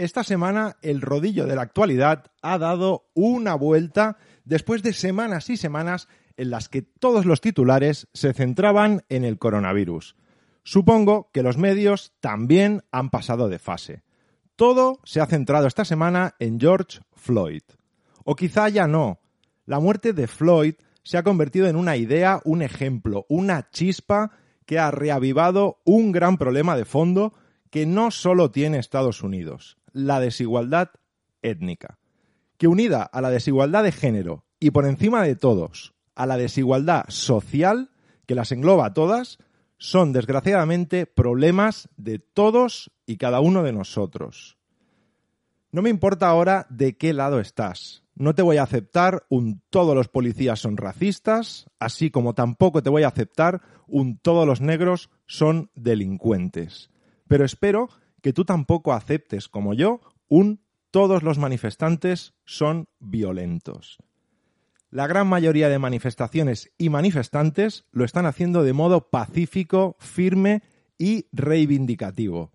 esta semana el rodillo de la actualidad ha dado una vuelta después de semanas y semanas en las que todos los titulares se centraban en el coronavirus. Supongo que los medios también han pasado de fase. Todo se ha centrado esta semana en George Floyd. O quizá ya no. La muerte de Floyd se ha convertido en una idea, un ejemplo, una chispa que ha reavivado un gran problema de fondo que no solo tiene Estados Unidos, la desigualdad étnica, que unida a la desigualdad de género y por encima de todos a la desigualdad social que las engloba a todas, son desgraciadamente problemas de todos y cada uno de nosotros. No me importa ahora de qué lado estás, no te voy a aceptar un todos los policías son racistas, así como tampoco te voy a aceptar un todos los negros son delincuentes. Pero espero que tú tampoco aceptes, como yo, un todos los manifestantes son violentos. La gran mayoría de manifestaciones y manifestantes lo están haciendo de modo pacífico, firme y reivindicativo.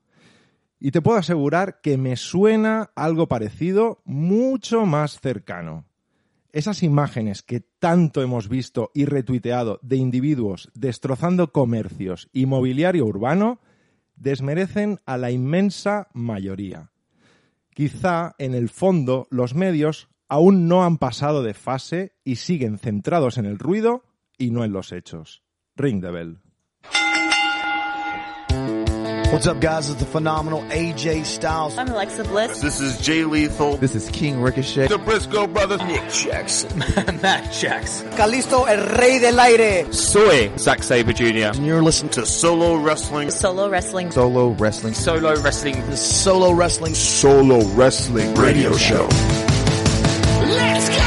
Y te puedo asegurar que me suena algo parecido mucho más cercano. Esas imágenes que tanto hemos visto y retuiteado de individuos destrozando comercios y mobiliario urbano desmerecen a la inmensa mayoría. Quizá, en el fondo, los medios aún no han pasado de fase y siguen centrados en el ruido y no en los hechos. Ring bell. What's up, guys? It's the phenomenal AJ Styles. I'm Alexa Bliss. This is Jay Lethal. This is King Ricochet. The Briscoe Brothers. Nick Jackson. Matt Jackson. Calisto, el rey del aire. Soy Zack Sabre Jr. And you're listening to Solo Wrestling. Solo Wrestling. Solo Wrestling. Solo Wrestling. the Solo Wrestling Solo Wrestling Radio Show. Let's go!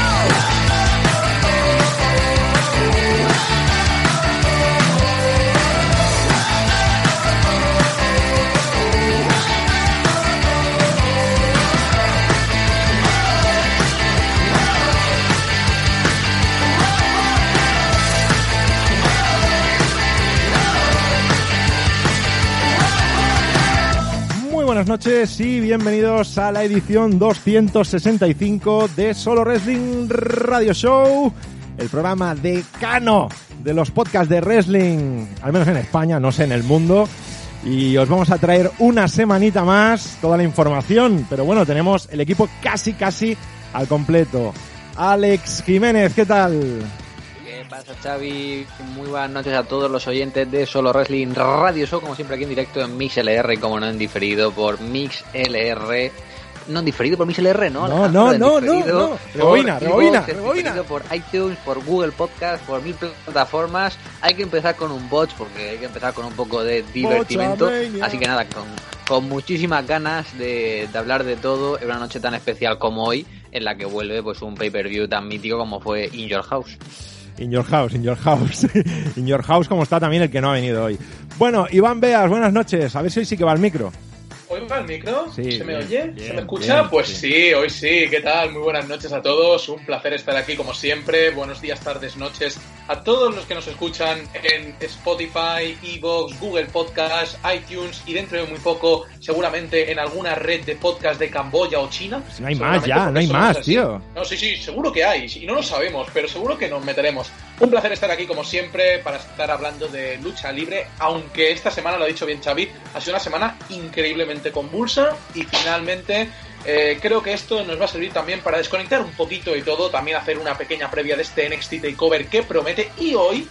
Noches y bienvenidos a la edición 265 de Solo Wrestling Radio Show, el programa decano de los podcasts de wrestling, al menos en España, no sé, en el mundo. Y os vamos a traer una semanita más toda la información, pero bueno, tenemos el equipo casi, casi al completo. Alex Jiménez, ¿qué tal? ¿Qué pasa, Xavi? Muy buenas noches a todos los oyentes de Solo Wrestling Radio Show, como siempre aquí en directo en MixLR, como no en diferido por MixLR. No en diferido por MixLR, ¿no? No, no, no, no, no. Rebobina, rebobina, rebobina. por iTunes, por Google Podcast, por mil plataformas. Hay que empezar con un botch porque hay que empezar con un poco de divertimento. Así que nada, con, con muchísimas ganas de, de hablar de todo en una noche tan especial como hoy, en la que vuelve pues un pay-per-view tan mítico como fue In Your House. In your house, in your house. in your house, como está también el que no ha venido hoy. Bueno, Iván Beas, buenas noches. A ver si hoy sí que va el micro. ¿Hoy va el micro? Sí, ¿Se me bien, oye? bien, ¿Se me escucha? bien, pues sí. hoy sí. ¿Qué tal? Muy buenas noches a todos. Un placer estar aquí como siempre. Buenos días, tardes, noches. A todos los que nos escuchan en Spotify, Evox, Google Podcast, iTunes y dentro de muy poco seguramente en alguna red de podcast de Camboya o China. No hay más ya, no hay más, así. tío. No, sí, sí, seguro que hay. Y no lo sabemos, pero seguro que nos meteremos. Un placer estar aquí como siempre para estar hablando de lucha libre, aunque esta semana, lo ha dicho bien Xavi, ha sido una semana increíblemente convulsa y finalmente eh, creo que esto nos va a servir también para desconectar un poquito y todo, también hacer una pequeña previa de este NXT Takeover que promete y hoy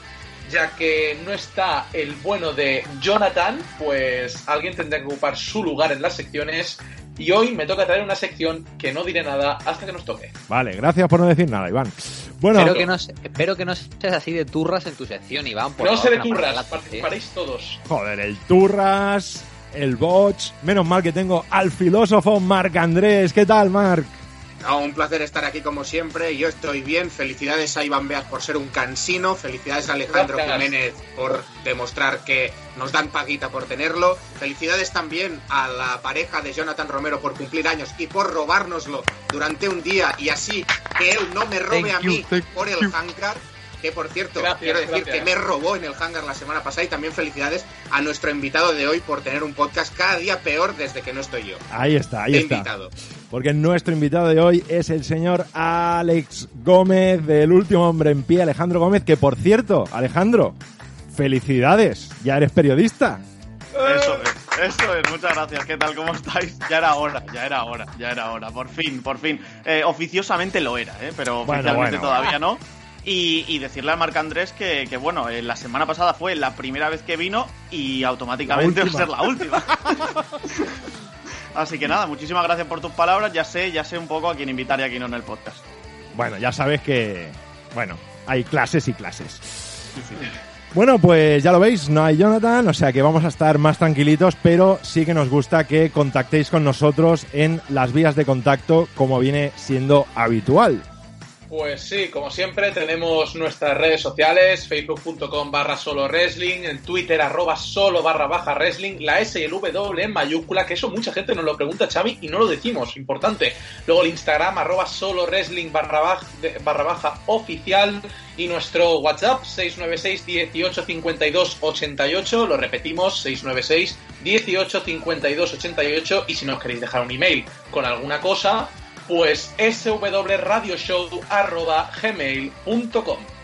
ya que no está el bueno de Jonathan, pues alguien tendrá que ocupar su lugar en las secciones y hoy me toca traer una sección que no diré nada hasta que nos toque. Vale, gracias por no decir nada, Iván. Bueno, espero, que no, se- espero que no seas así de turras en tu sección, Iván. por no sé de turras, participaréis todos. joder, el Turras, el Botch. Menos mal que tengo al filósofo Marc Andrés. ¿Qué tal, Marc? No, un placer estar aquí como siempre. Yo estoy bien. Felicidades a Iván Beas por ser un cansino. Felicidades a Alejandro Gracias. Jiménez por demostrar que nos dan paguita por tenerlo. Felicidades también a la pareja de Jonathan Romero por cumplir años y por robárnoslo durante un día y así que él no me robe Thank a you, mí por el you. Que por cierto, Gracias, quiero decir gracias. que me robó en el hangar la semana pasada y también felicidades a nuestro invitado de hoy por tener un podcast cada día peor desde que no estoy yo. Ahí está, ahí De está. invitado. Porque nuestro invitado de hoy es el señor Alex Gómez, del último hombre en pie, Alejandro Gómez, que por cierto, Alejandro, felicidades, ya eres periodista. Eso es, eso es, muchas gracias. ¿Qué tal? ¿Cómo estáis? Ya era hora, ya era hora, ya era hora. Por fin, por fin. Eh, oficiosamente lo era, ¿eh? pero Bueno, oficialmente bueno. todavía no. Y, y decirle a Marc Andrés que, que, bueno, eh, la semana pasada fue la primera vez que vino y automáticamente va a ser la última. Así que nada, muchísimas gracias por tus palabras. Ya sé, ya sé un poco a quién invitar y a quién no en el podcast. Bueno, ya sabes que, bueno, hay clases y clases. Bueno, pues ya lo veis, no hay Jonathan, o sea que vamos a estar más tranquilitos, pero sí que nos gusta que contactéis con nosotros en las vías de contacto como viene siendo habitual. Pues sí, como siempre tenemos nuestras redes sociales, facebook.com barra solo wrestling, en Twitter arroba solo barra baja wrestling, la S y el W en mayúscula, que eso mucha gente nos lo pregunta Xavi y no lo decimos, importante. Luego el Instagram arroba solo wrestling barra baja, barra baja oficial y nuestro WhatsApp 696 18 52 88, lo repetimos 696 18 52 88 y si nos queréis dejar un email con alguna cosa, pues swradioshow.gmail.com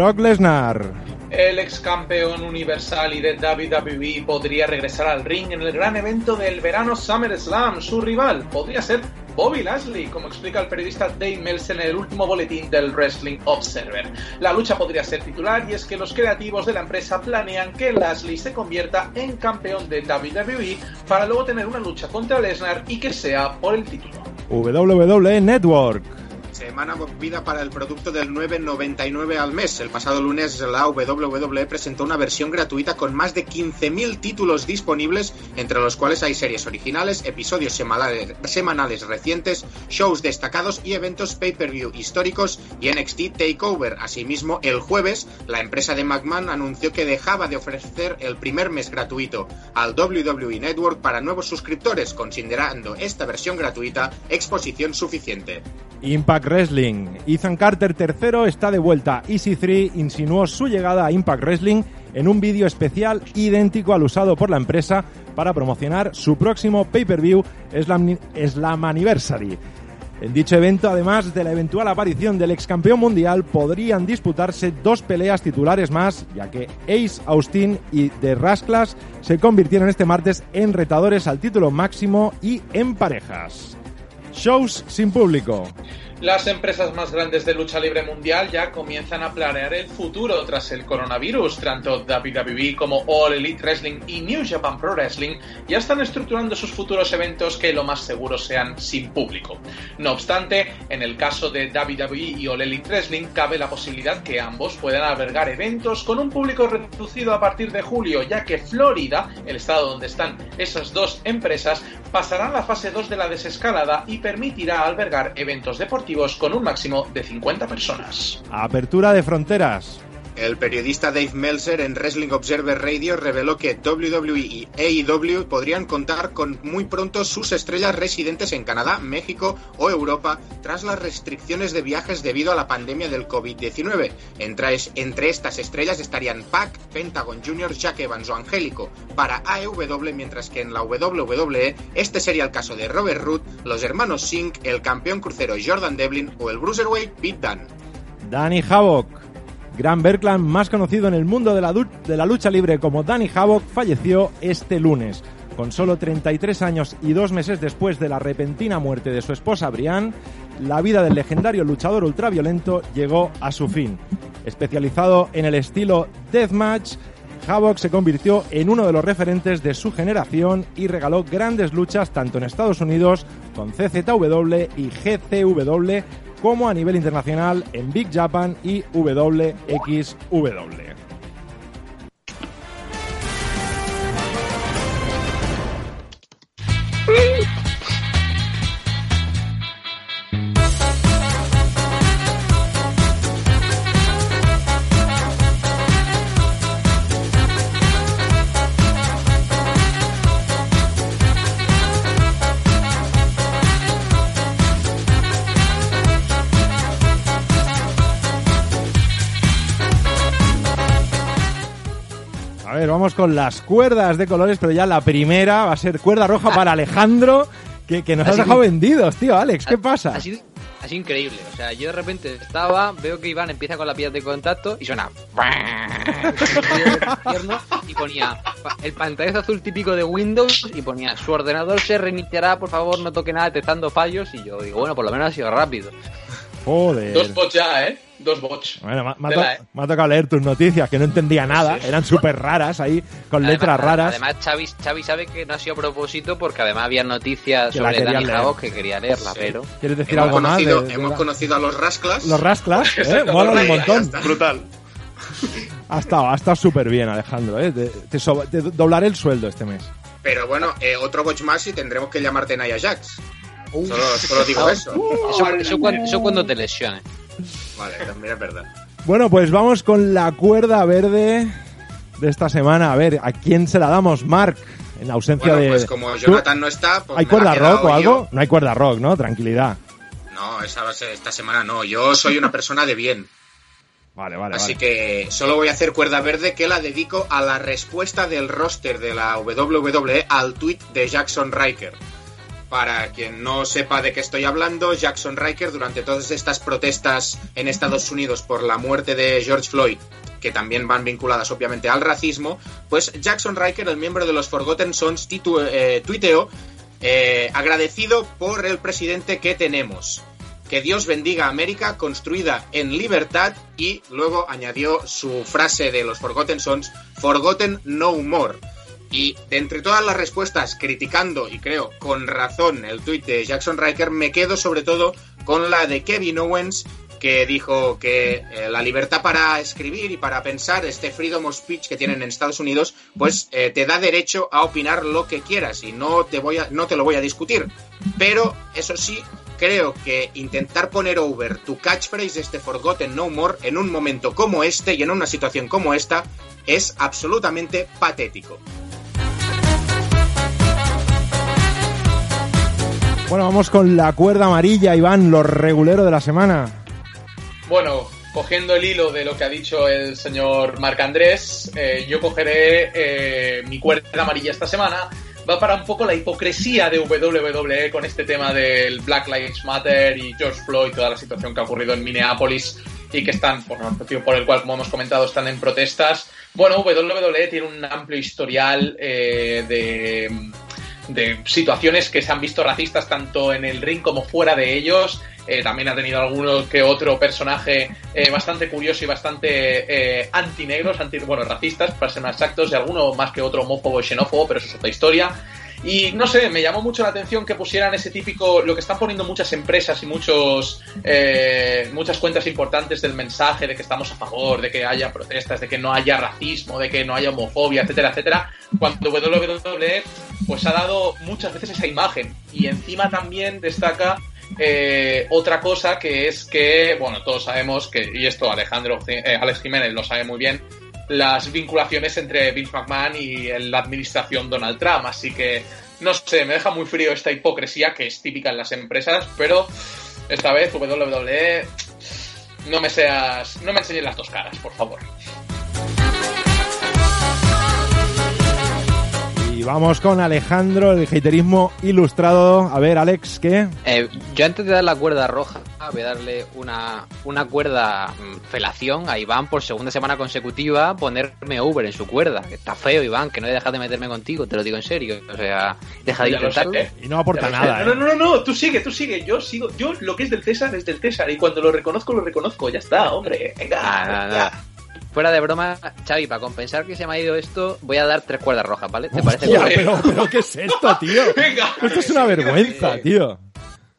Brock Lesnar. El ex campeón universal y de WWE podría regresar al ring en el gran evento del verano SummerSlam. Su rival podría ser Bobby Lashley, como explica el periodista Dave Meltzer en el último boletín del Wrestling Observer. La lucha podría ser titular y es que los creativos de la empresa planean que Lashley se convierta en campeón de WWE para luego tener una lucha contra Lesnar y que sea por el título. WWE Network. Semana movida para el producto del 9.99 al mes. El pasado lunes la WWE presentó una versión gratuita con más de 15.000 títulos disponibles, entre los cuales hay series originales, episodios semanales, semanales recientes, shows destacados y eventos pay-per-view históricos y NXT Takeover. Asimismo, el jueves, la empresa de McMahon anunció que dejaba de ofrecer el primer mes gratuito al WWE Network para nuevos suscriptores, considerando esta versión gratuita exposición suficiente. Impact Wrestling. Ethan Carter III está de vuelta. EC3 insinuó su llegada a Impact Wrestling en un vídeo especial idéntico al usado por la empresa para promocionar su próximo pay-per-view Slam Anniversary. En dicho evento, además de la eventual aparición del ex campeón mundial, podrían disputarse dos peleas titulares más, ya que Ace Austin y The Rasclas se convirtieron este martes en retadores al título máximo y en parejas. Shows sin público. Las empresas más grandes de lucha libre mundial ya comienzan a planear el futuro tras el coronavirus. Tanto WWE como All Elite Wrestling y New Japan Pro Wrestling ya están estructurando sus futuros eventos que lo más seguro sean sin público. No obstante, en el caso de WWE y All Elite Wrestling cabe la posibilidad que ambos puedan albergar eventos con un público reducido a partir de julio, ya que Florida, el estado donde están esas dos empresas, pasará la fase 2 de la desescalada y permitirá albergar eventos deportivos con un máximo de 50 personas. Apertura de fronteras. El periodista Dave Meltzer en Wrestling Observer Radio reveló que WWE y AEW podrían contar con muy pronto sus estrellas residentes en Canadá, México o Europa tras las restricciones de viajes debido a la pandemia del COVID-19. Entre, estas estrellas estarían Pac, Pentagon Jr., Jack Evans o Angélico para AEW, mientras que en la WWE este sería el caso de Robert Root, los hermanos Singh, el campeón crucero Jordan Devlin o el Bruiserweight Pete Dunne. Danny Havoc. Gran Berkland, más conocido en el mundo de la, lucha libre como Danny Havoc, falleció este lunes. Con solo 33 años y dos meses después de la repentina muerte de su esposa Brian, la vida del legendario luchador ultraviolento llegó a su fin. Especializado en el estilo Deathmatch, Havoc se convirtió en uno de los referentes de su generación y regaló grandes luchas tanto en Estados Unidos con CZW y GCW como a nivel internacional en Big Japan y WXW. Con las cuerdas de colores, pero ya la primera va a ser cuerda roja para Alejandro, que, que nos has Así- dejado vendidos, tío, Alex, ¿qué pasa? Ha sido, ha sido increíble. O sea, yo de repente estaba, veo que Iván empieza con la piedra de contacto y suena. y ponía el pantallazo azul típico de Windows y ponía su ordenador se reiniciará, por favor, no toque nada detectando fallos. Y yo digo, bueno, por lo menos ha sido rápido. Joder. Dos ya, ¿eh? Dos bots. Bueno, me, me ha Tela, to- ¿eh? me ha tocado leer tus noticias, que no entendía nada, eran súper raras ahí, con letras raras. Además, Xavi, Xavi sabe que no ha sido a propósito porque además había noticias Que sobre Dani. Javos que quería leerla, pero... ¿Quieres decir Hemos algo más? conocido, de- de hemos la- conocido a los Rasclas. Los rasclas, ¿eh? Molan un montón. Brutal. Ha estado, ha estado súper bien, Alejandro, ¿eh? Te, te so- te doblaré el sueldo este mes. Pero bueno, eh, otro watch más y tendremos que llamarte Nia Jax. Solo, solo digo eso. Eso, eso cuando, eso cuando te lesiones. Vale, también es verdad. Bueno, pues vamos con la cuerda verde de esta semana. A ver, ¿a quién se la damos, Mark? En ausencia Bueno, de... pues como ¿Tú- Jonathan no está, pues ¿Hay cuerda rock o yo. algo? No hay cuerda rock, ¿no? Tranquilidad. No, esa esta semana no. Yo soy una persona de bien. Vale, vale, Así vale. que solo voy a hacer cuerda verde que la dedico a la respuesta del roster de la WWE al tweet de Jackson Riker. Para quien no sepa de qué estoy hablando, Jackson Riker durante todas estas protestas en Estados Unidos por la muerte de George Floyd, que también van vinculadas obviamente al racismo, pues Jackson Riker, el miembro de los Forgotten Sons, eh, tuiteó eh, agradecido por el presidente que tenemos. Que Dios bendiga a América construida en libertad y luego añadió su frase de los Forgotten Sons, Forgotten no more. Y de entre todas las respuestas criticando, y creo con razón, el tuit de Jackson Riker, me quedo sobre todo con la de Kevin Owens, que dijo que eh, la libertad para escribir y para pensar, este freedom of speech que tienen en Estados Unidos, pues eh, te da derecho a opinar lo que quieras y no te, voy a, no te lo voy a discutir. Pero, eso sí, creo que intentar poner over tu catchphrase, este Forgotten No More, en un momento como este y en una situación como esta, es absolutamente patético. Bueno, vamos con la cuerda amarilla, Iván, lo regulero de la semana. Bueno, cogiendo el hilo de lo que ha dicho el señor Marc Andrés, eh, yo cogeré eh, mi cuerda amarilla esta semana. Va para un poco la hipocresía de WWE con este tema del Black Lives Matter y George Floyd, toda la situación que ha ocurrido en Minneapolis y que están, por el motivo por el cual, como hemos comentado, están en protestas. Bueno, WWE tiene un amplio historial eh, de de situaciones que se han visto racistas tanto en el ring como fuera de ellos. Eh, también ha tenido alguno que otro personaje eh, bastante curioso y bastante eh, antinegros, anti, bueno, racistas, para ser más exactos, y alguno más que otro homófobo y xenófobo, pero eso es otra historia. Y no sé, me llamó mucho la atención que pusieran ese típico, lo que están poniendo muchas empresas y muchos eh, muchas cuentas importantes del mensaje de que estamos a favor, de que haya protestas, de que no haya racismo, de que no haya homofobia, etcétera, etcétera. Cuando WWE pues ha dado muchas veces esa imagen y encima también destaca eh, otra cosa que es que, bueno, todos sabemos que, y esto Alejandro, eh, Alex Jiménez lo sabe muy bien, las vinculaciones entre Vince McMahon y la administración Donald Trump. Así que, no sé, me deja muy frío esta hipocresía que es típica en las empresas, pero esta vez WWE, no me seas, no me enseñes las dos caras, por favor. Y vamos con Alejandro, el haterismo ilustrado. A ver, Alex, ¿qué? Eh, yo antes de dar la cuerda roja, voy a darle una, una cuerda mm, felación a Iván por segunda semana consecutiva, ponerme Uber en su cuerda. Está feo, Iván, que no he dejado de meterme contigo, te lo digo en serio. O sea, deja de intentarlo. Y no aporta nada. No, ¿eh? no, no, no, tú sigue, tú sigue. Yo sigo, yo lo que es del César es del César y cuando lo reconozco, lo reconozco. Ya está, hombre. Venga. Ah, nada. Fuera de broma, Xavi, para compensar que se me ha ido esto, voy a dar tres cuerdas rojas, ¿vale? ¿Te parece Hostia, pero, pero ¿qué es esto, tío? Venga. Esto es una vergüenza, tío.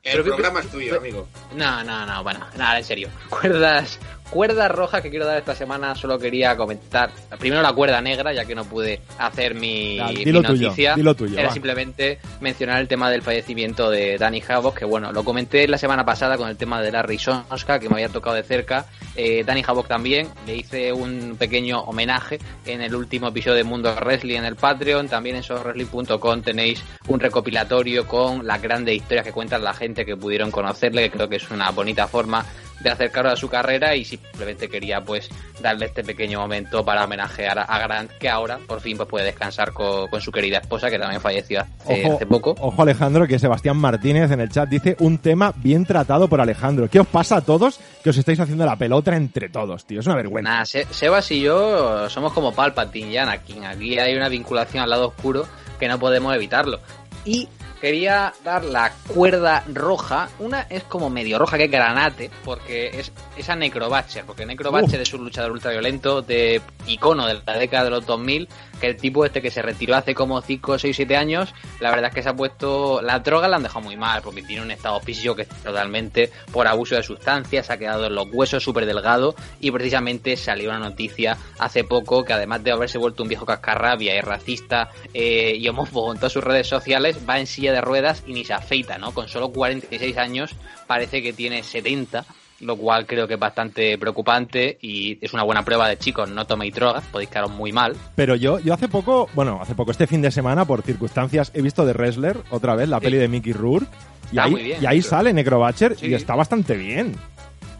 El Pero programa es tuyo, amigo. No, no, no, bueno, nada, en serio. Cuerdas, cuerdas rojas que quiero dar esta semana, solo quería comentar. Primero la cuerda negra, ya que no pude hacer mi, Ya, mi dilo tuyo, noticia. dilo tuyo, Era va. simplemente mencionar el tema del fallecimiento de Danny Havok, que bueno, lo comenté la semana pasada con el tema de Larry Sonska, que me había tocado de cerca. Eh, Danny Havok también, le hice un pequeño homenaje en el último episodio de Mundo Wrestling en el Patreon. También en SoWrestling.com tenéis un recopilatorio con las grandes historias que cuentan la gente que pudieron conocerle, que creo que es una bonita forma de acercarlo a su carrera y simplemente quería pues darle este pequeño momento para homenajear a Grant que ahora por fin pues puede descansar con, con su querida esposa que también falleció hace, Ojo, hace poco. ojo Alejandro, que Sebastián Martínez en el chat dice un tema bien tratado por Alejandro. ¿Qué os pasa a todos que os estáis haciendo la pelota entre todos, tío? Es una vergüenza. Se- Sebas y yo somos como Palpatine y Anakin. Aquí hay una vinculación al lado oscuro que no podemos evitarlo. Y quería dar la cuerda roja. Una es como medio roja, que es granate, porque es esa Necrobatcher. Porque Necrobatcher es un luchador ultraviolento de icono de la década de los 2000. Que el tipo este que se retiró hace como 5, 6, 7 años, la verdad es que se ha puesto. Las drogas la han dejado muy mal, porque tiene un estado físico que es totalmente por abuso de sustancias, se ha quedado en los huesos súper delgado. Y precisamente salió una noticia hace poco que además de haberse vuelto un viejo cascarrabia y racista eh, y homófobo en todas sus redes sociales, va en silla de ruedas y ni se afeita, ¿no? Con solo 46 años parece que tiene 70 lo cual creo que es bastante preocupante y es una buena prueba de chicos, no toméis drogas, podéis quedaros muy mal. Pero yo, yo hace poco, bueno, hace poco, este fin de semana, por circunstancias, he visto The Wrestler, otra vez, la Sí. peli de Mickey Rourke. Y ahí, bien, y ahí pero- sale Necrobatcher y Sí. está bastante bien.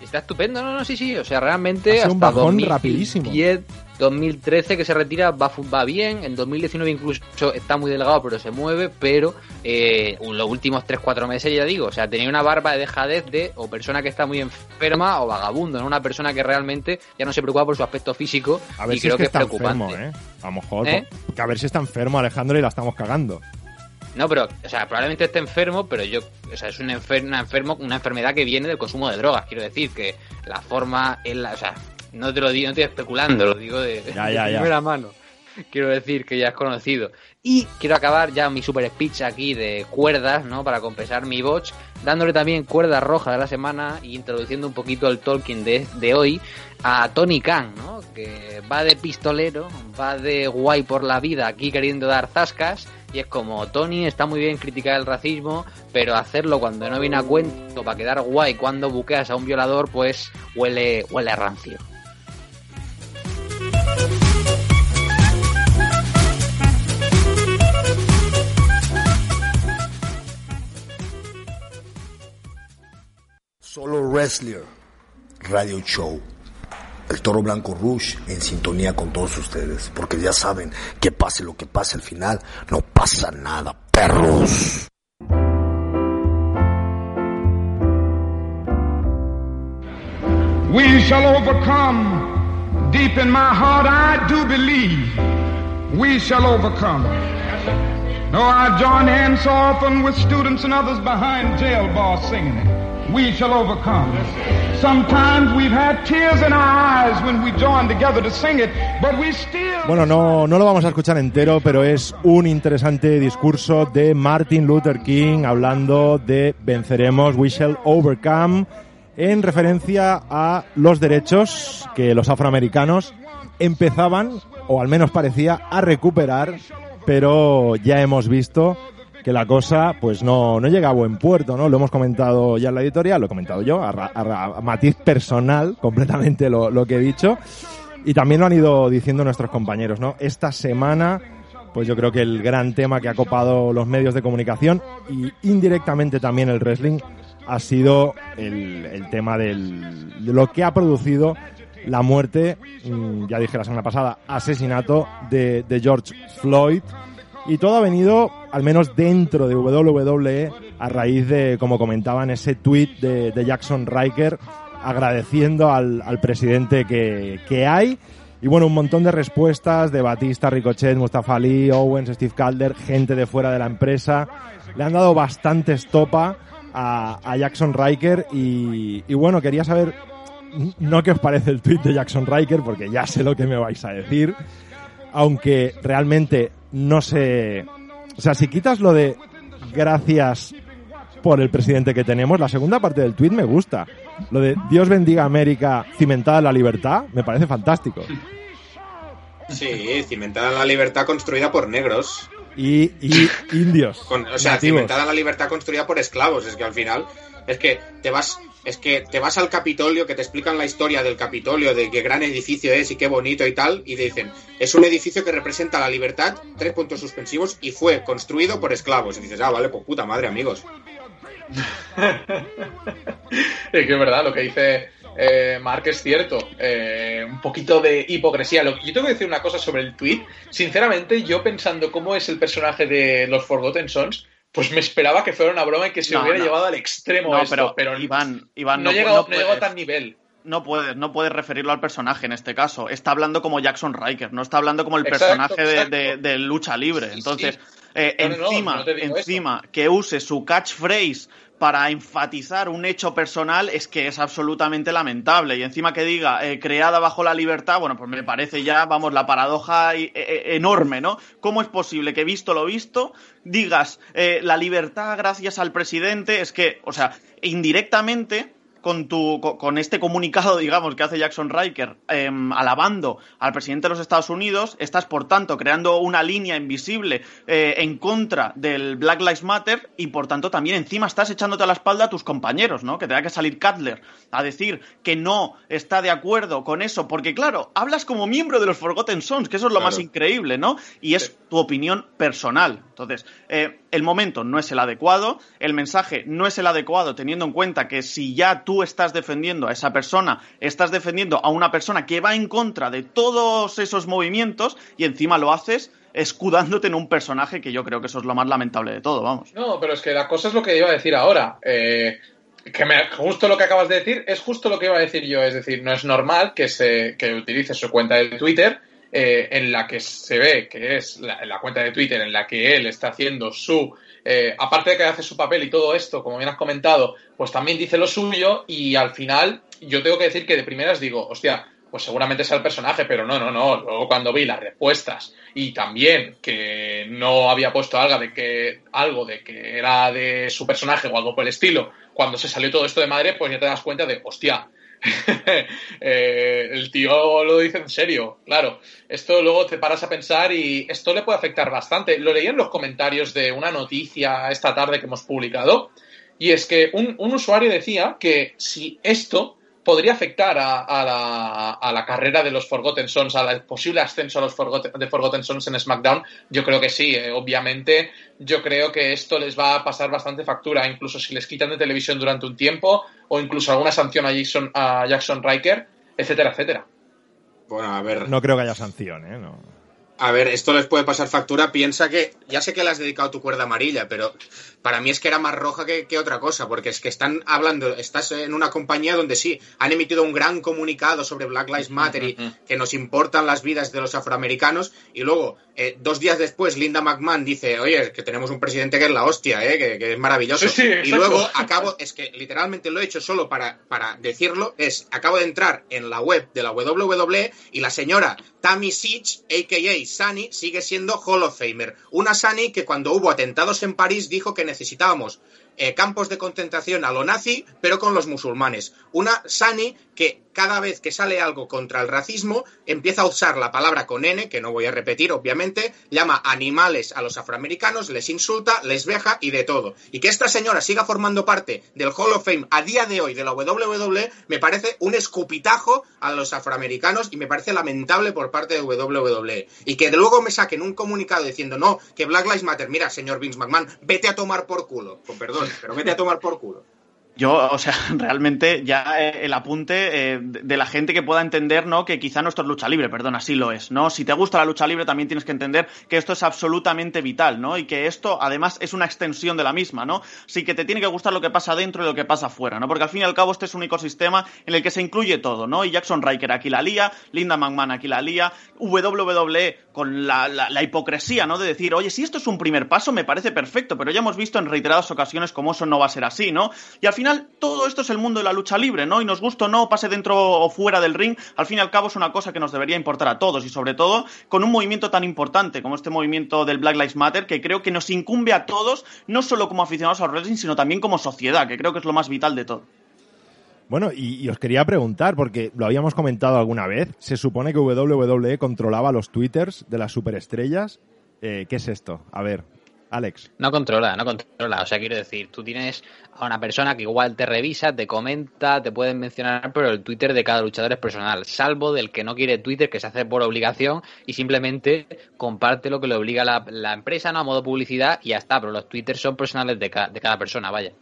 Está estupendo, no, no, sí, sí, o sea, realmente Ha sido un hasta bajón 2010, rapidísimo. 2013 que se retira va, va bien, en 2019 incluso está muy delgado pero se mueve, pero eh, los últimos 3-4 meses ya digo, o sea, tenía una barba de dejadez de o persona que está muy enferma o vagabundo, ¿no? una persona que realmente ya no se preocupa por su aspecto físico A ver y si creo es que, que, es está preocupante. enfermo, ¿eh? A lo mejor, ¿Eh? que a ver si está enfermo Alejandro y la estamos cagando. No, pero, o sea, probablemente esté enfermo, pero yo, o sea, es un enfer- una, enfermo, una enfermedad que viene del consumo de drogas. Quiero decir que la forma es la, o sea, no te lo digo, no estoy especulando, lo digo de, Ya, de ya, ya. primera mano. Quiero decir que ya es conocido. Y quiero acabar ya mi super speech aquí de cuerdas, ¿no? Para compensar mi botch, dándole también cuerda roja de la semana y introduciendo un poquito el Tolkien de, de hoy a Tony Khan, ¿no? Que va de pistolero, va de guay por la vida aquí queriendo dar zascas. Y es como, Tony está muy bien criticar el racismo, pero hacerlo cuando no viene a cuento para quedar guay cuando buqueas a un violador, pues huele, huele a rancio. Solo Wrestler Radio Show. El Toro Blanco Rush en sintonía con todos ustedes. Porque ya saben que pase lo que pase al final, no pasa nada, perros. We shall overcome. Deep in my heart, I do believe we shall overcome. Though I join hands so often with students and others behind jail bars singing it, we shall overcome. Sometimes we've had tears in our eyes when we joined together to sing it, but we still. Bueno, no, no lo vamos a escuchar entero, pero es un interesante discurso de Martin Luther King hablando de venceremos, we shall overcome, en referencia a los derechos que los afroamericanos empezaban, o al menos parecía, a recuperar, pero ya hemos visto que la cosa pues no, no llega a buen puerto, ¿no? Lo hemos comentado ya en la editorial, lo he comentado yo, a, a matiz personal, completamente lo, lo que he dicho. Y también lo han ido diciendo nuestros compañeros, ¿no? Esta semana, pues yo creo que el gran tema que ha copado los medios de comunicación y indirectamente también el wrestling ha sido el, el tema del, de lo que ha producido la muerte, mm, ya dije la semana pasada, asesinato de, de George Floyd. Y todo ha venido, al menos dentro de WWE, a raíz de, como comentaban, ese tweet de, Jackson Riker agradeciendo al, presidente que, que hay. Y bueno, un montón de respuestas de Batista, Ricochet, Mustafa Ali, Owens, Steve Calder, gente de fuera de la empresa. Le han dado bastante estopa a, Jackson Riker y, y bueno, quería saber, no qué os parece el tweet de Jackson Riker, porque ya sé lo que me vais a decir, aunque realmente no sé, o sea, si quitas lo de gracias por el presidente que tenemos, la segunda parte del tweet me gusta. Lo de Dios bendiga América cimentada en la libertad me parece fantástico. Sí, cimentada en la libertad construida por negros. Y, y indios. Con- o sea, nativos. cimentada en la libertad construida por esclavos. Es que al final, es que te vas, es que te vas al Capitolio, que te explican la historia del Capitolio, de qué gran edificio es y qué bonito y tal, y te dicen, es un edificio que representa la libertad, tres puntos suspensivos, y fue construido por esclavos. Y dices, ah, vale, pues puta madre, amigos. Es que es verdad lo que dice eh, Mark, es cierto. Eh, un poquito de hipocresía. Lo, yo tengo que decir una cosa sobre el tweet. Sinceramente, yo pensando cómo es el personaje de los Forgotten Sons, pues me esperaba que fuera una broma y que se No, hubiera no. llevado al extremo No, esto, pero, pero, Iván, Iván, no, no, llegó, no no llegó a tal nivel. No puedes, no puedes referirlo al personaje en este caso. Está hablando como Jackson Riker, no está hablando como el Exacto, personaje de, exacto. de- de lucha libre. Entonces, eh, encima, encima que use su catchphrase para enfatizar un hecho personal es que es absolutamente lamentable. Y encima que diga eh, creada bajo la libertad, bueno, pues me parece ya, vamos, la paradoja eh, eh, enorme, ¿no? ¿Cómo es posible que visto lo visto digas eh, la libertad gracias al presidente? Es que, o sea, indirectamente con, tu, co- con este comunicado, digamos, que hace Jackson Riker em, alabando al presidente de los Estados Unidos, estás, por tanto, creando una línea invisible eh, en contra del Black Lives Matter y, por tanto, también encima estás echándote a la espalda a tus compañeros, ¿no? Que tenga que salir Cutler a decir que no está de acuerdo con eso, porque, claro, hablas como miembro de los Forgotten Sons, que eso es lo Claro. más increíble, ¿no? Y es tu opinión personal. Entonces, eh, el momento no es el adecuado, el mensaje no es el adecuado, teniendo en cuenta que si ya tú estás defendiendo a esa persona, estás defendiendo a una persona que va en contra de todos esos movimientos y encima lo haces escudándote en un personaje que yo creo que eso es lo más lamentable de todo, vamos. No, pero es que la cosa es lo que iba a decir ahora. Eh, que me- justo lo que acabas de decir es justo lo que iba a decir yo. Es decir, no es normal que se que utilice su cuenta de Twitter eh, en la que se ve que es la cuenta de Twitter en la que él está haciendo su eh, aparte de que hace su papel y todo esto, como bien has comentado, pues también dice lo suyo y al final yo tengo que decir que de primeras digo, hostia, pues seguramente sea el personaje, pero no, no, no. Luego cuando vi las respuestas y también que no había puesto algo de que algo de que era de su personaje o algo por el estilo, cuando se salió todo esto de madre, pues ya te das cuenta de, hostia, eh, el tío lo dice en serio, claro. Esto luego te paras a pensar y esto le puede afectar bastante. Lo leí en los comentarios de una noticia esta tarde que hemos publicado y es que un, un usuario decía que si esto podría afectar a, a la, a la carrera de los Forgotten Sons, al posible ascenso a los Forgotten, de Forgotten Sons en SmackDown, yo creo que sí. eh, obviamente, yo creo que esto les va a pasar bastante factura, incluso si les quitan de televisión durante un tiempo, o incluso alguna sanción a Jackson, a Jackson Riker, etcétera, etcétera. Bueno, a ver. No creo que haya sanción, ¿eh? No. A ver, esto les puede pasar factura. Piensa que. Ya sé que le has dedicado tu cuerda amarilla, pero para mí es que era más roja que, que otra cosa, porque es que están hablando. Estás en una compañía donde sí, han emitido un gran comunicado sobre Black Lives Matter y que nos importan las vidas de los afroamericanos, y luego, eh, dos días después, Linda McMahon dice: Oye, que tenemos un presidente que es la hostia, ¿eh? que, que es maravilloso. Sí, sí, y luego acabo, es que literalmente lo he hecho solo para, para decirlo, es, acabo de entrar en la web de la WWE y la señora Tammy Sitch, a.k.a. Sunny, sigue siendo Hall of Famer. Una Sunny que cuando hubo atentados en París dijo que necesitábamos eh, campos de concentración a lo nazi, pero con los musulmanes. Una Sunny que cada vez que sale algo contra el racismo empieza a usar la palabra con N, que no voy a repetir obviamente, llama animales a los afroamericanos, les insulta, les veja y de todo. Y que esta señora siga formando parte del Hall of Fame a día de hoy de la WWE me parece un escupitajo a los afroamericanos y me parece lamentable por parte de WWE. Y que luego me saquen un comunicado diciendo no, que Black Lives Matter, mira, señor Vince McMahon, vete a tomar por culo. Con perdón, pero vete a tomar por culo. Yo, o sea, realmente ya eh, el apunte eh, de la gente que pueda entender, ¿no? Que quizá no esto es lucha libre, perdón, así lo es, ¿no? Si te gusta la lucha libre también tienes que entender que esto es absolutamente vital, ¿no? Y que esto además es una extensión de la misma, ¿no? Sí que te tiene que gustar lo que pasa dentro y lo que pasa afuera, ¿no? Porque al fin y al cabo este es un ecosistema en el que se incluye todo, ¿no? Y Jackson Riker aquí la lía, Linda McMahon aquí la lía, WWE con la, la, la hipocresía, ¿no? De decir, oye, si esto es un primer paso me parece perfecto, pero ya hemos visto en reiteradas ocasiones cómo eso no va a ser así, ¿no? Y al final todo esto es el mundo de la lucha libre, ¿no? Y nos gusta o no, pase dentro o fuera del ring, al fin y al cabo es una cosa que nos debería importar a todos y sobre todo con un movimiento tan importante como este movimiento del Black Lives Matter que creo que nos incumbe a todos, no solo como aficionados al wrestling, sino también como sociedad, que creo que es lo más vital de todo. Bueno, y, y os quería preguntar, porque lo habíamos comentado alguna vez, se supone que WWE controlaba los twitters de las superestrellas. Eh, ¿Qué es esto? A ver, Alex. No controla, no controla. O sea, quiero decir, tú tienes a una persona que igual te revisa, te comenta, te pueden mencionar, pero el Twitter de cada luchador es personal, salvo del que no quiere Twitter, que se hace por obligación y simplemente comparte lo que le obliga la, la empresa, ¿no? A modo publicidad y ya está, pero los Twitters son personales de, ca- de cada persona, vaya.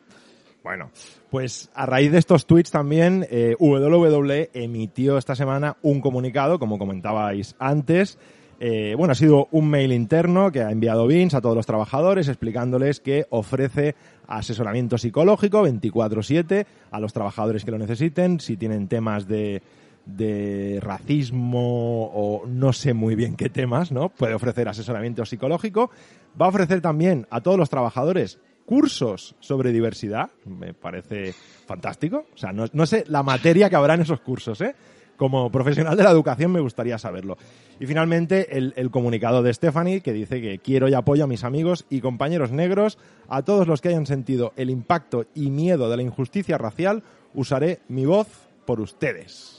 Bueno, pues a raíz de estos tweets también, eh, WWE emitió esta semana un comunicado, como comentabais antes. Eh, bueno, ha sido un mail interno que ha enviado Vince a todos los trabajadores explicándoles que ofrece asesoramiento psicológico 24/7 a los trabajadores que lo necesiten, si tienen temas de, de racismo o no sé muy bien qué temas, ¿no? Puede ofrecer asesoramiento psicológico. Va a ofrecer también a todos los trabajadores cursos sobre diversidad. Me parece fantástico. O sea, no, no sé la materia que habrá en esos cursos, ¿eh? Como profesional de la educación me gustaría saberlo. Y finalmente el, comunicado de Stephanie que dice que quiero y apoyo a mis amigos y compañeros negros, a todos los que hayan sentido el impacto y miedo de la injusticia racial, usaré mi voz por ustedes.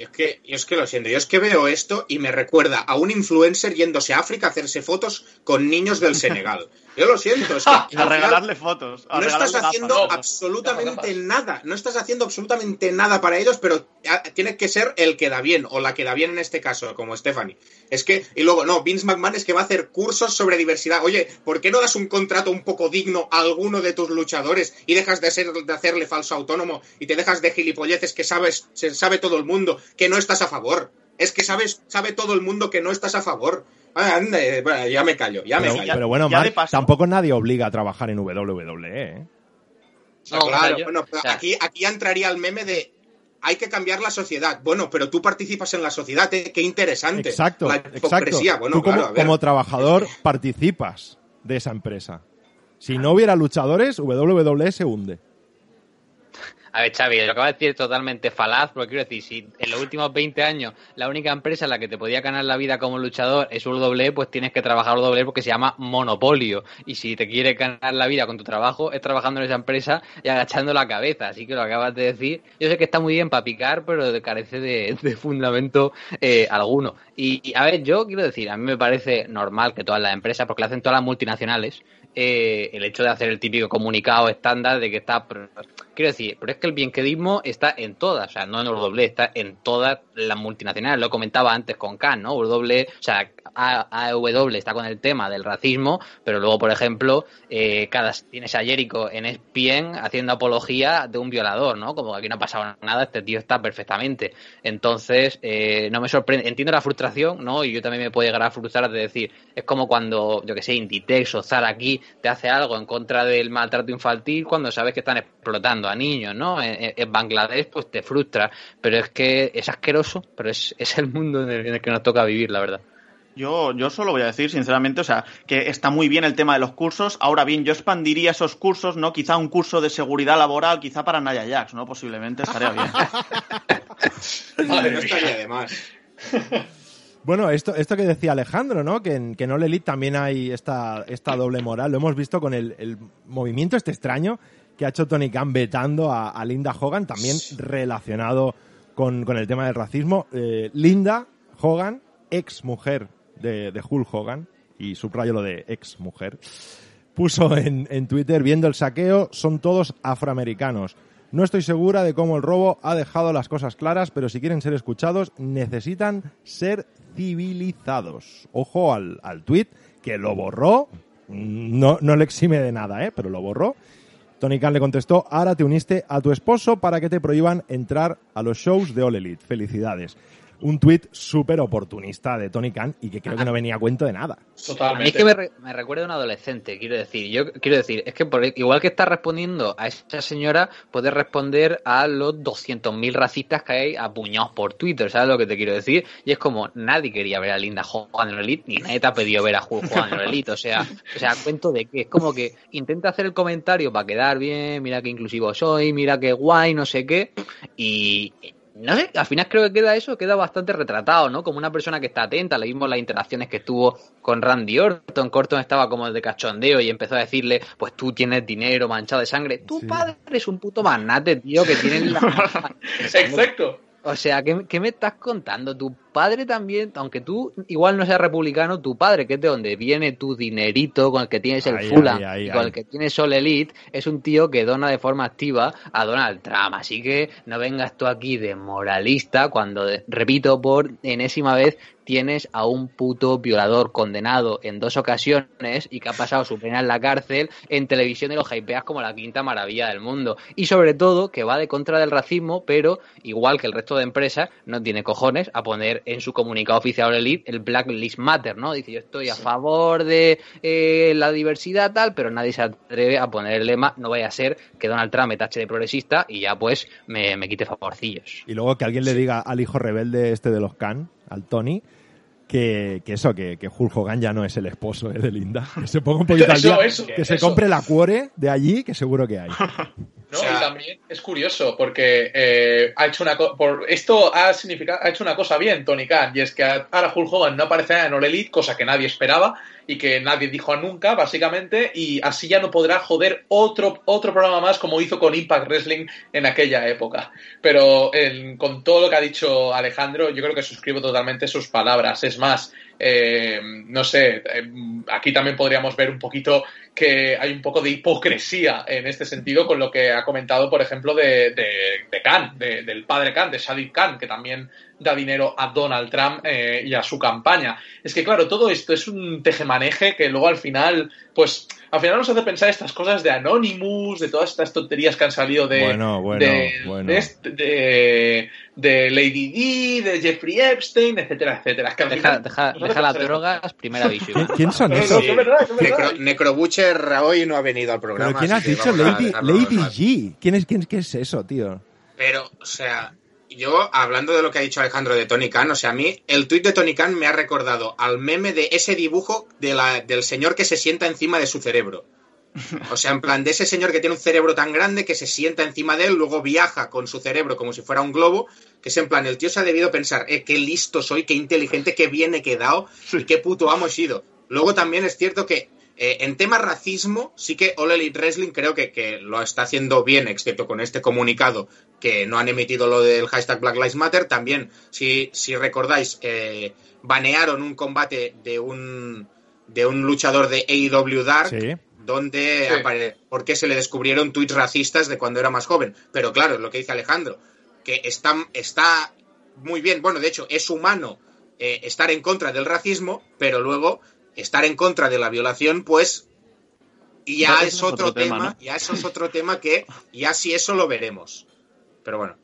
Y es que, yo es que lo siento, yo es que veo esto y me recuerda a un influencer yéndose a África a hacerse fotos con niños del Senegal. Yo lo siento, es que a regalarle fotos. A no regalarle estás haciendo gafas. absolutamente nada, no estás haciendo absolutamente nada para ellos, pero ah, tiene que ser el que da bien, o la que da bien en este caso, como Stephanie. Es que, y luego, no, Vince McMahon es que va a hacer cursos sobre diversidad. Oye, ¿por qué no das un contrato un poco digno a alguno de tus luchadores y dejas de, ser, de hacerle falso autónomo y te dejas de gilipolleces que sabes, se sabe todo el mundo que no estás a favor? Es que sabes, sabe todo el mundo que no estás a favor. Ah, anda, bueno, ya me callo, ya pero, me callo. pero bueno, ya Mark, tampoco nadie obliga a trabajar en WWE. ¿eh? No, claro, yo- bueno, pero o sea- aquí, aquí entraría el meme de hay que cambiar la sociedad. Bueno, pero tú participas en la sociedad, ¿eh? qué interesante. Exacto, La exacto. hipocresía, bueno, Tú como, claro, a ver. como trabajador participas de esa empresa. Si no hubiera luchadores, WWE se hunde. A ver, Xavi, lo acabas de decir totalmente falaz, porque quiero decir, si en los últimos 20 años la única empresa en la que te podía ganar la vida como luchador es WWE, pues tienes que trabajar WWE porque se llama monopolio. Y si te quieres ganar la vida con tu trabajo, es trabajando en esa empresa y agachando la cabeza. Así que lo acabas de decir. Yo sé que está muy bien para picar, pero carece de, de fundamento eh, alguno. Y, y, a ver, yo quiero decir, a mí me parece normal que todas las empresas, porque lo hacen todas las multinacionales, eh, el hecho de hacer el típico comunicado estándar de que está. Quiero decir, pero es que el bienquedismo está en todas, o sea, no en WWE, está en todas las multinacionales. Lo comentaba antes con Khan, ¿no? W, o sea, AEW está con el tema del racismo, pero luego, por ejemplo, eh, cada tienes a Jericho en ESPN haciendo apología de un violador, ¿no? Como que aquí no ha pasado nada, este tío está perfectamente. Entonces, eh, no me sorprende. Entiendo la frustración, ¿no? Y yo también me puedo llegar a frustrar de decir, es como cuando, yo que sé, Inditex o Zara aquí te hace algo en contra del maltrato infantil cuando sabes que están explotando a niños, ¿no? En, en Bangladesh, pues te frustra, pero es que es asqueroso, pero es, es el mundo en el, en el que nos toca vivir, la verdad. Yo, yo solo voy a decir, sinceramente, o sea, que está muy bien el tema de los cursos. Ahora bien, yo expandiría esos cursos, ¿no? Quizá un curso de seguridad laboral, quizá para Naya Jax, ¿no? Posiblemente estaría bien. Vale, no estaría de más. Bueno, esto, esto que decía Alejandro, ¿no? Que en, que en All Elite también hay esta, esta doble moral. Lo hemos visto con el, el movimiento este extraño que ha hecho Tony Khan vetando a, a Linda Hogan, también relacionado con, con, el tema del racismo. Eh, Linda Hogan, ex mujer de, de Hulk Hogan, y subrayo lo de ex mujer, puso en, en Twitter, viendo el saqueo, son todos afroamericanos. No estoy segura de cómo el robo ha dejado las cosas claras, pero si quieren ser escuchados, necesitan ser civilizados. Ojo al, al tweet que lo borró. No, no le exime de nada, ¿eh? pero lo borró. Tony Khan le contestó, ahora te uniste a tu esposo para que te prohíban entrar a los shows de All Elite. Felicidades. Un tuit súper oportunista de Tony Khan y que creo que no venía a cuento de nada. Totalmente. Es que me, re me, recuerda a un adolescente, quiero decir. Yo quiero decir, es que por, igual que está respondiendo a esa señora, puede responder a los 200.000 racistas que hay apuñados por Twitter, ¿sabes lo que te quiero decir? Y es como, nadie quería ver a Linda Hogan en Elite, ni nadie te ha pedido ver a en Elite. O sea, o sea, cuento de que es como que intenta hacer el comentario para quedar bien, mira que inclusivo soy, mira que guay, no sé qué, y no sé, al final creo que queda eso, queda bastante retratado, ¿no? Como una persona que está atenta, le vimos las interacciones que estuvo con Randy Orton, Orton estaba como de cachondeo y empezó a decirle, pues tú tienes dinero manchado de sangre, tu sí. padre es un puto magnate, tío, que tiene la... Exacto. O sea, ¿qué, ¿qué, me estás contando? Tu padre también, aunque tú igual no seas republicano, tu padre, que es de donde viene tu dinerito, con el que tienes el Ahí, Fulham con el que tienes Sol Elite, es un tío que dona de forma activa a Donald Trump. Así que no vengas tú aquí de moralista cuando, repito, por enésima vez tienes a un puto violador condenado en dos ocasiones y que ha pasado su pena en la cárcel en televisión y lo hypeas como la quinta maravilla del mundo. Y sobre todo que va de contra del racismo, pero igual que el resto de empresas, no tiene cojones a poner en su comunicado oficial Elite el Black Lives Matter, ¿no? Dice yo estoy a favor de eh, la diversidad tal, pero nadie se atreve a poner el lema, no vaya a ser que Donald Trump me tache de progresista y ya pues me, me quite favorcillos. Y luego que alguien le diga al hijo rebelde este de los Khan, al Tony, que, que eso, que, que Hulk Hogan ya no es el esposo eh, de Linda. Que se ponga un poquito al día, eso, que se compre la cuore de allí, que seguro que hay. ¿no? y también es curioso porque eh, ha hecho una co- por esto ha significado ha hecho una cosa bien Tony Khan y es que ahora Hulk Hogan no aparecerá en All Elite cosa que nadie esperaba y que nadie dijo nunca básicamente y así ya no podrá joder otro otro programa más como hizo con Impact Wrestling en aquella época. Pero en- con todo lo que ha dicho Alejandro yo creo que suscribo totalmente sus palabras. Es más eh, no sé, eh, aquí también podríamos ver un poquito que hay un poco de hipocresía en este sentido con lo que ha comentado, por ejemplo, de, de, de Khan, de- del padre Khan, de Sadiq Khan, que también da dinero a Donald Trump eh, y a su campaña. Es que, claro, todo esto es un tejemaneje que luego al final, pues, al final nos hace pensar estas cosas de Anonymous, de todas estas tonterías que han salido de, Bueno, bueno, de, bueno. de este- de- de Lady D, de Jeffrey Epstein, etcétera, etcétera. Es que al Deja, final deja, nos hace deja las drogas, primera visión. ¿Quién, quién son No, no, esos? verdad. Necro, Necrobutcher hoy no ha venido al programa. ¿Pero quién has dicho? Lady. G. ¿Quién es, quién, ¿Qué es eso, tío? Pero, o sea, yo hablando de lo que ha dicho Alejandro de Tony Khan, o sea, a mí el tuit de Tony Khan me ha recordado al meme de ese dibujo de la, del señor que se sienta encima de su cerebro. O sea, en plan, de ese señor que tiene un cerebro tan grande que se sienta encima de él, luego viaja con su cerebro como si fuera un globo, que es en plan, el tío se ha debido pensar, eh, qué listo soy, qué inteligente, qué bien he quedado y qué puto amo he sido. Luego también es cierto que eh, en tema racismo, sí que All Elite Wrestling creo que, que lo está haciendo bien, excepto con este comunicado que no han emitido lo del hashtag Black Lives Matter. También, si, si recordáis, eh, banearon un combate de un, de un luchador de AEW Dark Sí. donde Sí. apare- porque se le descubrieron tweets racistas de cuando era más joven. Pero claro, es lo que dice Alejandro, que está, está muy bien, bueno, de hecho, es humano eh, estar en contra del racismo, pero luego estar en contra de la violación, pues ya es otro, tema, ya eso es otro tema que ya si eso lo veremos. Pero bueno.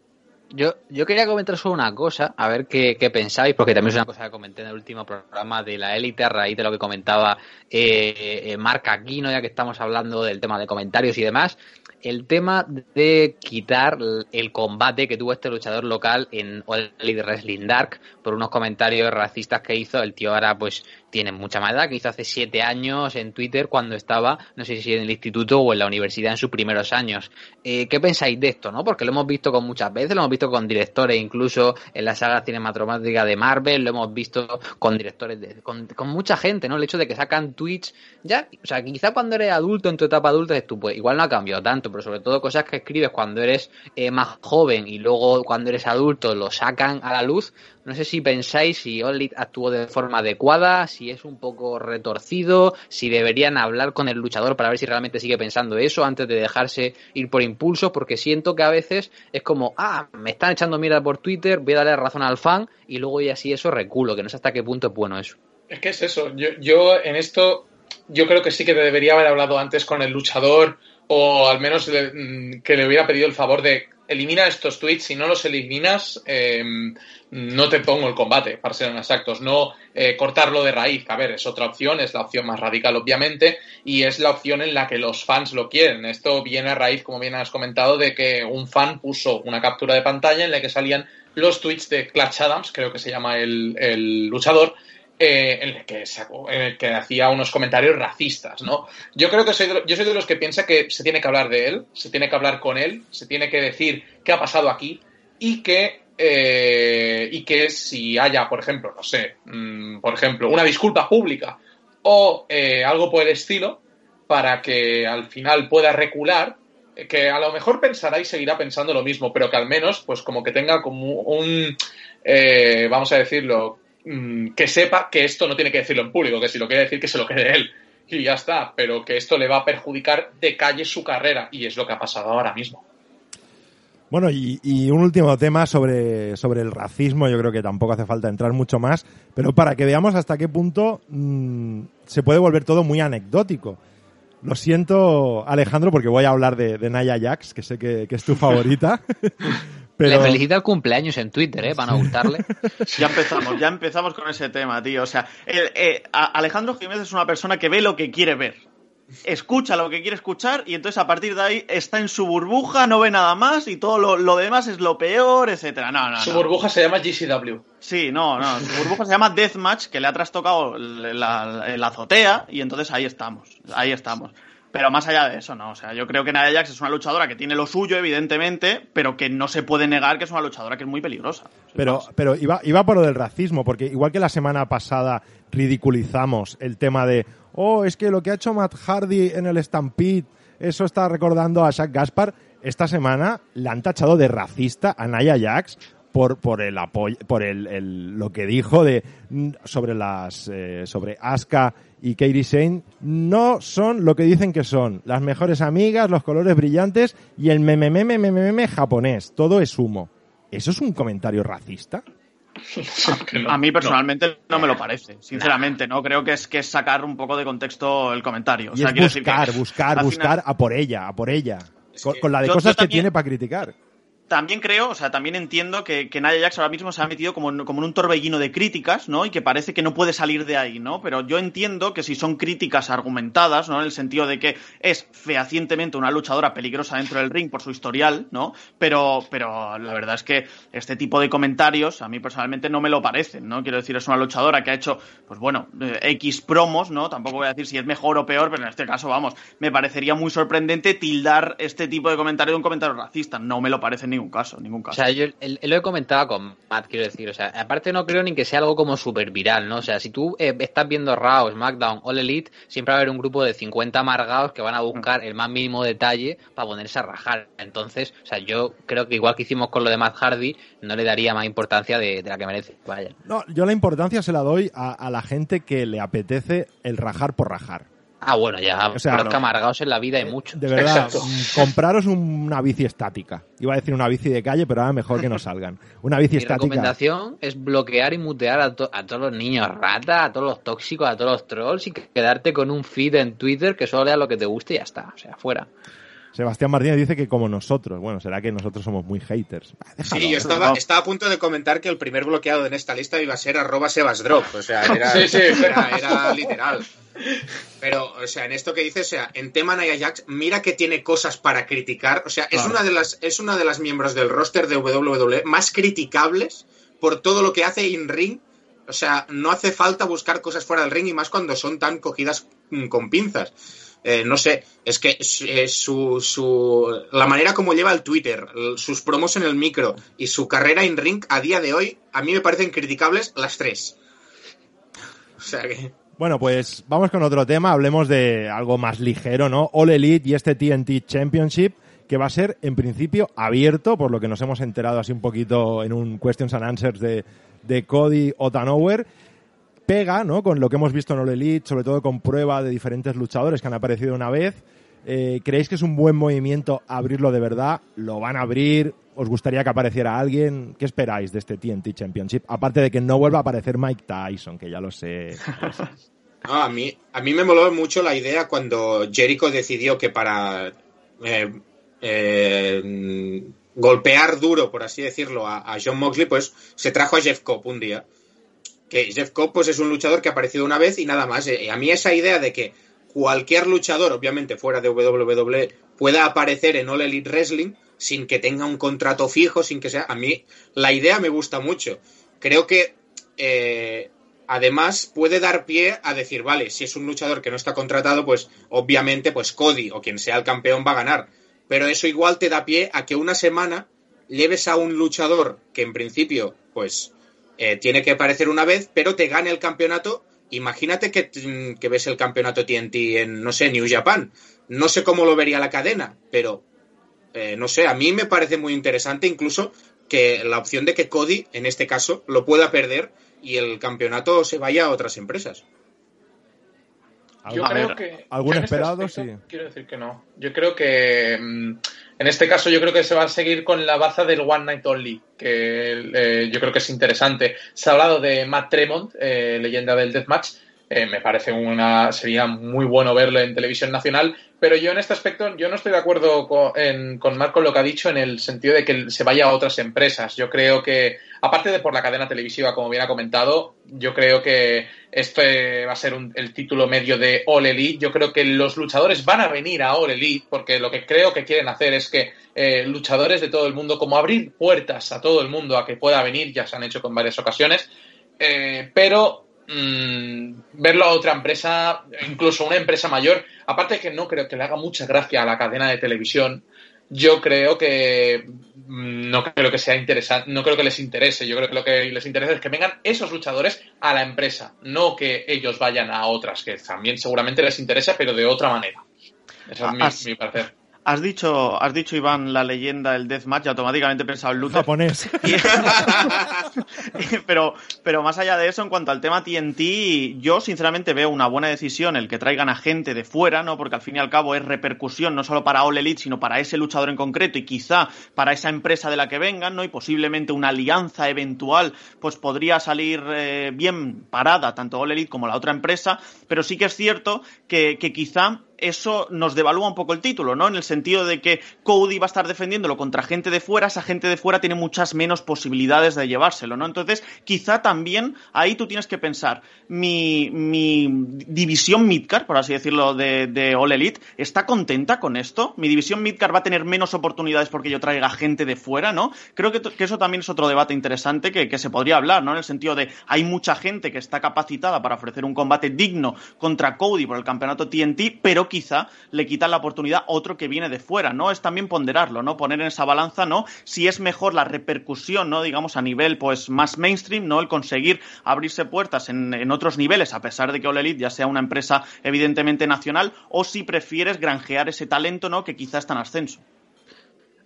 Yo, yo quería comentar solo una cosa, a ver qué, qué pensáis, porque también es una cosa que comenté en el último programa de la élite a raíz de lo que comentaba eh, eh, Marc Aquino, ya que estamos hablando del tema de comentarios y demás. El tema de quitar el combate que tuvo este luchador local en All Elite Wrestling Dark por unos comentarios racistas que hizo. El tío ahora pues tiene mucha más edad, que hizo hace siete años en Twitter cuando estaba, no sé si en el instituto o en la universidad en sus primeros años. Eh, ¿Qué pensáis de esto? no Porque lo hemos visto con muchas veces, lo hemos visto con directores incluso en la saga cinematográfica de Marvel, lo hemos visto con directores, de, con, con mucha gente, ¿no? El hecho de que sacan tweets, ya, o sea, quizá cuando eres adulto, en tu etapa adulta, dices tú, pues igual no ha cambiado tanto, pero sobre todo cosas que escribes cuando eres eh, más joven y luego cuando eres adulto lo sacan a la luz. No sé si pensáis si Olit actuó de forma adecuada, si es un poco retorcido, si deberían hablar con el luchador para ver si realmente sigue pensando eso antes de dejarse ir por impulso, porque siento que a veces es como, ah, me están echando mierda por Twitter, voy a darle razón al fan y luego ya así eso reculo, que no sé hasta qué punto es bueno eso. Es que es eso. Yo, yo en esto, yo creo que sí que debería haber hablado antes con el luchador o al menos mm, que le hubiera pedido el favor de elimina estos tweets. Si no los eliminas, eh, no te pongo el combate, para ser exactos. No eh, cortarlo de raíz. A ver, es otra opción, es la opción más radical, obviamente, y es la opción en la que los fans lo quieren. Esto viene a raíz, como bien has comentado, de que un fan puso una captura de pantalla en la que salían los tweets de Clutch Adams, creo que se llama el luchador, eh, en, el que sacó- en el que hacía unos comentarios racistas, ¿no? Yo creo que soy de, yo soy de los que piensa que se tiene que hablar de él, se tiene que hablar con él, se tiene que decir qué ha pasado aquí y que eh, y que si haya, por ejemplo, no sé, mm, por ejemplo, una disculpa pública o eh, algo por el estilo para que al final pueda recular eh, que a lo mejor pensará y seguirá pensando lo mismo, pero que al menos, pues como que tenga como un, eh, vamos a decirlo, mm, que sepa que esto no tiene que decirlo en público, que si lo quiere decir que se lo quede él y ya está, pero que esto le va a perjudicar de calle su carrera y es lo que ha pasado ahora mismo. Bueno, y, y, un último tema sobre, sobre el racismo, yo creo que tampoco hace falta entrar mucho más, pero para que veamos hasta qué punto mmm, se puede volver todo muy anecdótico. Lo siento, Alejandro, porque voy a hablar de, de Naya Jax, que sé que, que es tu favorita. Pero... Le felicita el cumpleaños en Twitter, ¿eh? Van a gustarle. ya empezamos, ya empezamos con ese tema, tío. O sea, el, eh, Alejandro Jiménez es una persona que ve lo que quiere ver. Escucha lo que quiere escuchar y entonces a partir de ahí está en su burbuja, no ve nada más y todo lo, lo demás es lo peor, etcétera. No, no, su no. burbuja se llama GCW. Sí, no, no. Su burbuja se llama Deathmatch, que le ha trastocado la, la, la azotea y entonces ahí estamos. Ahí estamos. Pero más allá de eso, no. O sea, yo creo que Nia Jax es una luchadora que tiene lo suyo, evidentemente, pero que no se puede negar que es una luchadora que es muy peligrosa. Pero, pero iba, iba por lo del racismo, porque igual que la semana pasada ridiculizamos el tema de, oh, es que lo que ha hecho Matt Hardy en el Stampede, eso está recordando a Shaq Gaspar. Esta semana le han tachado de racista a Nia Jax por, por el apoyo, por el, el, lo que dijo de sobre las eh, sobre Asuka y Kairi Sane no son lo que dicen que son. Las mejores amigas, los colores brillantes y el meme meme meme meme japonés. Todo es humo. ¿Eso es un comentario racista? No, a mí personalmente no. no. me lo parece, sinceramente, ¿no? Creo que es que es sacar un poco de contexto el comentario. O sea, y es buscar, que, buscar, buscar final... a por ella, a por ella. Con, con la de yo, cosas yo también... que tiene para criticar también creo, o sea, también entiendo que, que Nia Jax ahora mismo se ha metido como en, como en un torbellino de críticas, ¿no? Y que parece que no puede salir de ahí, ¿no? Pero yo entiendo que si son críticas argumentadas, ¿no? En el sentido de que es fehacientemente una luchadora peligrosa dentro del ring por su historial, ¿no? Pero, pero la verdad es que este tipo de comentarios a mí personalmente no me lo parecen, ¿no? Quiero decir, es una luchadora que ha hecho, pues bueno, eh, X promos, ¿no? Tampoco voy a decir si es mejor o peor, pero en este caso, vamos, me parecería muy sorprendente tildar este tipo de comentario de un comentario racista. No me lo parece ni ningún caso, ningún caso. O sea, yo el, lo he comentado con Matt, quiero decir, o sea, aparte no creo ni que sea algo como súper viral, ¿no? O sea, si tú eh, estás viendo Raw, SmackDown, All Elite, siempre va a haber un grupo de 50 amargados que van a buscar el más mínimo detalle para ponerse a rajar. Entonces, o sea, yo creo que igual que hicimos con lo de Matt Hardy, no le daría más importancia de, de la que merece. Vaya. No, yo la importancia se la doy a, a la gente que le apetece el rajar por rajar. Ah, bueno, ya, o sea, no. amargados en la vida hay mucho. De verdad, Exacto. compraros una bici estática. Iba a decir una bici de calle, pero ahora mejor que no salgan. Una bici Mi estática. Mi recomendación es bloquear y mutear a, to a, todos los niños rata, a todos los tóxicos, a todos los trolls y quedarte con un feed en Twitter que solo lea lo que te guste y ya está. O sea, fuera. Sebastián Martínez dice que como nosotros. Bueno, será que nosotros somos muy haters. Déjalo, sí, yo estaba, estaba, a punto de comentar que el primer bloqueado en esta lista iba a ser arroba sebasdrop. O sea, era, sí, sí. era, era literal. Pero, o sea, en esto que dices, o sea, en tema Nia Jax, mira que tiene cosas para criticar. O sea, es claro. una de las, es una de las miembros del roster de WWE más criticables por todo lo que hace in ring. O sea, no hace falta buscar cosas fuera del ring y más cuando son tan cogidas con pinzas. Eh, no sé, es que eh, su, su, la manera como lleva el Twitter, sus promos en el micro y su carrera in ring a día de hoy, a mí me parecen criticables las tres. Bueno, pues vamos con otro tema, hablemos de algo más ligero, ¿no? All Elite y este TNT Championship, que va a ser en principio abierto, por lo que nos hemos enterado así un poquito en un Questions and Answers de, de Cody Otanower pega, ¿no? Con lo que hemos visto en All Elite, sobre todo con prueba de diferentes luchadores que han aparecido una vez. Eh, ¿Creéis que es un buen movimiento abrirlo de verdad? ¿Lo van a abrir? ¿Os gustaría que apareciera alguien? ¿Qué esperáis de este TNT Championship? Aparte de que no vuelva a aparecer Mike Tyson, que ya lo sé. No, a, mí, a mí me moló mucho la idea cuando Jericho decidió que para eh, eh, golpear duro, por así decirlo, a, a John Moxley, pues se trajo a Jeff Cobb un día que Jeff Cobb pues, es un luchador que ha aparecido una vez y nada más. A mí esa idea de que cualquier luchador, obviamente fuera de WWE, pueda aparecer en All Elite Wrestling sin que tenga un contrato fijo, sin que sea... A mí la idea me gusta mucho. Creo que eh, además puede dar pie a decir, vale, si es un luchador que no está contratado, pues obviamente pues Cody o quien sea el campeón va a ganar. Pero eso igual te da pie a que una semana lleves a un luchador que en principio pues eh, tiene que aparecer una vez, pero te gane el campeonato. Imagínate que, que, ves el campeonato TNT en, no sé, New Japan. No sé cómo lo vería la cadena, pero eh, no sé, a mí me parece muy interesante incluso que la opción de que Cody, en este caso, lo pueda perder y el campeonato se vaya a otras empresas. Yo A creo ver, que. ¿algún yo este esperado? aspecto Sí. Quiero decir que no. Yo creo que. mm, En este caso, yo creo que se va a seguir con la baza del One Night Only, que eh, yo creo que es interesante. Se ha hablado de Matt Tremont, eh, leyenda del Deathmatch. Eh, me parece una. Sería muy bueno verlo en televisión nacional. Pero yo en este aspecto, yo no estoy de acuerdo con, en- con Marco lo que ha dicho en el sentido de que se vaya a otras empresas. Yo creo que, aparte de por la cadena televisiva, como bien ha comentado, yo creo que este va a ser un- el título medio de All Elite. Yo creo que los luchadores van a venir a All Elite porque lo que creo que quieren hacer es que eh, luchadores de todo el mundo, como abrir puertas a todo el mundo a que pueda venir, ya se han hecho con varias ocasiones, eh, pero mm, verlo a otra empresa, incluso una empresa mayor, aparte de que no creo que le haga mucha gracia a la cadena de televisión, yo creo que mm, no creo que sea interesante, no creo que les interese, yo creo que lo que les interesa es que vengan esos luchadores a la empresa, no que ellos vayan a otras, que también seguramente les interesa, pero de otra manera. Eso es mi- mi, parecer. Has dicho, has dicho, Iván, la leyenda del Deathmatch y automáticamente he pensado en Luther. Japonés. pero, pero más allá de eso, en cuanto al tema TNT, yo sinceramente veo una buena decisión el que traigan a gente de fuera, ¿no? Porque al fin y al cabo es repercusión no solo para All Elite, sino para ese luchador en concreto y quizá para esa empresa de la que vengan, ¿no? Y posiblemente una alianza eventual, pues podría salir eh, bien parada, tanto All Elite como la otra empresa, pero sí que es cierto que, que quizá eso nos devalúa un poco el título, ¿no? En el sentido de que Cody va a estar defendiéndolo contra gente de fuera, esa gente de fuera tiene muchas menos posibilidades de llevárselo, ¿no? Entonces, quizá también ahí tú tienes que pensar, mi, mi división Midcard, por así decirlo, de, de All Elite, ¿está contenta con esto? Mi división Midcard va a tener menos oportunidades porque yo traiga gente de fuera, ¿no? Creo que, eso también es otro debate interesante que, que se podría hablar, ¿no? En el sentido de, hay mucha gente que está capacitada para ofrecer un combate digno contra Cody por el campeonato TNT, pero quizá le quitan la oportunidad a otro que viene de fuera, ¿no? Es también ponderarlo, ¿no? Poner en esa balanza, ¿no? Si es mejor la repercusión, ¿no? Digamos a nivel, pues, más mainstream, ¿no? El conseguir abrirse puertas en, otros niveles, a pesar de que All ya sea una empresa evidentemente nacional, o si prefieres granjear ese talento, ¿no? Que quizá está en ascenso.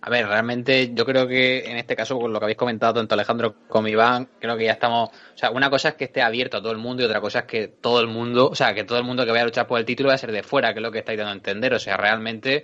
A ver, realmente yo creo que en este caso, con lo que habéis comentado tanto Alejandro como Iván, creo que ya estamos. O sea, una cosa es que esté abierto a todo el mundo y otra cosa es que todo el mundo, o sea, que todo el mundo que vaya a luchar por el título va a ser de fuera, que es lo que estáis dando a entender. O sea, realmente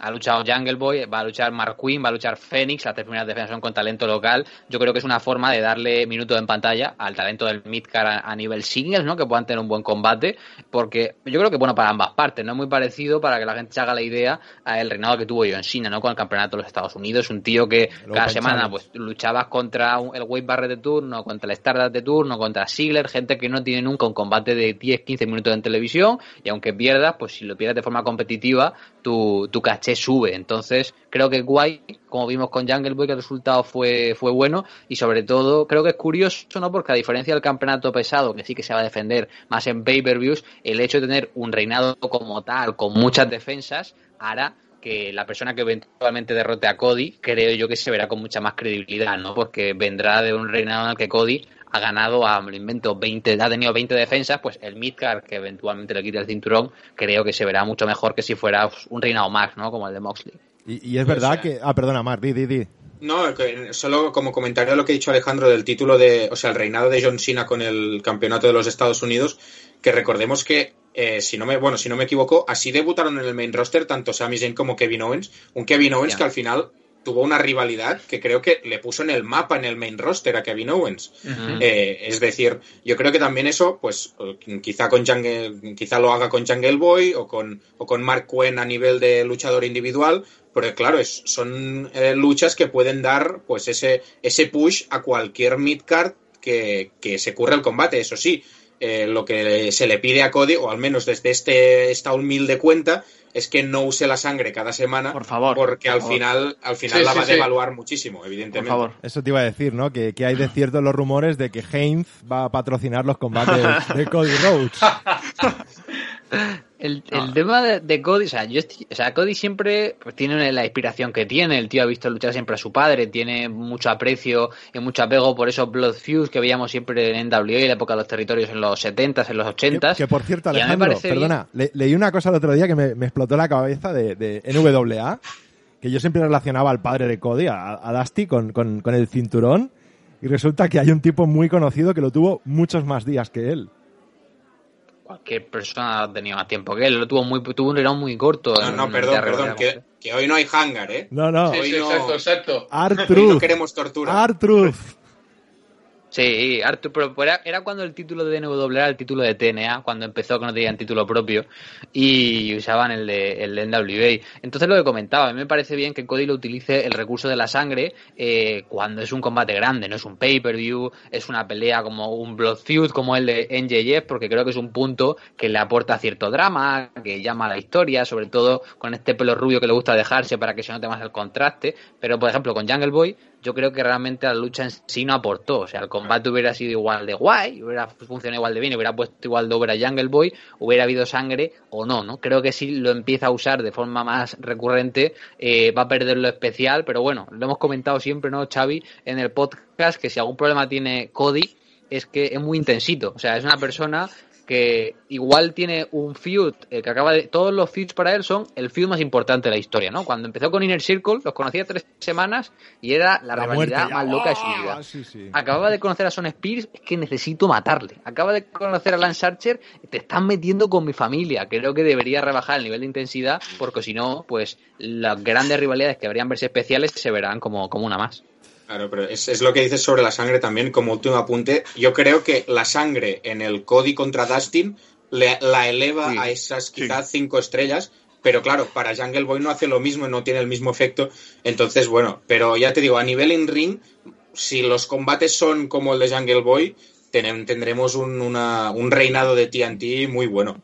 ha luchado Jungle Boy, va a luchar Mark Quinn, va a luchar Phoenix, las tres primeras defensas son con talento local. Yo creo que es una forma de darle minutos en pantalla al talento del Midcar a, a nivel singles, ¿no? Que puedan tener un buen combate, porque yo creo que bueno para ambas partes, ¿no? Es muy parecido para que la gente se haga la idea al reinado que tuvo John Cena, ¿no? Con el campeonato de los Estados Unidos, un tío que Lo cada pensamos. semana pues luchabas contra un- el Wade Barrett de turno, contra el Stardust de turno, contra Ziggler, gente que no tiene nunca un combate de 10-15 minutos en televisión y aunque pierdas, pues si lo pierdes de forma competitiva, tu, tu caché sube. Entonces, creo que es guay, como vimos con Jungle Boy, que el resultado fue, fue bueno y sobre todo creo que es curioso, ¿no? Porque a diferencia del campeonato pesado, que sí que se va a defender más en pay-per-views, el hecho de tener un reinado como tal, con muchas defensas, hará que la persona que eventualmente derrote a Cody, creo yo que se verá con mucha más credibilidad, ¿no? Porque vendrá de un reinado en el que Cody ha ganado, a, lo invento, 20, ha tenido 20 defensas, pues el Midcard, que eventualmente le quite el cinturón, creo que se verá mucho mejor que si fuera un reinado más, ¿no? Como el de Moxley. Y, y es verdad que... Ah, perdona, Mar, di, di, di. No, que solo como comentario a lo que ha dicho Alejandro del título de, o sea, el reinado de John Cena con el campeonato de los Estados Unidos, que recordemos que, eh, si no me, bueno, si no me equivoco, así debutaron en el main roster tanto Sami Zayn como Kevin Owens, un Kevin Owens que al final tuvo una rivalidad que creo que le puso en el mapa en el main roster a Kevin Owens. Eh, es decir, yo creo que también eso, pues eh, quizá con Jungle, quizá lo haga con Jungle Boy o con, o con Mark Quinn a nivel de luchador individual, pero claro, es, son eh, luchas que pueden dar pues ese, ese push a cualquier midcard que, que se curra el combate, eso sí. eh, lo que se le pide a Cody, o al menos desde este, esta humilde cuenta, es que no use la sangre cada semana, Por favor, porque por al favor. final, al final Sí, la sí, va a sí. devaluar muchísimo, evidentemente. Por favor. Eso te iba a decir, ¿no? Que, que hay de cierto los rumores de que Heinz va a patrocinar los combates de Cody Rhodes. El, el tema de, de Cody, o sea, yo estoy- o sea, Cody siempre pues, tiene la inspiración que tiene. El tío ha visto luchar siempre a su padre, tiene mucho aprecio y mucho apego por esos Blood Feuds que veíamos siempre en NWA, en la época de los territorios en los 70s, en los 80s. Que, que, por cierto, Alejandro, perdona, le- leí una cosa el otro día que me, me explotó la cabeza de, de NWA, que yo siempre relacionaba al padre de Cody, a, a Dusty, con, con, con el cinturón. Y resulta que hay un tipo muy conocido que lo tuvo muchos más días que él. Cualquier persona ha tenido más tiempo que él. Lo tuvo, muy, tuvo un reloj muy corto. No, no, perdón, perdón, que, que hoy no hay hangar, ¿eh? No, no. Sí, Hoy sí, no- exacto, exacto. Art Hoy Truth. no queremos tortura. Art Truth. Sí, Arthur, pero era, era cuando el título de NW era el título de TNA, cuando empezó que no tenían título propio y usaban el de, el de NWA. Entonces lo que comentaba, a mí me parece bien que Cody lo utilice el recurso de la sangre eh, cuando es un combate grande, no es un pay-per-view, es una pelea como un blood feud como el de NJF, porque creo que es un punto que le aporta cierto drama, que llama a la historia, sobre todo con este pelo rubio que le gusta dejarse para que se note más el contraste. Pero por ejemplo con Jungle Boy yo creo que realmente la lucha en sí no aportó. O sea, el combate hubiera sido igual de guay, hubiera funcionado igual de bien, hubiera puesto igual de over a Jungle Boy, hubiera habido sangre o no, ¿no? Creo que si lo empieza a usar de forma más recurrente, eh, va a perder lo especial, pero bueno, lo hemos comentado siempre, ¿no, Xavi, en el podcast, que si algún problema tiene Cody, es que es muy intensito. O sea, es una persona que igual tiene un feud eh, que acaba de. Todos los feuds para él son el feud más importante de la historia, ¿no? Cuando empezó con Inner Circle, los conocía tres semanas y era la, La rivalidad más loca de su ¡Ah! vida. Sí, sí. Acababa de conocer a Son Spears, es que necesito matarle. Acaba de conocer a Lance Archer, te están metiendo con mi familia. Creo que debería rebajar el nivel de intensidad, porque si no, pues las grandes rivalidades que deberían verse especiales se verán como, como una más. Claro, pero es, es lo que dices sobre la sangre también, como último apunte. Yo creo que la sangre en el Cody contra Dustin le- la eleva Sí, a esas quizás cinco estrellas, pero claro, para Jungle Boy no hace lo mismo y no tiene el mismo efecto. Entonces, bueno, pero ya te digo, a nivel in ring, si los combates son como el de Jungle Boy, tendremos un, una- un reinado de TNT muy bueno.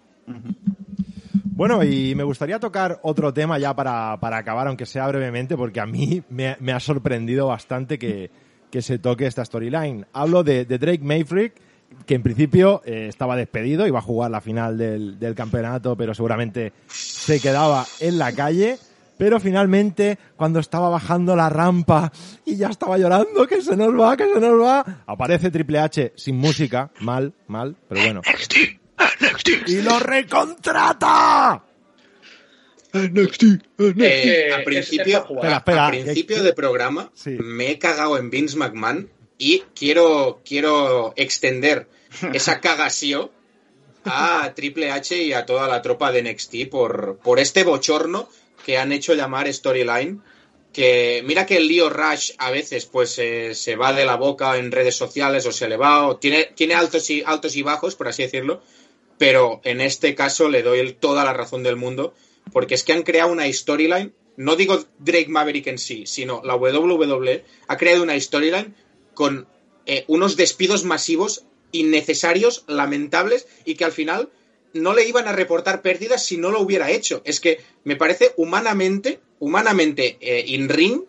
Bueno, y me gustaría tocar otro tema ya para, para acabar, aunque sea brevemente, porque a mí me, me ha sorprendido bastante que, que se toque esta storyline. Hablo de, de Drake Mayfreak, que en principio eh, estaba despedido, iba a jugar la final del, del campeonato, pero seguramente se quedaba en la calle. Pero finalmente, cuando estaba bajando la rampa y ya estaba llorando, que se nos va, que se nos va, aparece Triple H sin música, mal, mal, pero bueno. Y lo recontrata. Eh, Es- al es- principio. Espera, espera, de programa Sí. me he cagado en Vince McMahon y quiero, quiero extender esa cagación a Triple H y a toda la tropa de NXT por, por este bochorno que han hecho llamar storyline. Que mira que el lío Rush a veces pues eh, se va de la boca en redes sociales o se le va o tiene, tiene altos, y, altos y bajos, por así decirlo, pero en este caso le doy toda la razón del mundo porque es que han creado una storyline, no digo Drake Maverick en sí, sino la WWE ha creado una storyline con eh, unos despidos masivos, innecesarios, lamentables y que al final no le iban a reportar pérdidas si no lo hubiera hecho. Es que me parece humanamente, humanamente eh, in ring,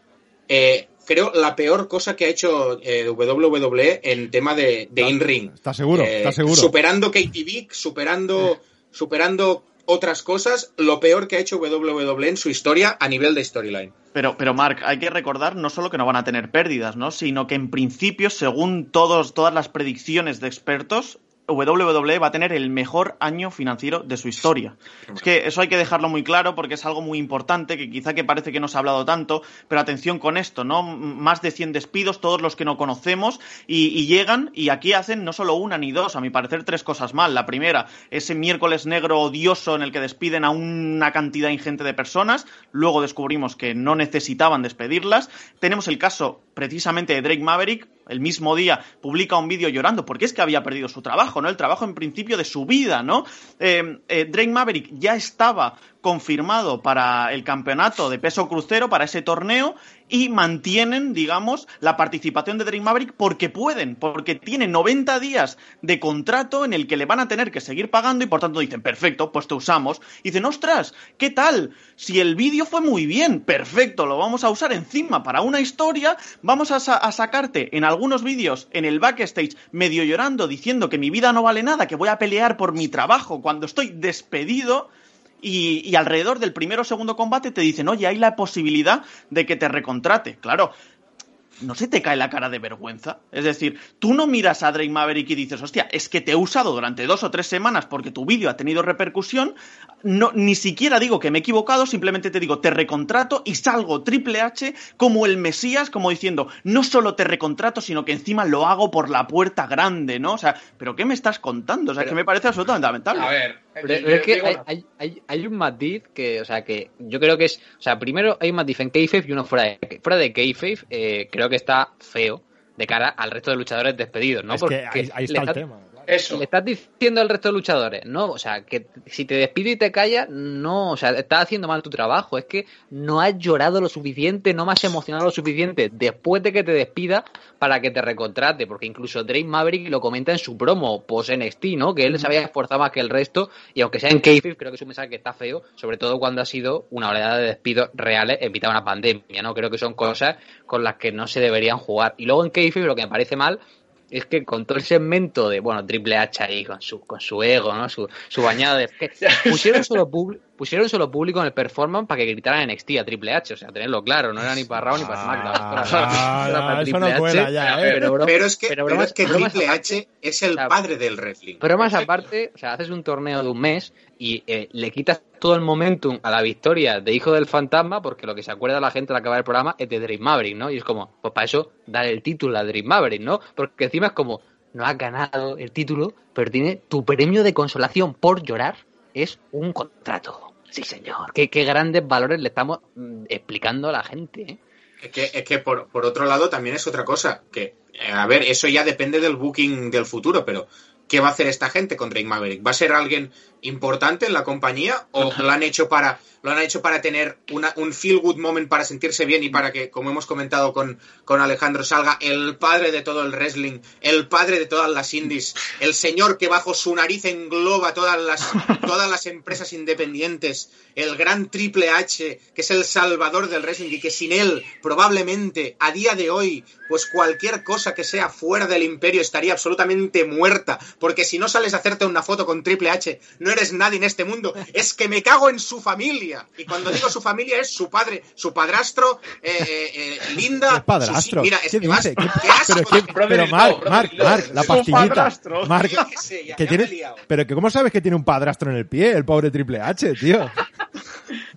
eh, creo la peor cosa que ha hecho eh, WWE en tema de, de in ring. ¿Estás seguro? Eh, ¿Estás seguro? Superando Katie Vick, superando, superando otras cosas, lo peor que ha hecho WWE en su historia a nivel de storyline. Pero, pero Mark, hay que recordar no solo que no van a tener pérdidas, ¿no? Sino que en principio, según todos, todas las predicciones de expertos, WWE va a tener el mejor año financiero de su historia. Es que eso hay que dejarlo muy claro porque es algo muy importante que quizá que parece que no se ha hablado tanto, pero atención con esto, ¿no? Más de 100 despidos, todos los que no conocemos, y, y llegan y aquí hacen no solo una ni dos, a mi parecer tres cosas mal. La primera, ese miércoles negro odioso en el que despiden a una cantidad ingente de personas, luego descubrimos que no necesitaban despedirlas. Tenemos el caso precisamente de Drake Maverick, el mismo día publica un vídeo llorando porque es que había perdido su trabajo, ¿no? El trabajo en principio de su vida, ¿no? Eh, eh, Drake Maverick ya estaba confirmado para el campeonato de peso crucero, para ese torneo, y mantienen, digamos, la participación de Drake Maverick porque pueden, porque tiene 90 días de contrato en el que le van a tener que seguir pagando y por tanto dicen, perfecto, pues te usamos. Y dicen, ostras, ¿qué tal? Si el vídeo fue muy bien, perfecto, lo vamos a usar encima para una historia, vamos a, sa- a sacarte en algunos vídeos en el backstage medio llorando diciendo que mi vida no vale nada, que voy a pelear por mi trabajo cuando estoy despedido. Y, y alrededor del primero o segundo combate te dicen, oye, hay la posibilidad de que te recontrate. Claro, ¿no se te cae la cara de vergüenza? Es decir, tú no miras a Drake Maverick y dices, hostia, es que te he usado durante dos o tres semanas porque tu vídeo ha tenido repercusión, no, ni siquiera digo que me he equivocado, simplemente te digo, te recontrato y salgo Triple H como el Mesías, como diciendo, no solo te recontrato, sino que encima lo hago por la puerta grande, ¿no? O sea, ¿pero qué me estás contando? O sea, que me parece absolutamente lamentable. A ver, Pero, yo- es que digo- hay, hay, hay, hay un matiz que, o sea, que yo creo que es, o sea, primero hay un matiz en Kayfabe y uno fuera de fuera de Kayfabe, eh, creo que está feo de cara al resto de luchadores despedidos, ¿no? Es que ahí, está el tema. Eso. Le estás diciendo al resto de luchadores, no, o sea, que si te despide y te callas, no, o sea, estás haciendo mal tu trabajo, es que no has llorado lo suficiente, no me has emocionado lo suficiente después de que te despida para que te recontrate, porque incluso Drake Maverick lo comenta en su promo post NXT, ¿no? Que él se había esforzado más que el resto y aunque sea en Kayfabe, creo que es un mensaje que está feo, sobre todo cuando ha sido una oleada de despidos reales en mitad de una pandemia, ¿no? Creo que son cosas con las que no se deberían jugar. Y luego en Kayfabe lo que me parece mal es que con todo el segmento de, bueno, Triple H ahí con su, con su ego, ¿no? Su, su bañada de... que pusieron, solo pub- pusieron solo público en el performance para que gritaran en NXT a Triple H, o sea, tenerlo claro, no era ni para Raw ni para SmackDown. Ah, para no, eso no cuela H, ya, ¿eh? pero, es que, pero pero bromas- es que bromas Triple aparte- H es el o sea, padre del wrestling. pero más aparte, o sea, haces un torneo de un mes y eh, le quitas todo el momentum a la victoria de Hijo del Fantasma, porque lo que se acuerda la gente al acabar el programa es de Dream Maverick, ¿no? Y es como, pues para eso, dar el título a Dream Maverick, ¿no? Porque encima es como, no has ganado el título, pero tiene tu premio de consolación por llorar, es un contrato. Sí, señor. Qué, qué grandes valores le estamos mm, explicando a la gente, ¿eh? Es que, es que por, por otro lado también es otra cosa, que, eh, a ver, eso ya depende del booking del futuro, pero ¿qué va a hacer esta gente con Drake Maverick? ¿Va a ser alguien importante en la compañía o lo han hecho para lo han hecho para tener una- un feel good moment para sentirse bien y para que, como hemos comentado con, con Alejandro, salga el padre de todo el wrestling, el padre de todas las indies, el señor que bajo su nariz engloba todas las, todas las empresas independientes, el gran Triple H, que es el salvador del wrestling y que sin él probablemente a día de hoy, pues cualquier cosa que sea fuera del imperio estaría absolutamente muerta, porque si no sales a hacerte una foto con Triple H, no eres nadie en este mundo, es que me cago en su familia. Y cuando digo su familia es su padre, su padrastro, eh, eh, eh, Linda. ¿Qué padrastro? mira, es ¿Qué que dice? ¿Qué- qué asco pero, qué- pero Mark, Mark, Mark, la pastillita. padrastro. Mark, Yo qué sé, ya- que ya tiene, liado. pero que ¿cómo sabes que tiene un padrastro en el pie, el pobre Triple H, tío?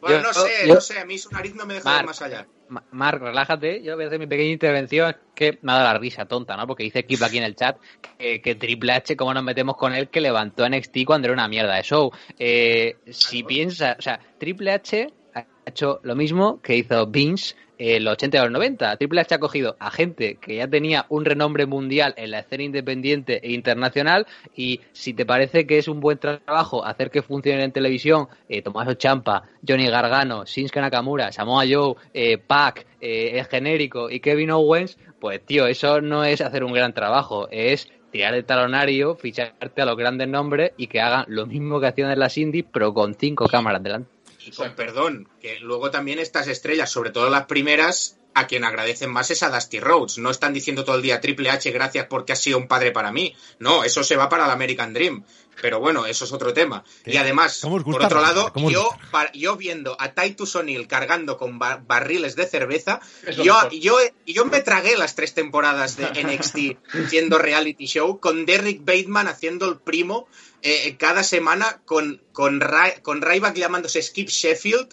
Bueno, Yo- no sé, yo- no sé, a mí su nariz no me deja Marc, más allá. Ma- Marc, relájate. Yo voy a hacer mi pequeña intervención que me ha dado la risa tonta, ¿no? Porque dice Kip aquí en el chat que, que Triple H, ¿cómo nos metemos con él? Que levantó a NXT cuando era una mierda de show. Eh, si piensa, o sea, Triple H ha hecho lo mismo que hizo Vince en los 80 y los 90. Triple H ha cogido a gente que ya tenía un renombre mundial en la escena independiente e internacional y si te parece que es un buen trabajo hacer que funcione en televisión, eh, Tommaso Champa, Johnny Gargano, Shinsuke Nakamura, Samoa Joe, eh, Pac, eh, el genérico y Kevin Owens, pues tío, eso no es hacer un gran trabajo, es tirar el talonario, ficharte a los grandes nombres y que hagan lo mismo que hacían en las indies, pero con cinco cámaras delante. Y con perdón, que luego también estas estrellas, sobre todo las primeras, a quien agradecen más es a Dusty Rhodes. No están diciendo todo el día Triple H, gracias porque has sido un padre para mí. No, eso se va para el American Dream. Pero bueno, eso es otro tema. Y además, ¿Cómo os por otro lado, ¿Cómo os yo, yo viendo a Titus O'Neill cargando con ba- barriles de cerveza, yo, yo, yo me tragué las tres temporadas de NXT siendo reality show, con Derrick Bateman haciendo el primo eh, cada semana, con, con, Ra- con Ryback llamándose Skip Sheffield,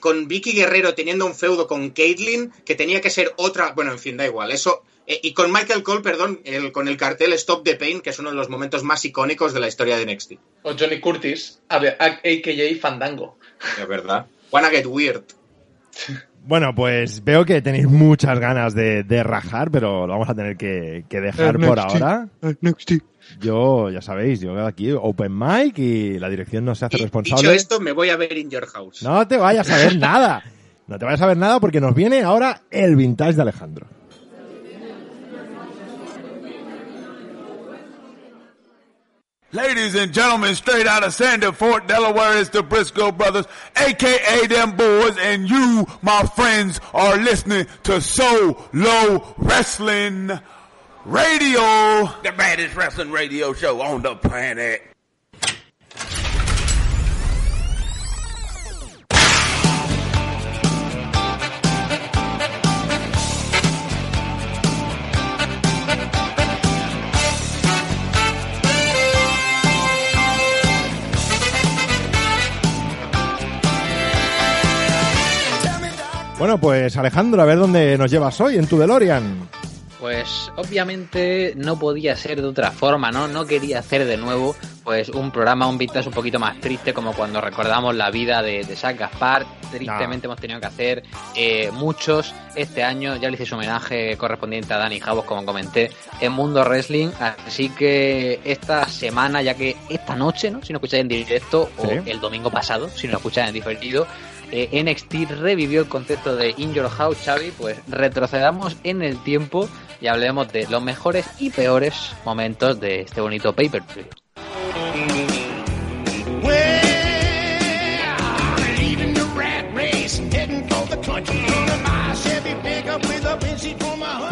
con Vicky Guerrero teniendo un feudo con Caitlyn, que tenía que ser otra, bueno, en fin, da igual, eso, eh, y con Michael Cole, perdón, el- con el cartel Stop the Pain, que es uno de los momentos más icónicos de la historia de NXT. O Johnny Curtis, a ver, a- a.k.a. Fandango. Es verdad. Wanna get weird. Bueno, pues veo que tenéis muchas ganas de, de rajar, pero lo vamos a tener que, que dejar por ahora. Yo, ya sabéis, yo aquí open mic y la dirección no se hace Dicho responsable. esto, me voy a ver In Your House. No te vayas a ver nada. No te vayas a ver nada porque nos viene ahora el vintage de Alejandro. Ladies and gentlemen, straight out of Sandy Fort, Delaware, it's the Briscoe Brothers, aka them boys, and you, my friends, are listening to So Low Wrestling Radio. The baddest wrestling radio show on the planet. Bueno, pues Alejandro, a ver dónde nos llevas hoy en tu DeLorean. Pues obviamente no podía ser de otra forma, ¿no? No quería hacer de nuevo pues un programa, un vintage un poquito más triste como cuando recordamos la vida de, de Zach Gaspar. Tristemente hemos tenido que hacer eh, muchos este año. Ya le hice su homenaje correspondiente a Dani Javos, como comenté, en Mundo Wrestling. Así que esta semana, ya que esta noche, ¿no? Si no escucháis en directo, o el domingo pasado, si no lo escucháis en diferido, eh, NXT revivió el concepto de In Your House, Xavi, pues retrocedamos en el tiempo y hablemos de los mejores y peores momentos de este bonito pay-per-view.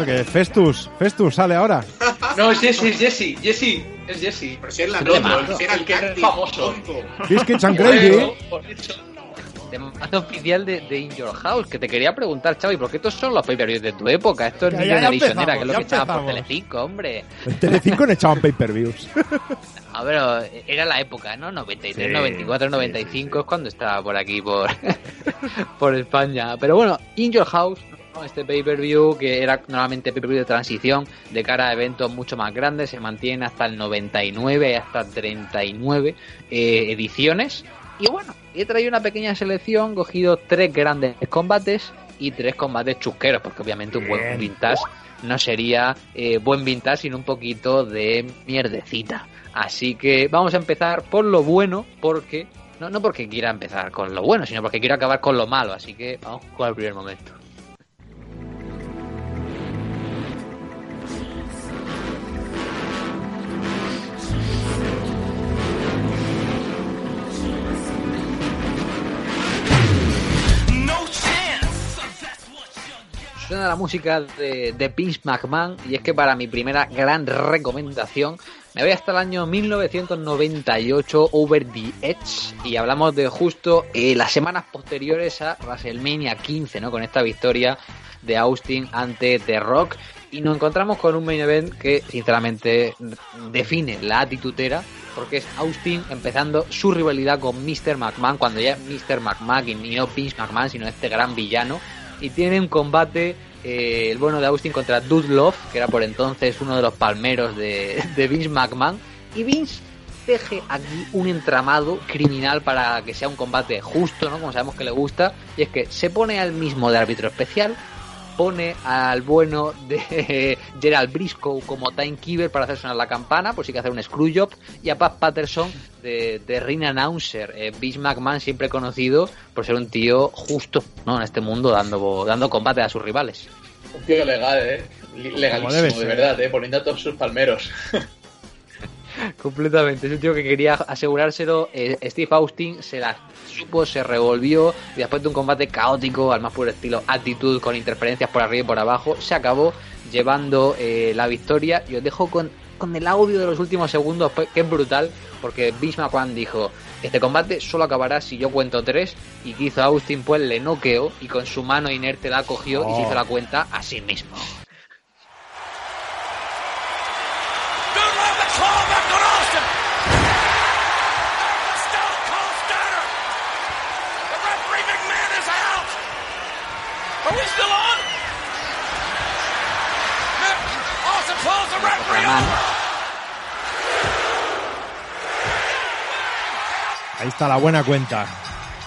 Que Festus, Festus sale ahora. No, es Jesse, es Jesse, Jesse, es Jesse. Pero si es la si era el famoso. Biscuits and Gravy. Temazo oficial de, de In Your House, que te quería preguntar, Xavi, porque estos son los pay-per-views de tu época. Esto es Ya, ya, ya Generation era, que es lo que ya echaba por. Telecinco, hombre. En Telecinco no echaban pay-per-views. A ver, era la época, ¿no? 93, Sí, 94, 95 es cuando estaba por aquí, por, por España. Pero bueno, In Your House, ¿no? este pay-per-view que era normalmente pay-per-view de transición de cara a eventos mucho más grandes, se mantiene hasta el 99, hasta 39 eh, ediciones. Y bueno, he traído una pequeña selección, cogido tres grandes combates y tres combates chusqueros, porque obviamente un buen vintage no sería eh, buen vintage sin un poquito de mierdecita. Así que vamos a empezar por lo bueno, porque no, no porque quiera empezar con lo bueno, sino porque quiero acabar con lo malo. Así que vamos con el primer momento. Suena la música de, de Vince McMahon y es que para mi primera gran recomendación me voy hasta el año 1998 Over the Edge y hablamos de justo eh, las semanas posteriores a WrestleMania 15, ¿no? Con esta victoria de Austin ante The Rock y nos encontramos con un main event que sinceramente define la atitudera porque es Austin empezando su rivalidad con Mr. McMahon cuando ya Mr. McMahon y no Vince McMahon sino este gran villano y tiene un combate eh, el bueno de Austin contra Dude Love, que era por entonces uno de los palmeros de, de Vince McMahon. Y Vince teje aquí un entramado criminal para que sea un combate justo, ¿no? Como sabemos que le gusta. Y es que se pone al mismo de árbitro especial, pone al bueno de Gerald Briscoe como timekeeper para hacer sonar la campana, por si hay que hacer un screwjob, y a Pat Patterson de, de ring announcer, eh, Vince McMahon siempre conocido por ser un tío justo ¿no? en este mundo dando, dando combate a sus rivales. Un tío legal, eh. Legalísimo, de verdad, eh. Poniendo a todos sus palmeros. Completamente, es un tío que quería asegurárselo. eh, Steve Austin se la supo, se revolvió y después de un combate caótico, al más puro estilo actitud, con interferencias por arriba y por abajo, se acabó llevando eh, la victoria. Y os dejo con, con el audio de los últimos segundos, pues, que es brutal, porque Vince McMahon dijo: Este combate solo acabará si yo cuento tres. Y que hizo Austin, pues le noqueó y con su mano inerte la cogió y se Oh. hizo la cuenta a sí mismo. Are we still on? Austin calls the referee. Ahí está la buena cuenta.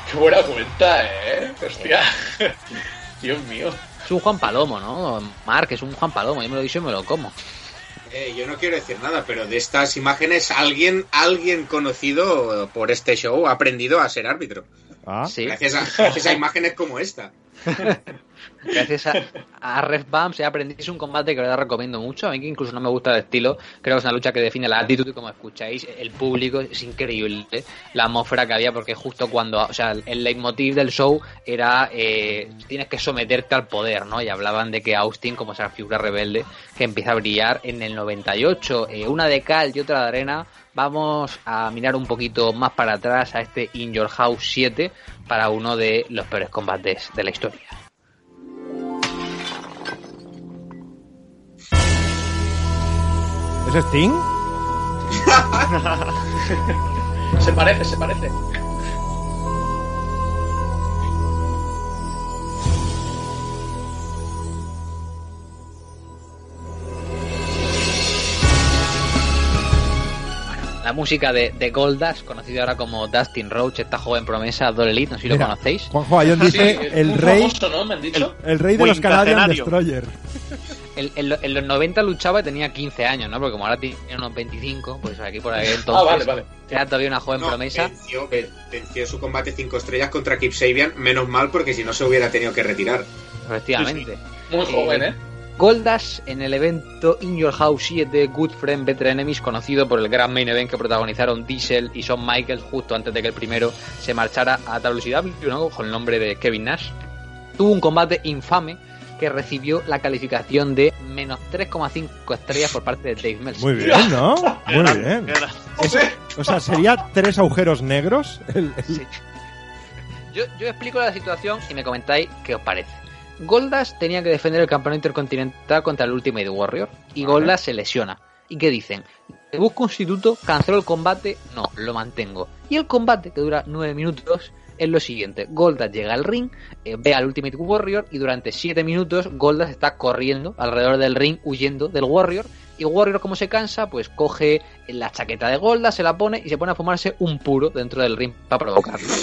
Qué buena cuenta, eh. Hostia. Dios mío. Es un Juan Palomo, ¿no? Mark es un Juan Palomo, yo me lo dicho y me lo como. Eh, yo no quiero decir nada, pero de estas imágenes alguien, alguien conocido por este show ha aprendido a ser árbitro. Ah. Gracias, a, gracias a imágenes como esta. Gracias a, a Ref Bumps he aprendido. Un combate que verdad recomiendo mucho. A mí que incluso no me gusta el estilo. Creo que es una lucha que define la actitud y como escucháis, el público es increíble. La atmósfera que había porque justo cuando, o sea, el leitmotiv del show era eh, tienes que someterte al poder, ¿no? Y hablaban de que Austin, como esa figura rebelde, que empieza a brillar en el 98. Eh, una de cal y otra de arena. Vamos a mirar un poquito más para atrás a este In Your House 7 para uno de los peores combates de la historia. ¿Es Sting? se parece, se parece. Música de, de Goldas, conocido ahora como Dustin Roach, esta joven promesa Dolly Elite, no sé si lo Mira, conocéis. Juanjo Ayón dice Sí, el rey, famoso, ¿no? Me han dicho. el rey de los Canadian. Destroyer. En, en lo- en los 90 luchaba y tenía 15 años, ¿no? Porque como ahora tiene unos 25, pues aquí por ahí entonces Ah, vale, vale. era todavía una joven No, promesa. venció, ven- venció su combate 5 estrellas contra Kip Sabian, menos mal porque si no se hubiera tenido que retirar. Efectivamente. Muy joven, ¿eh? Goldas en el evento In Your House 7 Good Friend Better Enemies, conocido por el gran main event que protagonizaron Diesel y Shawn Michaels justo antes de que el primero se marchara a WCW, ¿no? con el nombre de Kevin Nash. Tuvo un combate infame que recibió la calificación de menos 3,5 estrellas por parte de Dave Meltzer. Muy bien, ¿no? Muy bien. O sea, sería tres agujeros negros. el- el- Sí. Yo, yo explico la situación y me comentáis qué os parece. Goldas tenía que defender el campeonato intercontinental contra el Ultimate Warrior y Goldas se lesiona. ¿Y qué dicen? Busco un sustituto, cancelo el combate, no, lo mantengo. Y el combate, que dura 9 minutos, es lo siguiente. Goldas llega al ring, eh, ve al Ultimate Warrior y durante 7 minutos Goldas está corriendo alrededor del ring huyendo del Warrior. Y Warrior, como se cansa, pues coge la chaqueta de Goldas, se la pone y se pone a fumarse un puro dentro del ring para provocarlo.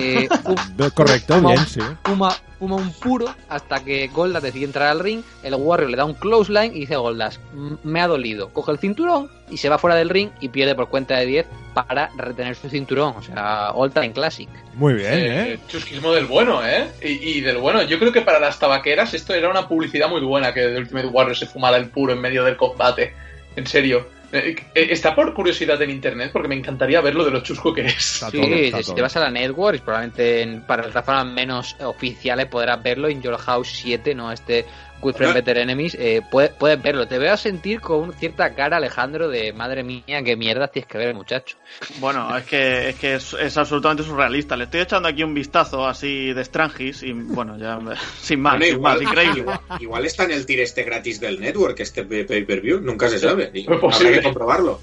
Eh, un- Correcto, fuma bien, sí. Fuma, fuma un puro hasta que Goldas decide entrar al ring. El Warrior le da un clothesline y dice Goldas, "M- me ha dolido. Coge el cinturón y se va fuera del ring y pierde por cuenta de 10 para retener su cinturón. O sea, All Time Classic. Muy bien, Eh, ¿eh? Chusquismo del bueno, ¿eh? Y, y del bueno. Yo creo que para las tabaqueras esto era una publicidad muy buena que The Ultimate Warrior se fumara el puro en medio del combate. En serio. Eh, eh, está por curiosidad en internet porque me encantaría ver lo de lo chusco que es. Está Sí, todo, está si todo. te vas a la Network, probablemente en- para las plataformas menos oficiales podrás verlo. En Your House 7, ¿no? Este Good Friend. Better Enemies, eh, puedes, puedes verlo. Te veo a sentir con cierta cara, Alejandro, de madre mía, qué mierda tienes que ver, muchacho. Bueno, es que, es, que es, es absolutamente surrealista. Le estoy echando aquí un vistazo así de Strangis y bueno, ya sin más, Bueno, sin más, igual, increíble. igual, igual está en el tier este gratis del network, este pay- pay-per-view, nunca se sabe. Y Es habrá que comprobarlo.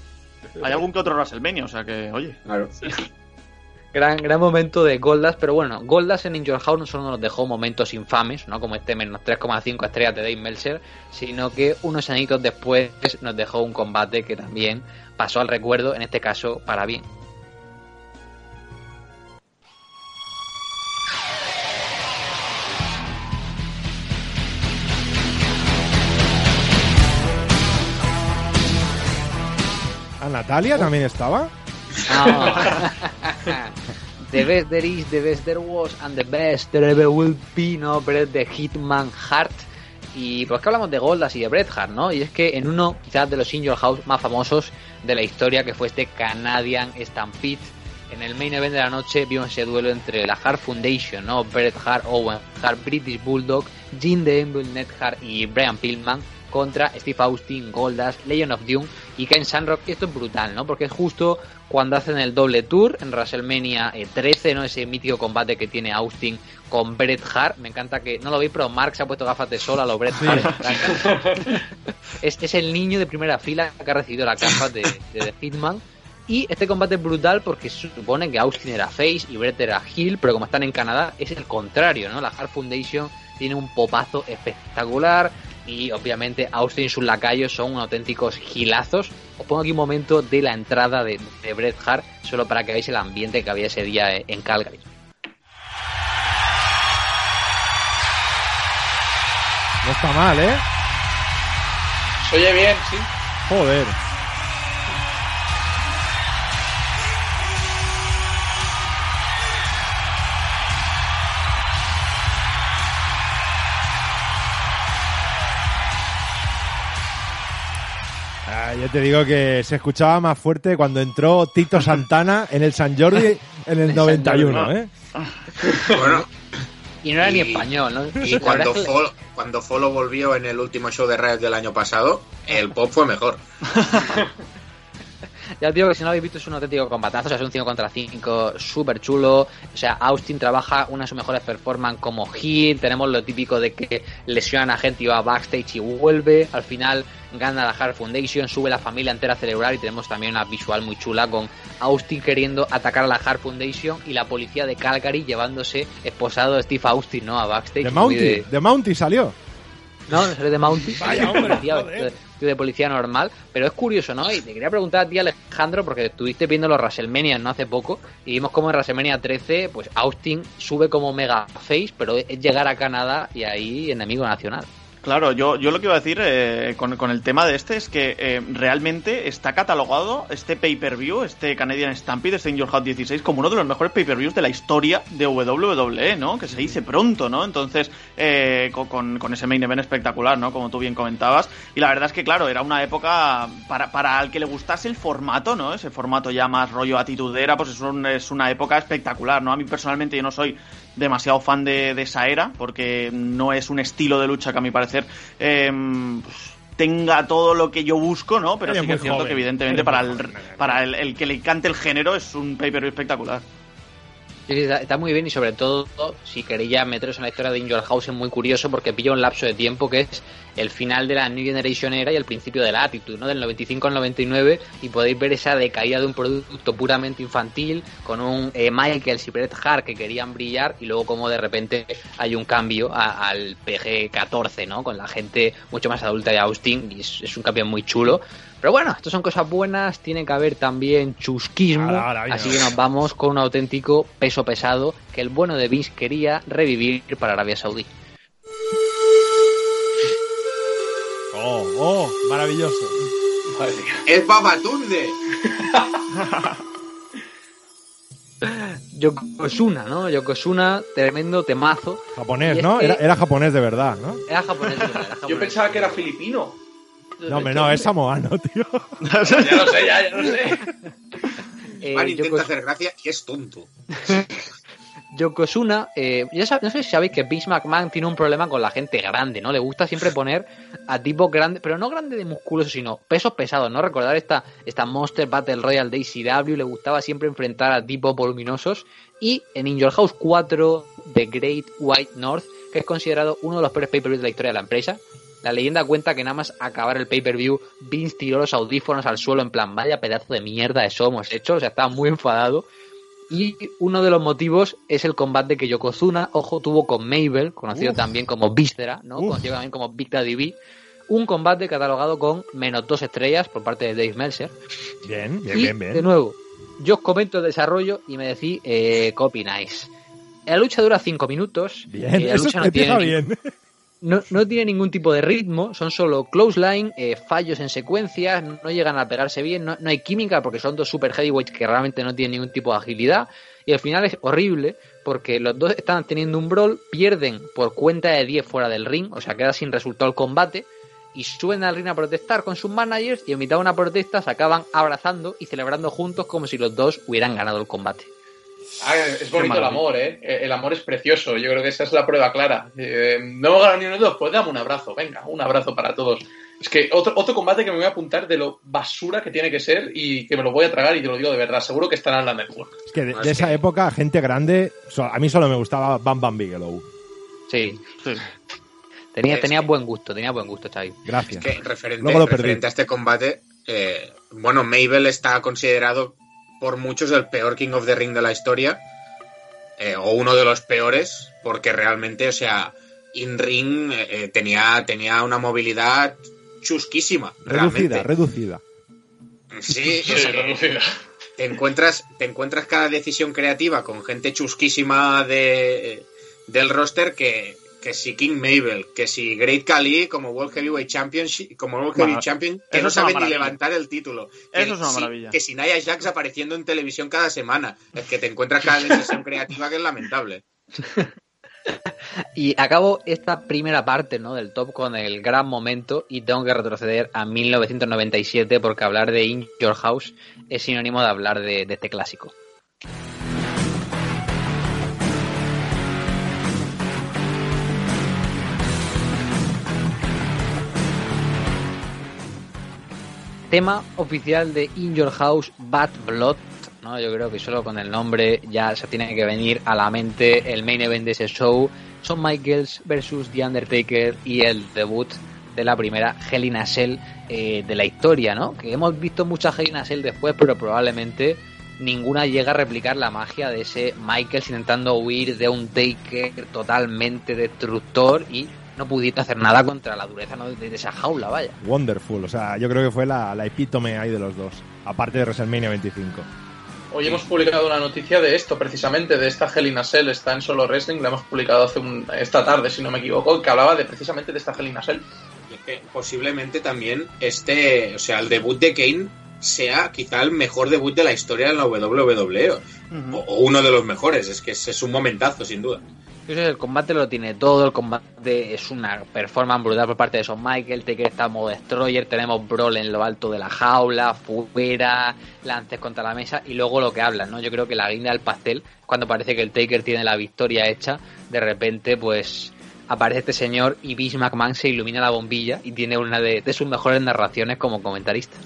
Hay algún que otro WrestleMania, o sea que, oye. Claro. Gran, gran momento de Goldas, pero bueno, Goldas en In Your House no solo nos dejó momentos infames, ¿no? Como este menos 3,5 estrellas de Dave Meltzer, sino que unos añitos después nos dejó un combate que también pasó al recuerdo, en este caso para bien. ¿A Natalia también estaba? No. the best there is, the best there was, and the best there ever will be, ¿no? Bret the Hitman Hart. Y pues que hablamos de Goldas y de Bret Hart, ¿no? Y es que en uno quizás de los In Your House más famosos de la historia, que fue este Canadian Stampede, en el main event de la noche vimos ese duelo entre la Hart Foundation, ¿no? Bret Hart, Owen Hart, British Bulldog, Jim the Anvil Ned Hart y Brian Pillman contra Steve Austin, Goldas, Legion of Doom y Ken Shamrock. Esto es brutal, ¿no? Porque es justo cuando hacen el doble tour en WrestleMania eh, 13, ¿no? Ese mítico combate que tiene Austin con Bret Hart. Me encanta que, no lo veis, pero Mark se ha puesto gafas de sol a lo Bret Hart. es, es el niño de primera fila que ha recibido las gafas de, de The Hitman. Y este combate es brutal porque se supone que Austin era face y Bret era heel, pero como están en Canadá es el contrario, ¿no? La Hart Foundation tiene un popazo espectacular y obviamente Austin y sus lacayos son unos auténticos gilazos. Os pongo aquí un momento de la entrada de, de Bret Hart solo para que veáis el ambiente que había ese día eh, en Calgary. No está mal, ¿eh? Se oye bien, sí. Joder. Ya te digo que se escuchaba más fuerte cuando entró Tito Santana en el San Jordi en el 91, ¿eh? Bueno, Y no era ni español, ¿no? y cuando, Folo, cuando Folo volvió en el último show de Riot del año pasado, el pop fue mejor. Ya os digo que si no lo habéis visto es un auténtico combatazo, o sea, es un 5 contra 5, súper chulo. O sea, Austin trabaja una de sus mejores performances como heel. Tenemos lo típico de que lesionan a gente y va backstage y vuelve. Al final gana la Hard Foundation, sube la familia entera a celebrar y tenemos también una visual muy chula con Austin queriendo atacar a la Hard Foundation y la policía de Calgary llevándose esposado a Steve Austin, ¿no? A backstage. Mounty, de- Mounty salió. No, no sale de Mountie. Vaya, hombre, de- vestido de policía normal. Pero es curioso, ¿no? Y te quería preguntar a ti, Alejandro, porque estuviste viendo los WrestleMania no hace poco. Y vimos como en WrestleMania 13, pues Austin sube como mega face, pero es llegar a Canadá y ahí enemigo nacional. Claro, yo, yo lo que iba a decir eh, con, con el tema de este es que eh, realmente está catalogado este pay-per-view, este Canadian Stampede, este In Your House 16, como uno de los mejores pay-per-views de la historia de WWE, ¿no? Que se dice pronto, ¿no? Entonces, eh, con, con- ese main event espectacular, ¿no? Como tú bien comentabas. Y la verdad es que, claro, era una época para, para al que le gustase el formato, ¿no? Ese formato ya más rollo atitudera, pues es, un- es una época espectacular, ¿no? A mí personalmente yo no soy demasiado fan de, de esa era, porque no es un estilo de lucha que a mi parecer eh, pues, tenga todo lo que yo busco, ¿no? Pero Eres sí que es cierto joven. que evidentemente Eres para, el, para el, el que le encante el género es un pay-per-view espectacular. Sí, sí, está, muy bien y sobre todo si queréis ya meteros en la historia de In Your House es muy curioso porque pilla un lapso de tiempo que es el final de la New Generation era y el principio de la Attitude, ¿no? Del 95 al 99 y podéis ver esa decaída de un producto puramente infantil con un eh, Michaels y Bret Hart que querían brillar y luego como de repente hay un cambio al PG-14, ¿no? Con la gente mucho más adulta de Austin y es, es un cambio muy chulo. Pero bueno, esto son cosas buenas, tiene que haber también chusquismo, Ahora, ahora, venga. así que nos vamos con un auténtico peso pesado que el bueno de Vince quería revivir para Arabia Saudí. Oh, oh, maravilloso. ¡Es Babatunde! Yokozuna, ¿no? Yokozuna, tremendo temazo. Japonés, ¿no? Era, era japonés de verdad, ¿no? Era japonés, de verdad, era japonés. Yo pensaba que era filipino. No, hombre, no, es samoano, tío. Ya lo sé, ya, ya lo sé. Eh, Juan intenta Yoko- hacer gracia y es tonto. Yokozuna, eh, ya sab- no sé si sabéis que Vince McMahon tiene un problema con la gente grande, ¿no? Le gusta siempre poner a tipos grandes, pero no grande de musculoso, sino pesos pesados, ¿no? Recordar esta, esta Monster Battle Royale de ECW, le gustaba siempre enfrentar a tipos voluminosos. Y en In Your House 4, The Great White North, que es considerado uno de los peores pay-per-views de la historia de la empresa. La leyenda cuenta que nada más acabar el pay-per-view, Vince tiró los audífonos al suelo en plan, vaya pedazo de mierda eso hemos hecho, o sea, estaba muy enfadado. Y uno de los motivos es el combate que Yokozuna, ojo, tuvo con Mabel, conocido Uf. también como Víscera, ¿no? Uf. Conocido también como Big Daddy V. Un combate catalogado con menos dos estrellas por parte de Dave Meltzer. Bien, bien, y, bien, bien. de nuevo, yo os comento el desarrollo y me decís eh, qué opináis. La lucha dura cinco minutos. Bien, y la eso lucha no tiene, bien. No, no tiene ningún tipo de ritmo, son solo close line, eh, fallos en secuencias, no llegan a pegarse bien, no, no hay química porque son dos super heavyweights que realmente no tienen ningún tipo de agilidad. Y al final es horrible porque los dos están teniendo un brawl, pierden por cuenta de 10 fuera del ring, o sea, queda sin resultado el combate. Y suben al ring a protestar con sus managers y en mitad de una protesta se acaban abrazando y celebrando juntos como si los dos hubieran ganado el combate. Ah, es bonito el amor, ¿eh? El amor es precioso. Yo creo que esa es la prueba clara. Eh, no hemos ganado ni uno de dos, pues dame un abrazo. Venga, un abrazo para todos. Es que otro, otro combate que me voy a apuntar de lo basura que tiene que ser y que me lo voy a tragar y te lo digo de verdad. Seguro que estará en la network. Es que de, No, de es esa que- época, gente grande, a mí solo me gustaba Bam Bam Bigelow. Sí, Sí. tenía, tenía buen gusto, tenía buen gusto, Xavi. Gracias. Que referente, Luego lo perdí. referente a este combate, eh, bueno, Mabel está considerado por muchos el peor King of the Ring de la historia, eh, o uno de los peores, porque realmente, o sea, in-ring eh, eh, tenía, tenía una movilidad chusquísima, Reducida, realmente. reducida. Sí, Sí, reducida. te encuentras, te encuentras cada decisión creativa con gente chusquísima de, del roster que, que si King Mabel, que si Great Khali como World Heavyweight Championship, como World Bueno, Heavyweight Champion, que no es una sabe ni levantar el título. Que Eso es una si- maravilla. Que si Nia Jax apareciendo en televisión cada semana. Es que te encuentras cada decisión creativa que es lamentable. Y acabo esta primera parte ¿no? del top con el gran momento y tengo que retroceder a 1997 porque hablar de In Your House es sinónimo de hablar de, de este clásico. Tema oficial de In Your House Bad Blood. ¿no? Yo creo que solo con el nombre ya se tiene que venir a la mente el main event de ese show. Son Michaels versus The Undertaker y el debut de la primera Hell in a Cell eh, de la historia, ¿no? Que hemos visto muchas Hell in a Cell después, pero probablemente ninguna llega a replicar la magia de ese Michaels intentando huir de un Taker totalmente destructor y no pudiera hacer nada contra la dureza ¿no? de, esa jaula, vaya. Wonderful, o sea, yo creo que fue la, la epítome ahí de los dos, aparte de WrestleMania 25. Hoy hemos publicado una noticia de esto, precisamente, de esta Hell in a Cell, está en Solo Wrestling, la hemos publicado hace un- esta tarde, si no me equivoco, que hablaba de precisamente de esta Hell in a Cell. Y es que posiblemente también este, o sea, el debut de Kane sea quizá el mejor debut de la historia en la WWE, o, o uno de los mejores, es que es, es un momentazo, sin duda. El combate lo tiene todo, el combate es una performance brutal por parte de Son Michael, Taker está modo destroyer, tenemos Brawl en lo alto de la jaula, fuera, lances contra la mesa y luego lo que hablan, ¿no? Yo creo que la guinda del pastel, cuando parece que el Taker tiene la victoria hecha, de repente pues aparece este señor y Vince McMahon se ilumina la bombilla y tiene una de sus mejores narraciones como comentarista.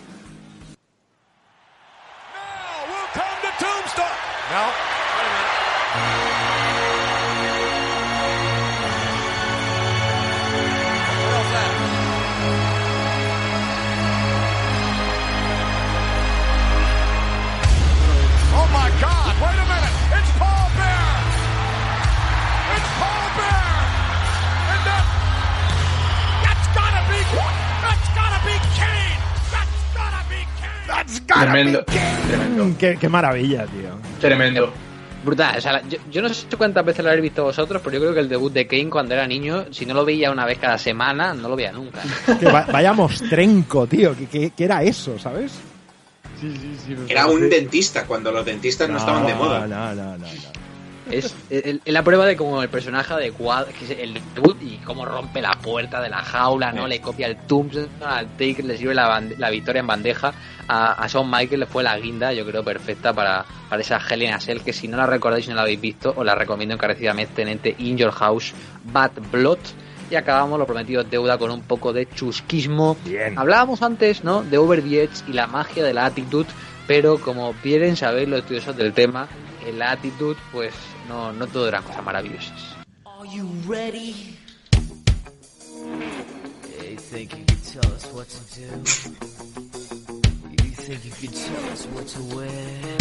Tremendo, tremendo, Mm, qué, qué maravilla, tío. tremendo. Brutal, o sea, yo, yo no sé cuántas veces lo habéis visto vosotros, pero yo creo que el debut de Kane cuando era niño, si no lo veía una vez cada semana, no lo veía nunca. Que va- vaya mostrenco, tío, que era eso, ¿sabes? Era un dentista cuando los dentistas no, estaban de moda. No, no, no, no. Es, el- el- la prueba de como el personaje adecuado, que es el debut y cómo rompe la puerta de la jaula, ¿no? Le copia el Tombstone al Taker, le sirve la, la victoria en bandeja. A, a Shawn Michaels le fue la guinda, yo creo, perfecta para, para esa Hell in a Cell, que si no la recordáis, si no la habéis visto, os la recomiendo encarecidamente en este In Your House Bad Blood. Y acabamos lo prometido deuda con un poco de chusquismo. Bien. Hablábamos antes, ¿no? De Over the Edge y la magia de la attitude, pero como quieren saber los estudiosos del tema, la attitude, pues no, no todo eran cosas maravillosas. Are you ready? You think you can tell us what to do? You think you can tell us what to wear?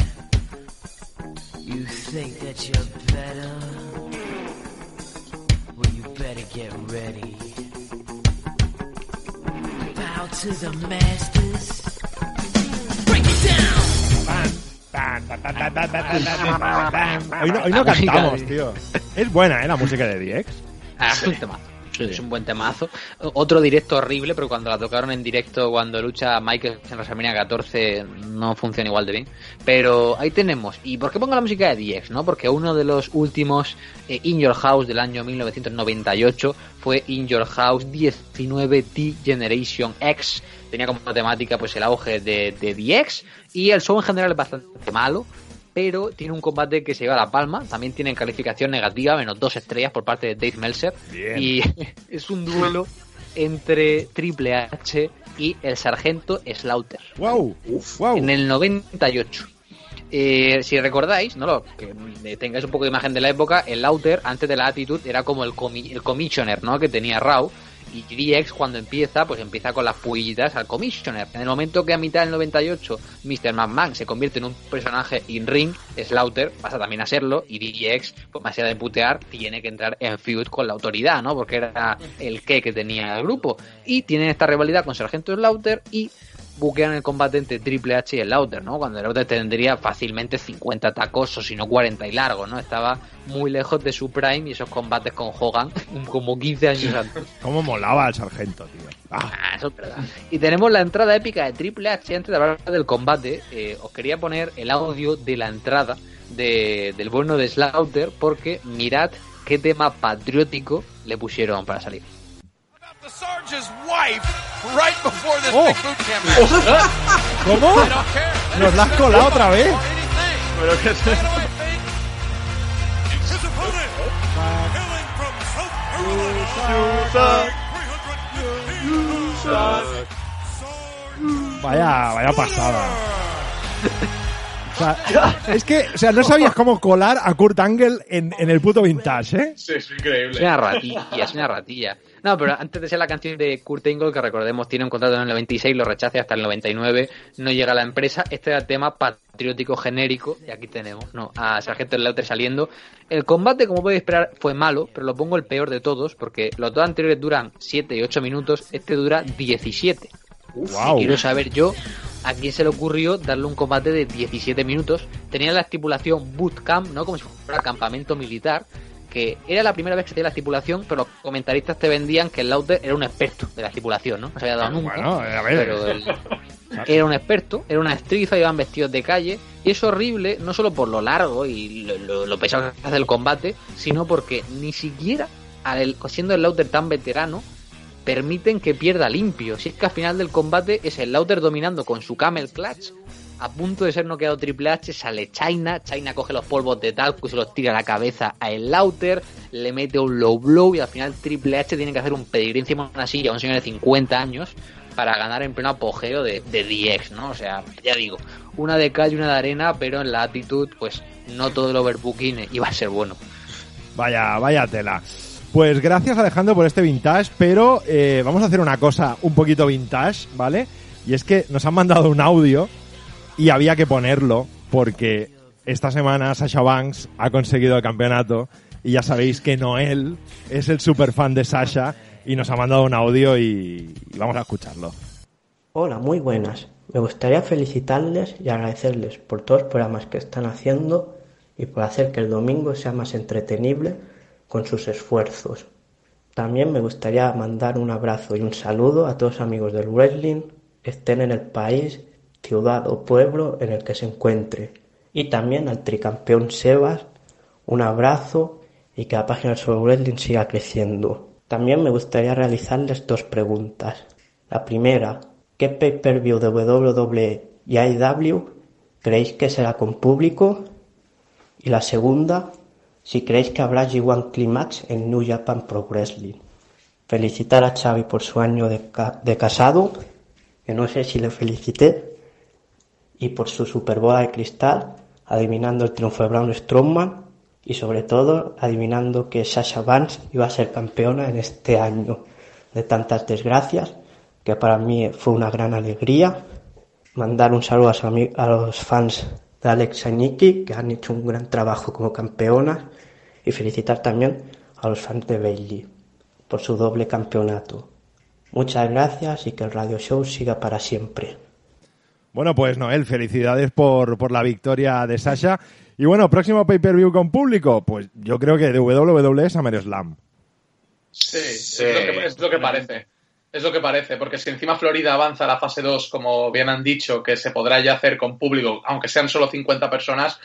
You think that you're better? Well, you better get ready. Bow to the masters. Hoy no, hoy cantamos, de- tío. Es buena, ¿eh? La música de DX. Ah, es un temazo. Es un buen temazo. Otro directo horrible, pero cuando la tocaron en directo, cuando lucha Michael en WrestleMania 14, no funciona igual de bien. Pero ahí tenemos. ¿Y por qué pongo la música de DX? no Porque uno de los últimos eh, In Your House del año 1998 fue In Your House 19T Generation X. Tenía como temática pues el auge de, de DX. Y el show en general es bastante malo pero tiene un combate que se lleva la palma. También tiene calificación negativa, menos dos estrellas por parte de Dave Meltzer. Bien. Y es un duelo entre Triple H y el sargento Slaughter. ¡Wow! ¡Wow! En el 98. Eh, si recordáis, ¿no? Lo, que tengáis un poco de imagen de la época, el Lauter antes de la Attitude era como el, comi- el Commissioner, ¿no? Que tenía Raw. DX cuando empieza, pues empieza con las puillitas al Commissioner. En el momento que a mitad del 98 Mr. McMahon se convierte en un personaje in-ring, Slaughter pasa también a serlo y DX, más allá de putear, tiene que entrar en feud con la autoridad, ¿no? Porque era el que que tenía el grupo. Y tienen esta rivalidad con Sargento Slaughter y buquean el combate entre Triple H y el Lauter, ¿no? Cuando el Lauter tendría fácilmente 50 tacos o si no 40 y largo, ¿no? Estaba muy lejos de su prime y esos combates con Hogan como 15 años antes. ¿Cómo molaba el sargento, tío? Ah, Ah, eso es verdad. Y tenemos la entrada épica de Triple H. Antes de hablar del combate, eh, os quería poner el audio de la entrada de- del bueno de Slaughter porque mirad qué tema patriótico le pusieron para salir. The Sarge's wife right before this Oh. big boot camp match. ¿Cómo? I don't care. ¿Nos la has colado otra vez? Pero que es- Carolina, Vaya, vaya pasada. O sea, es que, o sea, no sabías cómo colar a Kurt Angle en, en el puto vintage, ¿eh? Sí, es increíble. Es una ratilla, es una ratilla. No, pero antes de ser la canción de Kurt Angle, que recordemos tiene un contrato en el 96, lo rechace hasta el 99, no llega a la empresa. Este era el tema patriótico genérico, y aquí tenemos, ¿no? A Sargento Lauter saliendo. El combate, como podéis esperar, fue malo, pero lo pongo el peor de todos, porque los dos anteriores duran 7 y 8 minutos, este dura 17. Wow. Y quiero saber yo a quién se le ocurrió darle un combate de 17 minutos. Tenía la estipulación bootcamp, ¿no? Como si fuera campamento militar. Que era la primera vez que se hacía la estipulación, pero los comentaristas te vendían que el Lauter era un experto de la estipulación, ¿no? No se había dado nunca. Bueno, a ver. Pero él era un experto, era una estriza, iban vestidos de calle. Y es horrible, no solo por lo largo y lo, lo- lo pesado que hace el combate, sino porque ni siquiera, al- siendo el Lauter tan veterano, permiten que pierda limpio. Si es que al final del combate es el Lauter dominando con su Camel Clutch, a punto de ser noqueado Triple H, sale China, China coge los polvos de talco y se los tira a la cabeza a el Lauter, le mete un low blow y al final Triple H tiene que hacer un pedigrí encima de una silla a un señor de 50 años para ganar en pleno apogeo de, de DX, ¿no? O sea, ya digo, una de calle y una de arena, pero en la actitud, pues no todo el overbooking iba a ser bueno. Vaya, vaya tela. Pues gracias Alejandro por este vintage, pero eh, vamos a hacer una cosa un poquito vintage, ¿vale? Y es que nos han mandado un audio y había que ponerlo porque esta semana Sasha Banks ha conseguido el campeonato y ya sabéis que Noel es el super fan de Sasha y nos ha mandado un audio y, y vamos a escucharlo. Hola, muy buenas. Me gustaría felicitarles y agradecerles por todos los programas que están haciendo y por hacer que el domingo sea más entretenible con sus esfuerzos. También me gustaría mandar un abrazo y un saludo a todos los amigos del wrestling, estén en el país, ciudad o pueblo en el que se encuentre. Y también al tricampeón Sebas, un abrazo y que la página del Solo Wrestling siga creciendo. También me gustaría realizarles dos preguntas. La primera, ¿qué pay-per-view de WWE y AEW creéis que será con público? Y la segunda, si creéis que habrá G1 Climax en New Japan Pro Wrestling. Felicitar a Xavi por su año de, de casado, que no sé si le felicité, y por su Super Bowl de cristal, adivinando el triunfo de Braun Strowman y sobre todo adivinando que Sasha Banks iba a ser campeona en este año de tantas desgracias, que para mí fue una gran alegría. Mandar un saludo a, los fans de Alexa Nikki, que han hecho un gran trabajo como campeonas, y felicitar también a los fans de Bailey por su doble campeonato. Muchas gracias y que el radio show siga para siempre. Bueno, pues Noel, felicidades por, por la victoria de Sasha. Y bueno, próximo pay-per-view con público, pues yo creo que de WWE SummerSlam. Sí, Es, lo que, es lo que parece. Es lo que parece, porque si encima Florida avanza a la fase 2, como bien han dicho, que se podrá ya hacer con público, aunque sean solo 50 personas,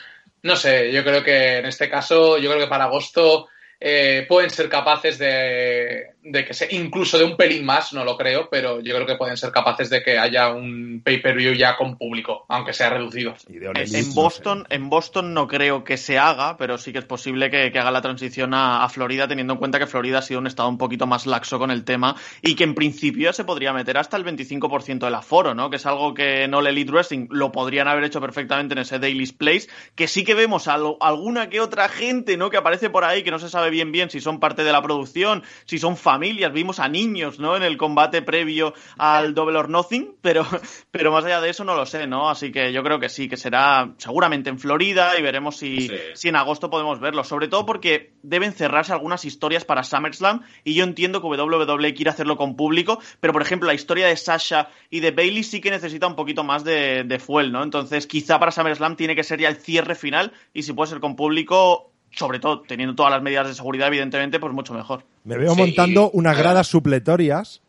no sé, yo creo que en este caso, yo creo que para agosto eh, pueden ser capaces de, de que se, incluso de un pelín más, no lo creo, pero yo creo que pueden ser capaces de que haya un pay-per-view ya con público, aunque sea reducido. En, en Boston, en Boston no creo que se haga, pero sí que es posible que, que haga la transición a, a Florida, teniendo en cuenta que Florida ha sido un estado un poquito más laxo con el tema y que en principio ya se podría meter hasta el 25% del aforo, ¿no? Que es algo que no el Elite Wrestling lo podrían haber hecho perfectamente en ese Daily's Place, que sí que vemos a lo- alguna que otra gente, ¿no? Que aparece por ahí que no se sabe bien bien si son parte de la producción, si son familias, vimos a niños, ¿no? En el combate previo al Double or Nothing, pero, pero más allá de eso no lo sé, ¿no? Así que yo creo que sí, que será seguramente en Florida y veremos si, si en agosto podemos verlo. Sobre todo porque deben cerrarse algunas historias para SummerSlam y yo entiendo que WWE quiere hacerlo con público, pero por ejemplo la historia de Sasha y de Bailey sí que necesita un poquito más de, de fuel, ¿no? Entonces quizá para SummerSlam tiene que ser ya el cierre final y si puede ser con público, sobre todo teniendo todas las medidas de seguridad evidentemente, pues mucho mejor. Me veo montando unas gradas supletorias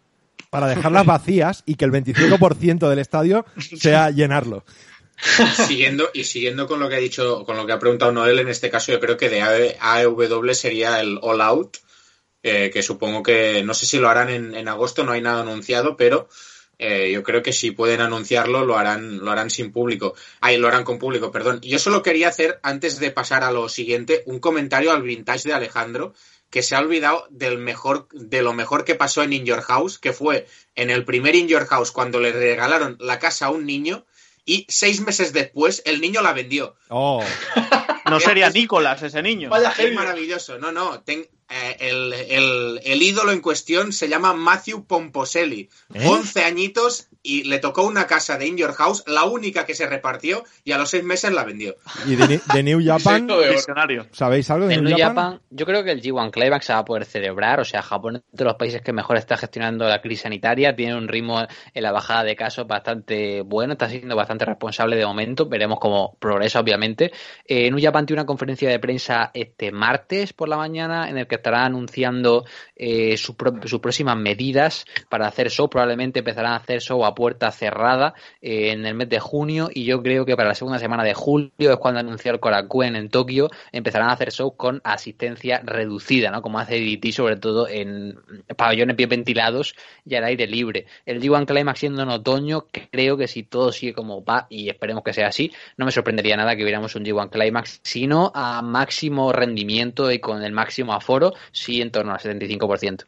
para dejarlas vacías y que el 25% del estadio sea llenarlo. siguiendo y siguiendo con lo que ha dicho, con lo que ha preguntado Noel, en este caso yo creo que de AE- AEW sería el All Out, eh, que supongo que no sé si lo harán en, en agosto, no hay nada anunciado, pero eh, yo creo que si pueden anunciarlo lo harán, lo harán sin público. Ahí lo harán con público, perdón. Yo solo quería hacer, antes de pasar a lo siguiente, un comentario al vintage de Alejandro, que se ha olvidado del mejor, de lo mejor que pasó en In Your House, que fue en el primer In Your House cuando le regalaron la casa a un niño y seis meses después el niño la vendió. Oh. No sería Nicolás ese niño. Es maravilloso. No, no. ten- eh, el, el- el ídolo en cuestión se llama Matthew Pomposelli. ¿Eh? 11 añitos y le tocó una casa de In Your House, la única que se repartió, y a los seis meses la vendió. ¿Y de, de New Japan? Visionario. ¿Sabéis algo de En New New Japan? Japan, yo creo que el G1 Climax se va a poder celebrar. O sea, Japón es de los países que mejor está gestionando la crisis sanitaria. Tiene un ritmo en la bajada de casos bastante bueno. Está siendo bastante responsable de momento. Veremos cómo progresa, obviamente. Eh, New Japan tiene una conferencia de prensa este martes por la mañana en el que estará anunciando eh, sus próximas medidas para hacer show. Probablemente empezarán a hacer show a puerta cerrada eh, en el mes de junio. Y yo creo que para la segunda semana de julio es cuando anunció el Korakuen en Tokio. Empezarán a hacer show con asistencia reducida, ¿no? Como hace DDT, sobre todo en pabellones bien ventilados y al aire libre. El G1 Climax siendo en otoño, creo que si todo sigue como va, y esperemos que sea así, no me sorprendería nada que viéramos un G1 Climax, sino a máximo rendimiento y con el máximo aforo, sí en torno al 75%.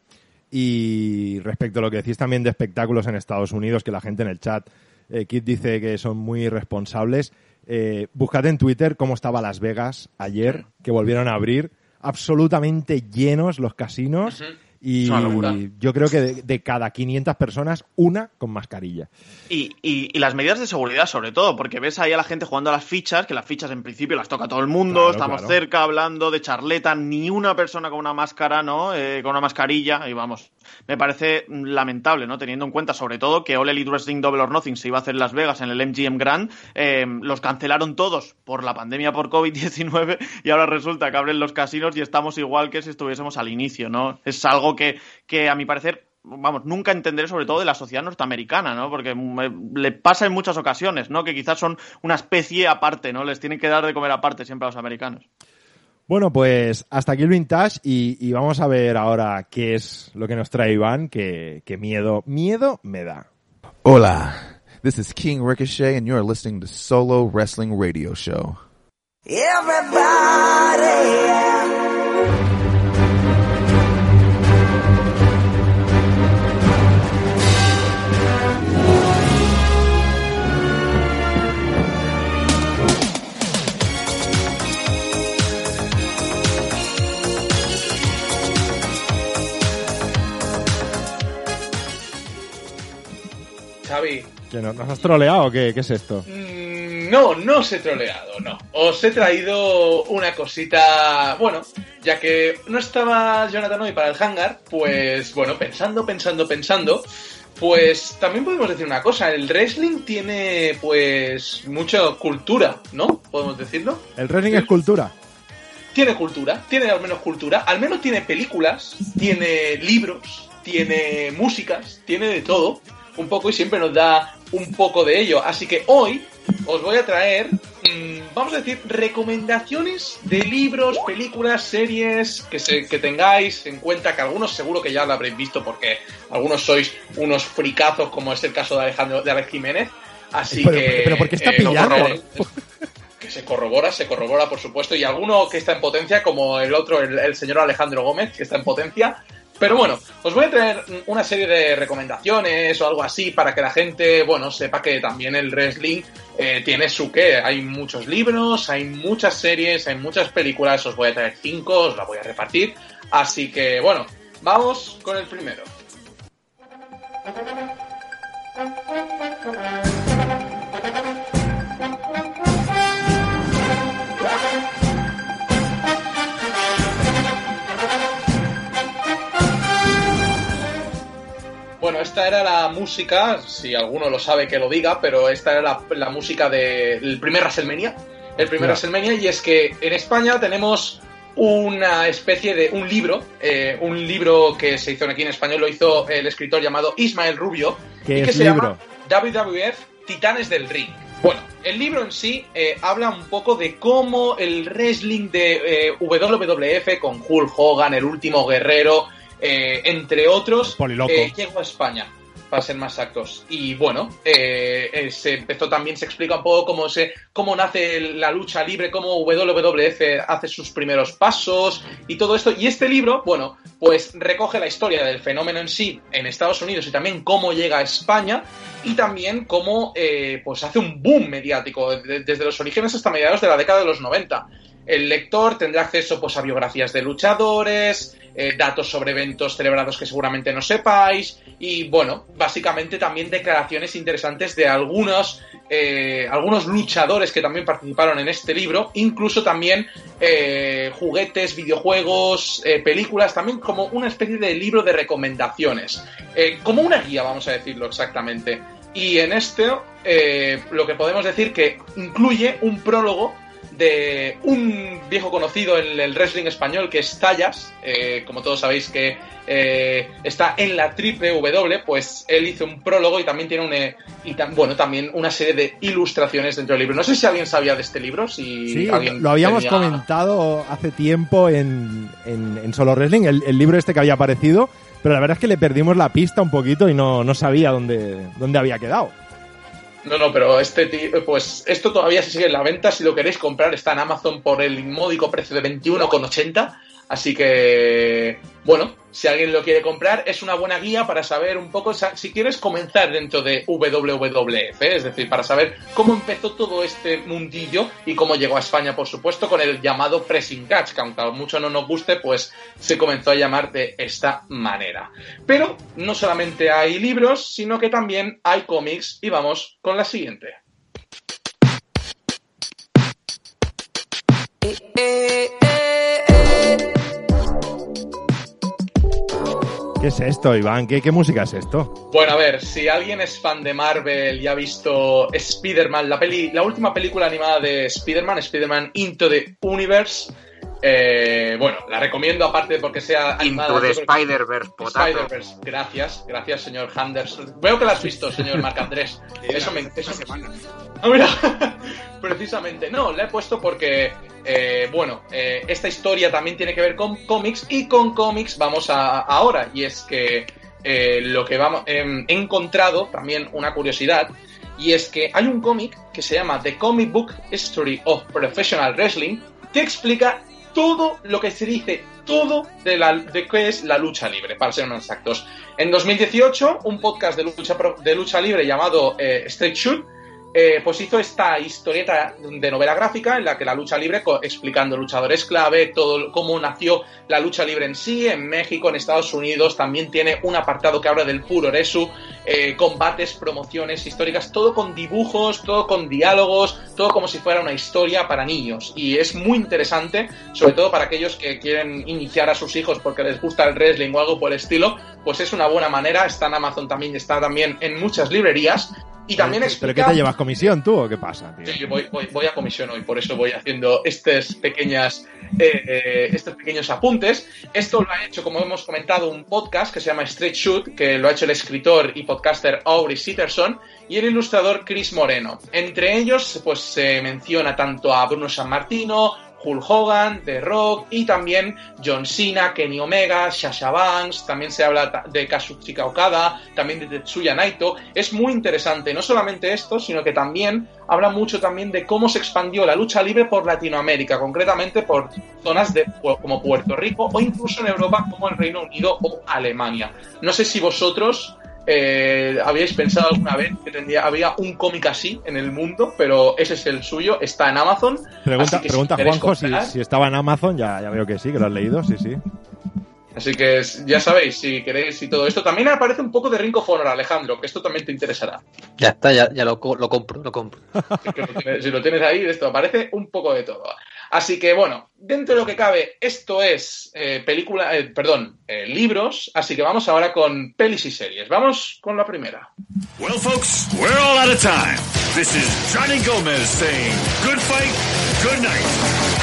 Y respecto a lo que decís también de espectáculos en Estados Unidos, que la gente en el chat, eh, Kit dice que son muy responsables. Eh, buscad en Twitter cómo estaba Las Vegas ayer, que volvieron a abrir, absolutamente llenos los casinos. Locura. yo creo que de, de cada 500 personas, una con mascarilla. Y, y- y las medidas de seguridad, sobre todo, porque ves ahí a la gente jugando a las fichas, que las fichas en principio las toca todo el mundo, Claro, estamos claro. cerca hablando de charleta, ni una persona con una máscara, ¿no? Eh, con una mascarilla, y vamos, me parece lamentable, ¿no? Teniendo en cuenta, sobre todo, que All Elite Wrestling Double or Nothing se iba a hacer en Las Vegas en el MGM Grand, eh, los cancelaron todos por la pandemia por COVID-19 y ahora resulta que abren los casinos y estamos igual que si estuviésemos al inicio, ¿no? Es algo que, que a mi parecer vamos, nunca entenderé sobre todo de la sociedad norteamericana, ¿no? Porque me- le pasa en muchas ocasiones, ¿no? Que quizás son una especie aparte, ¿no? Les tienen que dar de comer aparte siempre a los americanos. Bueno, pues hasta aquí el vintage y, y vamos a ver ahora qué es lo que nos trae Iván, que, que miedo, miedo me da. Hola, this is King Ricochet and you're listening to Solo Wrestling Radio Show. Xavi, ¿Que no- ¿Nos has troleado o qué? ¿Qué es esto? mm, no, no os he troleado, no. Os he traído una cosita, bueno, ya que no estaba Jonathan hoy para el hangar, pues bueno, pensando, pensando, pensando, pues también podemos decir una cosa, el wrestling tiene pues mucha cultura, ¿no? Podemos decirlo. El wrestling es cultura. tiene cultura, tiene al menos cultura, al menos tiene películas, tiene libros, tiene músicas, tiene de todo, un poco y siempre nos da un poco de ello. Así que hoy os voy a traer, mm, vamos a decir, recomendaciones de libros, películas, series que, se, que tengáis en cuenta, que algunos seguro que ya lo habréis visto porque algunos sois unos fricazos, como es el caso de Alejandro de Alex Jiménez. Así Pero- que. pero ¿por qué está eh, pillando? Que se corrobora, se corrobora, por supuesto, y alguno que está en potencia, como el otro, el, el señor Alejandro Gómez, que está en potencia. Pero bueno, os voy a traer una serie de recomendaciones o algo así para que la gente, bueno, sepa que también el wrestling eh, tiene su qué. Hay muchos libros, hay muchas series, hay muchas películas. Os voy a traer cinco, os la voy a repartir. Así que, bueno, vamos con el primero. Bueno, esta era la música, si alguno lo sabe que lo diga, pero esta era la, la música del primer WrestleMania. El primer. WrestleMania, y es que en España tenemos una especie de un libro, eh, un libro que se hizo aquí en español, lo hizo el escritor llamado Ismael Rubio, ¿Qué y que se libro? llama WWF Titanes del Ring. Bueno, el libro en sí eh, habla un poco de cómo el wrestling de eh, WWF con Hulk Hogan, el último guerrero, eh, entre otros, eh, llegó a España. para ser más exactos. Y bueno, eh, eh, se empezó también, se explica un poco cómo, se, cómo nace la lucha libre, cómo WWF hace sus primeros pasos y todo esto. Y este libro, bueno, pues recoge la historia del fenómeno en sí en Estados Unidos y también cómo llega a España y también cómo eh, pues hace un boom mediático de- desde los orígenes hasta mediados de la década de los 90. El lector tendrá acceso pues, a biografías de luchadores, eh, datos sobre eventos celebrados que seguramente no sepáis y, bueno, básicamente también declaraciones interesantes de algunos, eh, algunos luchadores que también participaron en este libro, incluso también eh, juguetes, videojuegos, eh, películas, también como una especie de libro de recomendaciones, Eh, como una guía, vamos a decirlo exactamente. Y en este, lo que podemos decir que incluye un prólogo de un viejo conocido en el wrestling español que es Tallas, eh, como todos sabéis que eh, está en la triple W, pues él hizo un prólogo y también tiene un, eh, y tam- bueno, también una serie de ilustraciones dentro del libro. No sé si alguien sabía de este libro, si Sí, alguien lo habíamos tenía- comentado hace tiempo en, en- en Solo Wrestling, el, el libro este que había aparecido, pero la verdad es que le perdimos la pista un poquito y no, no sabía dónde, dónde había quedado. No, no, pero este ti- pues esto todavía se sigue en la venta. Si lo queréis comprar, está en Amazon por el módico precio de 21,80. Así que, bueno, si alguien lo quiere comprar, es una buena guía para saber un poco si quieres comenzar dentro de WWF, ¿eh? es decir, para saber cómo empezó todo este mundillo y cómo llegó a España, por supuesto, con el llamado pressing catch, que aunque a mucho no nos guste, pues se comenzó a llamar de esta manera. Pero no solamente hay libros, sino que también hay cómics y vamos con la siguiente. ¿Qué es esto, Iván? ¿Qué, música es esto? Bueno, a ver, si alguien es fan de Marvel y ha visto Spider-Man, la, la última película animada de Spider-Man, Spider-Man Into the Universe, eh, bueno, la recomiendo aparte porque sea animada. Que- Spider-Verse, potato. Spider-Verse, gracias, gracias señor Handers. Veo que la has visto, señor Marc Andrés. Eso me eso Ah, mira, precisamente. No, la he puesto porque, eh, bueno, eh, esta historia también tiene que ver con cómics y con cómics vamos a, ahora. Y es que eh, lo que vamos, em, he encontrado también una curiosidad y es que hay un cómic que se llama The Comic Book History of Professional Wrestling que explica todo lo que se dice, todo de, la, de qué es la lucha libre, para ser más exactos. En 2018, un podcast de lucha, de lucha libre llamado eh, Straight Shoot eh, pues hizo esta historieta de novela gráfica en la que la lucha libre, explicando luchadores clave, todo cómo nació la lucha libre en sí, en México, en Estados Unidos, también tiene un apartado que habla del puro resu, eh, combates, promociones históricas, todo con dibujos, todo con diálogos, todo como si fuera una historia para niños. Y es muy interesante, sobre todo para aquellos que quieren iniciar a sus hijos porque les gusta el wrestling o algo por el estilo, pues es una buena manera, está en Amazon también, está también en muchas librerías. Y también ¿Pero qué explica te llevas comisión tú o qué pasa, tío? Sí, yo voy, voy- voy a comisión hoy, por eso voy haciendo estas pequeñas, eh, eh, estos pequeños apuntes. Esto lo ha hecho, como hemos comentado, un podcast que se llama Straight Shoot, que lo ha hecho el escritor y podcaster Aubrey Sitterson y el ilustrador Chris Moreno. Entre ellos, pues se menciona tanto a Bruno San Martino, Hulk Hogan, The Rock y también John Cena, Kenny Omega, Sasha Banks, también se habla de Kazuchika Okada, también de Tetsuya Naito. Es muy interesante, no solamente esto, sino que también habla mucho también de cómo se expandió la lucha libre por Latinoamérica, concretamente por zonas de, como Puerto Rico o incluso en Europa como el Reino Unido o Alemania. No sé si vosotros eh, habíais pensado alguna vez que tendría, había un cómic así en el mundo, pero ese es el suyo, está en Amazon. Pregunta, así que si pregunta queréis Juanjo si, comprar- si estaba en Amazon, ya, ya veo que sí, que lo has leído, sí, sí. Así que es- ya sabéis, si queréis y todo esto. También aparece un poco de Ring of Honor, Alejandro, que esto también te interesará. Ya está, ya, ya lo, co- lo compro, lo compro. Que lo tienes- si lo tienes ahí, esto aparece un poco de todo. Así que bueno, dentro de lo que cabe, esto es eh, película, eh, perdón, eh, libros. Así que vamos ahora con pelis y series. Vamos con la primera. Well, folks, we're all out of time. This is Johnny Gomez saying good fight, good night.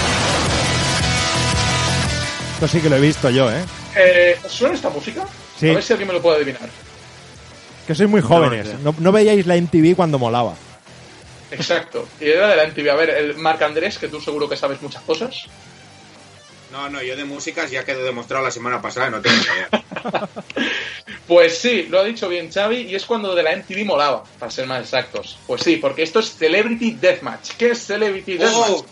Esto sí que lo he visto yo, ¿eh? Eh, ¿os ¿Suena esta música? Sí. A ver si alguien me lo puede adivinar. Que sois muy jóvenes. No, no veíais la MTV cuando molaba. Exacto. Y era de la MTV. A ver, el Marc Andrés, que tú seguro que sabes muchas cosas. No, no, yo de músicas ya quedó demostrado la semana pasada, no tengo ni idea. Pues sí, lo ha dicho bien Xavi, y es cuando de la MTV molaba, para ser más exactos. Pues sí, porque esto es Celebrity Deathmatch. ¿Qué es Celebrity Deathmatch?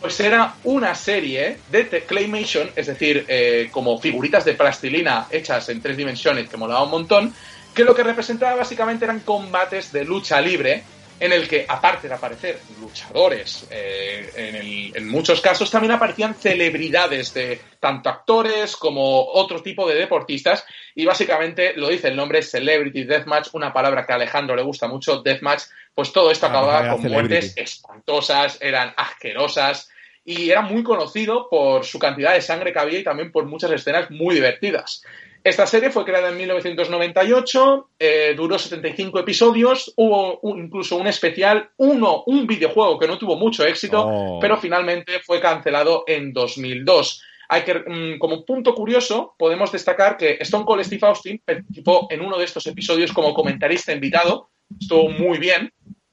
Pues era una serie de claymation, es decir, eh, como figuritas de plastilina hechas en tres dimensiones, que molaba un montón, que lo que representaba básicamente eran combates de lucha libre, en el que, aparte de aparecer luchadores, eh, en, el- en muchos casos también aparecían celebridades de tanto actores como otro tipo de deportistas, y básicamente lo dice el nombre Celebrity Deathmatch, una palabra que a Alejandro le gusta mucho, Deathmatch, pues todo esto Ah, acababa era con celebrity. muertes espantosas, eran asquerosas, y era muy conocido por su cantidad de sangre que había y también por muchas escenas muy divertidas. Esta serie fue creada en 1998, eh, duró 75 episodios, hubo un- incluso un especial, uno, un videojuego que no tuvo mucho éxito, Oh. pero finalmente fue cancelado en 2002. Hay que, mm, como punto curioso, podemos destacar que Stone Cold Steve Austin participó en uno de estos episodios como comentarista invitado, estuvo muy bien,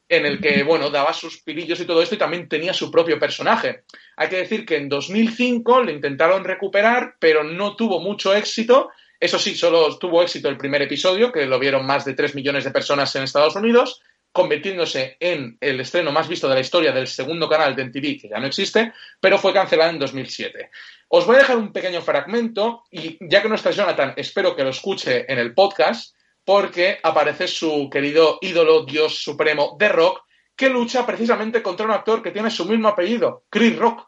en el que, bueno, daba sus pilillos y todo esto y también tenía su propio personaje. Hay que decir que en 2005 lo intentaron recuperar, pero no tuvo mucho éxito. Eso sí, solo tuvo éxito el primer episodio, que lo vieron más de 3 millones de personas en Estados Unidos, convirtiéndose en el estreno más visto de la historia del segundo canal de MTV, que ya no existe, pero fue cancelado en 2007. Os voy a dejar un pequeño fragmento y ya que no está Jonathan, espero que lo escuche en el podcast, porque aparece su querido ídolo, Dios supremo de rock, que lucha precisamente contra un actor que tiene su mismo apellido, Chris Rock.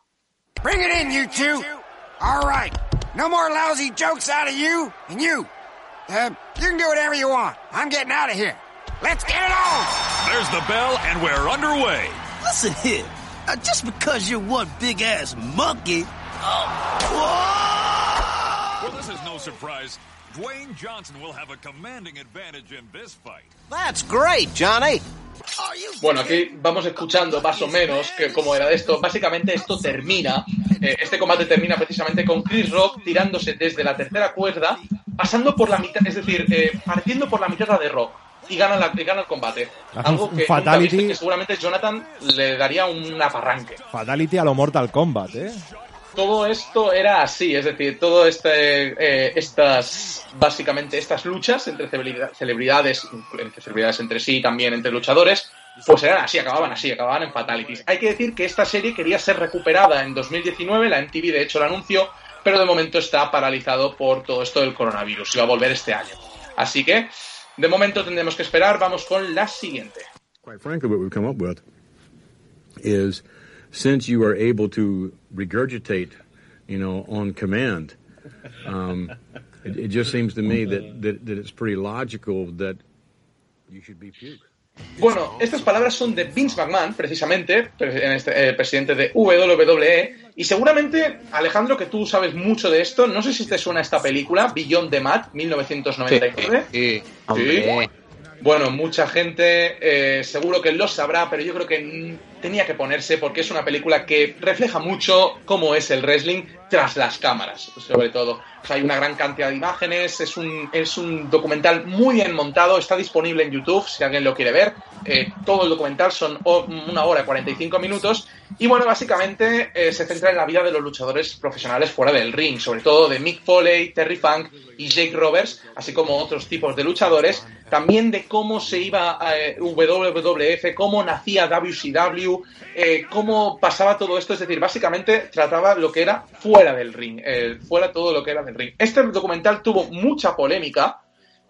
Bring it in, you two. All right. No more lousy jokes out of you. And you. Uh, you can do whatever you want. I'm getting out of here. Let's get it on! There's the bell, and we're underway. Listen here. Uh, just because you're one big ass monkey. Well, this is no surprise. Dwayne Johnson will have a commanding advantage in this fight. That's great, Johnny. Bueno, aquí vamos escuchando más o menos que cómo era esto. Básicamente esto termina, eh, este combate termina precisamente con Chris Rock tirándose desde la tercera cuerda, pasando por la mitad, es decir, eh, partiendo por la mitad de Rock y gana, la, y gana el combate. Algo que nunca fatality. viste, que seguramente Jonathan le daría un aparranque. Fatality a lo Mortal Kombat, ¿eh? Todo esto era así, es decir, todo este, eh, estas, básicamente estas luchas entre celebridad- celebridades, entre celebridades entre sí y también entre luchadores, pues eran así, acababan así, acababan en fatalities. Hay que decir que esta serie quería ser recuperada en 2019, la MTV de hecho la anunció, pero de momento está paralizado por todo esto del coronavirus y va a volver este año. Así que, de momento tendremos que esperar, vamos con la siguiente. quite frankly, what we've come up with is since you are able to regurgitate, you know, on command, um, it, it just seems to me that, that, that it's pretty logical that you should be puke. Bueno, estas palabras son de Vince McMahon, precisamente, pre- en este- eh, presidente de WWE, y seguramente, Alejandro, que tú sabes mucho de esto, no sé si te suena esta película, Beyond the Mat, 1999. Sí, Sí. hombre. Bueno, mucha gente eh, seguro que lo sabrá, pero yo creo que tenía que ponerse porque es una película que refleja mucho cómo es el wrestling tras las cámaras, sobre todo. Hay una gran cantidad de imágenes, es un, es un documental muy bien montado, está disponible en YouTube si alguien lo quiere ver. Eh, todo el documental son una hora y 45 minutos. Y bueno, básicamente eh, se centra en la vida de los luchadores profesionales fuera del ring, sobre todo de Mick Foley, Terry Funk y Jake Roberts, así como otros tipos de luchadores. También de cómo se iba a eh, WWF, cómo nacía WCW, eh, cómo pasaba todo esto. Es decir, básicamente trataba lo que era fuera del ring, eh, fuera todo lo que era del ring. Este documental tuvo mucha polémica.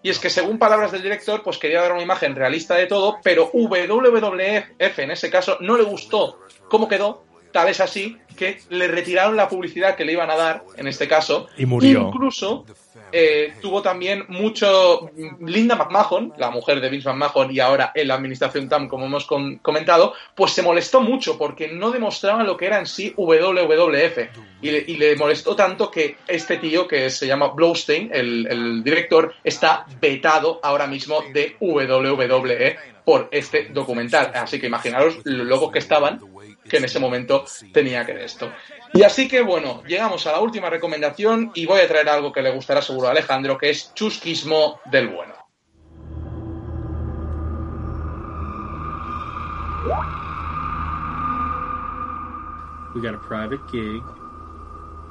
Y es que según palabras del director, pues quería dar una imagen realista de todo, pero WWF en ese caso no le gustó cómo quedó, tal es así que le retiraron la publicidad que le iban a dar, en este caso. Y murió. Incluso eh, tuvo también mucho Linda McMahon, la mujer de Vince McMahon y ahora en la administración TAM, como hemos com- comentado, pues se molestó mucho porque no demostraba lo que era en sí WWF. Y le, y le molestó tanto que este tío, que se llama Blaustein, el, el director, está vetado ahora mismo de WWE por este documental. Así que imaginaros lo locos que estaban que en ese momento tenía que ver esto. Y así que bueno, llegamos a la última recomendación y voy a traer algo que le gustará seguro a Alejandro, que es chusquismo del bueno. We got a private gig,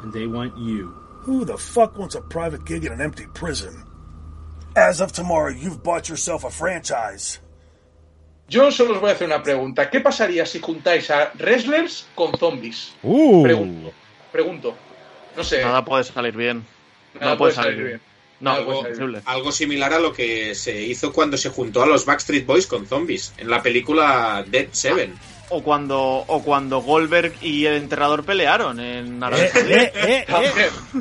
and they want you. Who the fuck wants a private gig in an empty prison? As of tomorrow, you've bought yourself a franchise. Yo solo os voy a hacer una pregunta. ¿Qué pasaría si juntáis a wrestlers con zombies? Uh. Pregunto. Pregunto. No sé. Nada puede salir bien. Nada no puede salir bien. No, Nada puede es salir imposible. Algo similar a lo que se hizo cuando se juntó a los Backstreet Boys con zombies en la película Dead Seven. O cuando, o cuando Goldberg y el enterrador pelearon en Arabia Saudí. eh, También.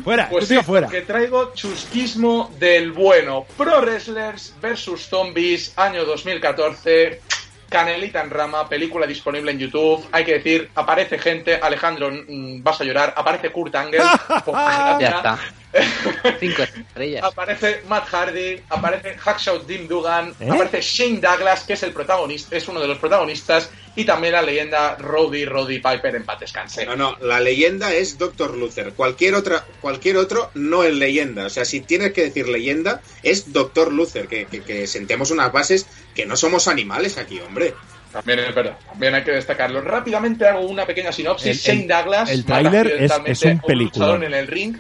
Fuera, Pues tú tira sí, fuera. porque traigo chusquismo del bueno. Pro Wrestlers versus Zombies, año 2014. Canelita en rama, película disponible en YouTube. Hay que decir, aparece gente. Alejandro, mm, vas a llorar. Aparece Kurt Angle. Ya está. Cinco estrellas. Aparece Matt Hardy, aparece Hacksaw Jim Dugan, ¿Eh? aparece Shane Douglas, que es el protagonista, es uno de los protagonistas, y también la leyenda Roddy Roddy Piper en paz descanse. No, no, la leyenda es Dr. Luther. Cualquier otra, cualquier otro no es leyenda. O sea, si tienes que decir leyenda, es Dr. Luther, que, que, que sentemos unas bases que no somos animales aquí, hombre. También es verdad, también hay que destacarlo. Rápidamente hago una pequeña sinopsis. El- el- Shane Douglas el tráiler es- es un a un peliculón. luchador en el ring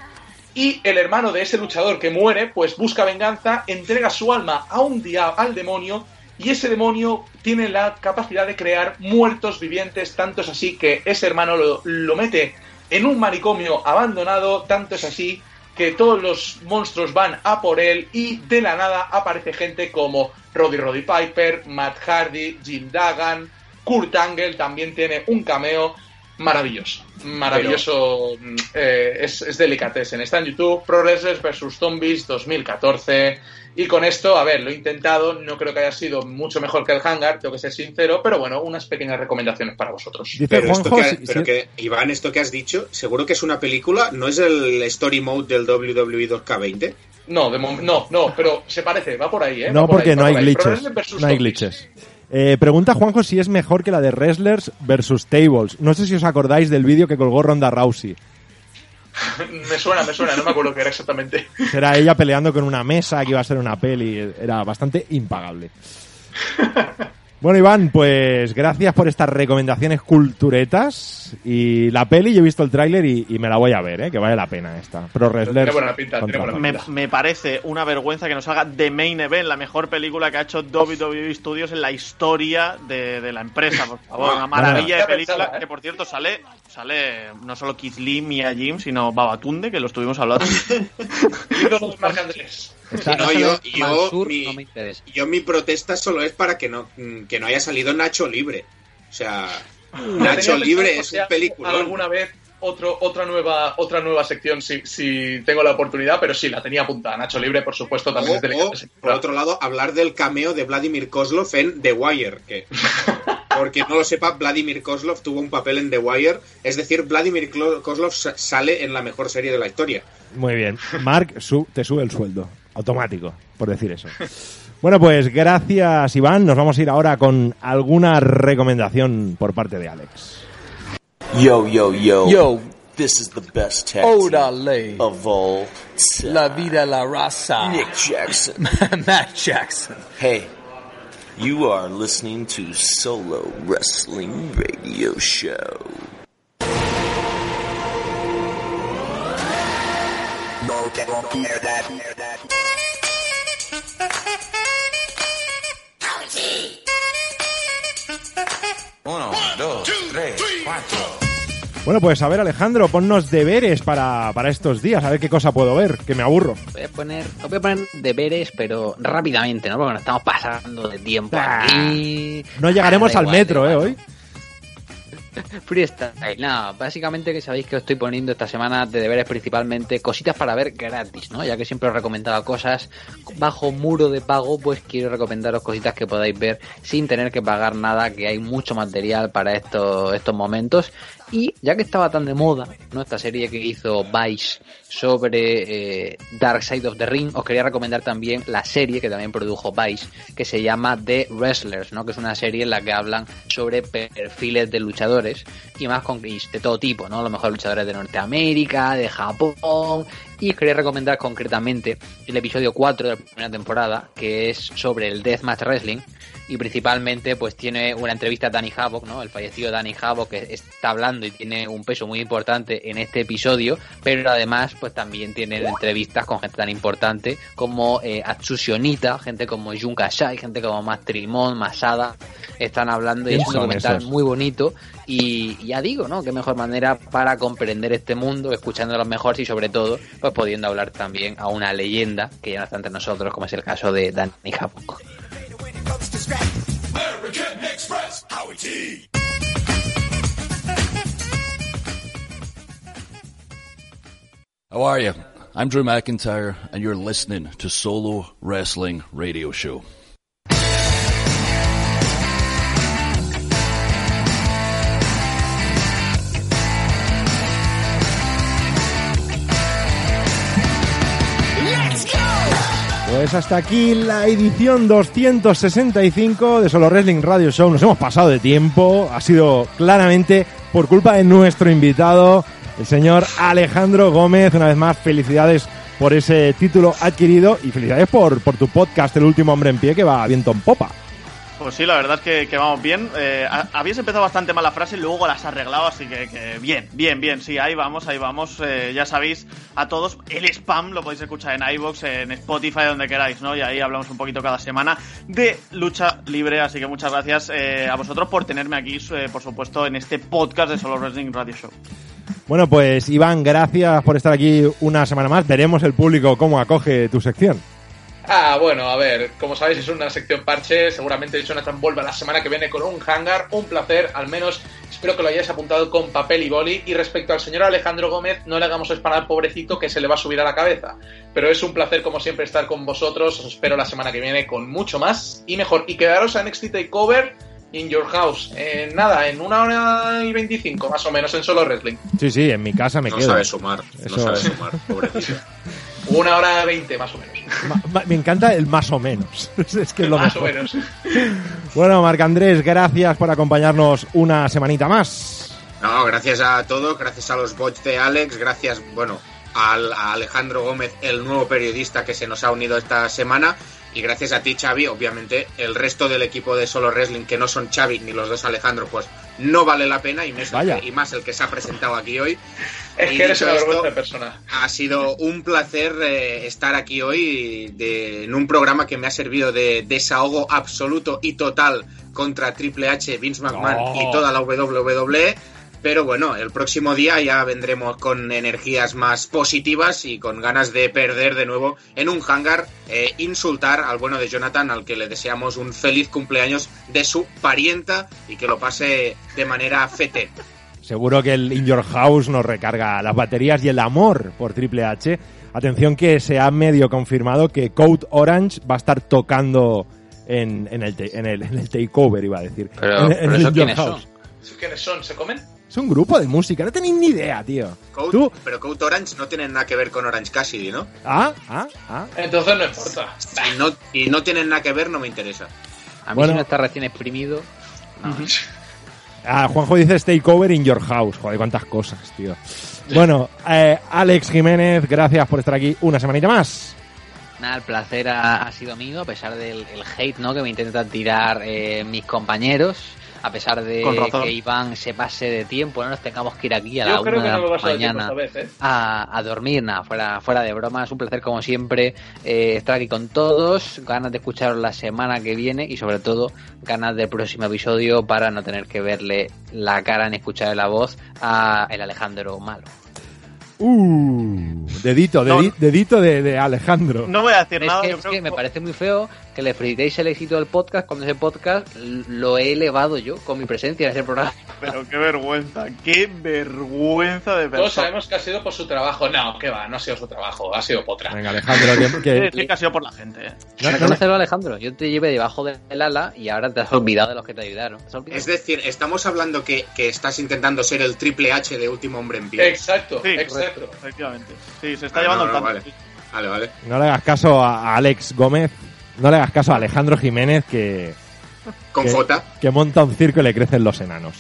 y el hermano de ese luchador que muere, pues busca venganza, entrega su alma a un día al demonio y ese demonio tiene la capacidad de crear muertos vivientes, tanto es así que ese hermano lo, mete en un manicomio abandonado, tanto es así que todos los monstruos van a por él y de la nada aparece gente como Roddy Roddy Piper, Matt Hardy, Jim Duggan, Kurt Angle también tiene un cameo maravilloso. Maravilloso. mm, eh, es, es delicatessen. Está en YouTube. Pro Wrestlers vs. Zombies 2014. Y con esto, a ver, lo he intentado. No creo que haya sido mucho mejor que el Hangar, tengo que ser sincero. Pero bueno, unas pequeñas recomendaciones para vosotros. Dice Pero, esto que, pero si- que, Iván, esto que has dicho, seguro que es una película, ¿no es el story mode del WWE 2K20? No, de no, no, pero se parece, va por ahí, ¿eh? No, por porque ahí, no hay por ahí. Pro glitches. No hay glitches. Eh, pregunta Juanjo si es mejor que la de Wrestlers versus Tables. No sé si os acordáis del vídeo que colgó Ronda Rousey. me suena, me suena, no me acuerdo qué era exactamente. Era ella peleando con una mesa que iba a ser una peli. Era bastante impagable. Bueno, Iván, pues gracias por estas recomendaciones culturetas. Y la peli, yo he visto el tráiler y, y me la voy a ver, ¿eh? que vale la pena esta. Pro buena Me, parece una vergüenza que nos haga The Main Event, la mejor película que ha hecho WWE Studios en la historia de, de la empresa, por favor. Una maravilla de película ¿eh? que, por cierto, sale sale no solo Keith Lee, Mia Jim, sino Babatunde, que lo estuvimos hablando. Marc Andrés. Está- No, yo, yo, Mansur mi, no me interesa. yo mi protesta solo es para que no, mm, que no haya salido Nacho Libre. O sea, Ya Nacho Libre es un película. Alguna vez otro, otra nueva otra nueva sección si, si tengo la oportunidad, pero sí, la tenía apuntada. Nacho Libre, por supuesto, también es O, por otro lado, hablar del cameo de Vladimir Kozlov en The Wire. Que, porque no lo sepa, Vladimir Kozlov tuvo un papel en The Wire. Es decir, Vladimir Kozlov sa- sale en la mejor serie de la historia. Muy bien. Mark, su- te sube el sueldo. Automático, por decir eso. Bueno, pues gracias, Iván. Nos vamos a ir ahora con alguna recomendación por parte de Alex. Yo, yo, yo. Yo. This is the best team of all time. La vida, la raza. Nick Jackson. Matt Jackson. Hey, you are listening to Solo Wrestling Radio Show. Uno, dos, tres, cuatro. Bueno, pues a ver, Alejandro, ponnos deberes para, para estos días, a ver qué cosa puedo ver, que me aburro. Voy a poner, os voy a poner deberes, pero rápidamente, ¿no? Porque nos estamos pasando de tiempo Ah, aquí. No llegaremos Da al igual, metro, ¿eh? Hoy. Freestyle. Nada, básicamente que sabéis que os estoy poniendo esta semana de deberes principalmente cositas para ver gratis, ¿no? Ya que siempre os he recomendado cosas bajo muro de pago, pues quiero recomendaros cositas que podáis ver sin tener que pagar nada, que hay mucho material para estos, estos momentos. Y ya que estaba tan de moda, ¿no? Esta serie que hizo Vice sobre eh, Dark Side of the Ring, os quería recomendar también la serie que también produjo Vice, que se llama The Wrestlers, ¿no? Que es una serie en la que hablan sobre perfiles de luchadores y más con de todo tipo, ¿no? A lo mejor luchadores de Norteamérica, de Japón Y os quería recomendar concretamente el episodio 4 de la primera temporada, que es sobre el Deathmatch Wrestling. Y principalmente, pues tiene una entrevista a Danny Havoc, ¿no? El fallecido Danny Havoc, que está hablando y tiene un peso muy importante en este episodio. Pero además, pues también tiene entrevistas con gente tan importante como eh, Atsushi Onita, gente como Jun Kashai, gente como Mastrimon, Masada. Están hablando y ¿Quién es un documental esos? muy bonito. Y ya digo, ¿no? Qué mejor manera para comprender este mundo, escuchando a los mejores y sobre todo, pues pudiendo hablar también a una leyenda que ya no está entre nosotros, como es el caso de Danny Havoc. American Express, Howie T. How are you? I'm Drew McIntyre, and you're listening to Solo Wrestling Radio Show. Pues hasta aquí la edición 265 de Solo Wrestling Radio Show. Nos hemos pasado de tiempo. Ha sido claramente por culpa de nuestro invitado, el señor Alejandro Gómez. Una vez más, felicidades por ese título adquirido y felicidades por, por tu podcast, El último hombre en pie, que va viento en popa. Pues sí, la verdad es que, vamos bien. Eh, ha- habías empezado bastante mal la frase y luego las has arreglado, así que, que bien, bien, bien. Sí, ahí vamos, ahí vamos. Eh, ya sabéis, a todos, el spam lo podéis escuchar en iVoox, en Spotify, donde queráis, ¿no? Y ahí hablamos un poquito cada semana de lucha libre, así que muchas gracias eh, a vosotros por tenerme aquí, eh, por supuesto, en este podcast de Solo Wrestling Radio Show. Bueno, pues Iván, gracias por estar aquí una semana más. Veremos el público cómo acoge tu sección. Ah, bueno, a ver, como sabéis es una sección parche, seguramente Jonathan vuelva la semana que viene con un hangar, un placer, al menos. Espero que lo hayáis apuntado con papel y boli, y respecto al señor Alejandro Gómez, no le hagamos spam al pobrecito que se le va a subir a la cabeza, pero es un placer como siempre estar con vosotros, os espero la semana que viene con mucho más y mejor, y quedaros a NXT Takeover in your house, en nada, en una hora y veinticinco más o menos en solo wrestling, Sí, sí, en mi casa me No quedo. sabe sumar, no sabe sumar, pobrecito. una hora veinte más o menos, Ma- ma- me encanta el más o menos. es que es lo más mejor. o menos. Bueno, Marc Andrés, gracias por acompañarnos una semanita más. No, gracias a todos, gracias a los bots de Alex, gracias, bueno, al- a Alejandro Gómez, el nuevo periodista que se nos ha unido esta semana, y gracias a ti, Xavi, obviamente, el resto del equipo de Solo Wrestling, que no son Xavi ni los dos Alejandro, pues no vale la pena, y más, el Vaya. que, y más el que se ha presentado aquí hoy. Es Y que eres una esto, vergüenza de persona. Ha sido un placer eh, estar aquí hoy de- en un programa que me ha servido de desahogo absoluto y total contra Triple H, Vince McMahon y toda la WWE. Pero bueno, el próximo día ya vendremos con energías más positivas y con ganas de perder de nuevo en un hangar, eh, insultar al bueno de Jonathan, al que le deseamos un feliz cumpleaños de su parienta y que lo pase de manera fete. Seguro que el In Your House nos recarga las baterías y el amor por Triple H. Atención que se ha medio confirmado que Code Orange va a estar tocando en, en el, en, el, en el takeover, iba a decir. Pero- En- en pero el ¿eso In Your quiénes House. ¿Quiénes son? ¿Se comen? Es un grupo de música, no tenéis ni idea, tío. Code- Tú, Pero Code Orange no tiene nada que ver con Orange Cassidy, ¿no? ah, ah, ah. Entonces no importa. Y no, y no tienen nada que ver, no me interesa. A mí Bueno. si no está recién exprimido, no. Ah, Juanjo dice Takeover in Your House. Joder, cuántas cosas, tío. Bueno, eh, Alex Jiménez, gracias por estar aquí una semanita más. Nada, el placer ha, ha sido mío, a pesar del el hate ¿no? que me intentan tirar eh, mis compañeros, a pesar de que Iván se pase de tiempo, no nos tengamos que ir aquí a Yo la creo una de no la a mañana vez, ¿eh? a, a dormir, nada, fuera, fuera de broma, es un placer como siempre eh, estar aquí con todos, ganas de escucharos la semana que viene y sobre todo ganas del próximo episodio para no tener que verle la cara ni escucharle la voz a el Alejandro Malo. Uh, dedito, No, dedi- no. dedito de, de Alejandro. No voy a decir Es nada. que, yo es creo que me parece muy feo que le felicitéis el éxito del podcast cuando ese podcast lo he elevado yo con mi presencia en ese programa. Pero qué vergüenza, qué vergüenza de Todos persona. sabemos que ha sido por su trabajo. No, que va, no ha sido su trabajo, ha sido potra. Venga, Alejandro, que, que- sí que ha sido por la gente. eh. no- no- Reconócelo, Alejandro. Yo te llevé debajo del ala y ahora te has olvidado de los que te ayudaron. Es decir, estamos hablando que, que estás intentando ser el Triple H de Último Hombre en Pie. Exacto, Sí, exacto. Efectivamente. Sí, se está Ah, llevando no, el tanto. vale. Vale, vale. no le hagas caso a Alex Gómez, no le hagas caso a Alejandro Jiménez que, Con que- que monta un circo y le crecen los enanos.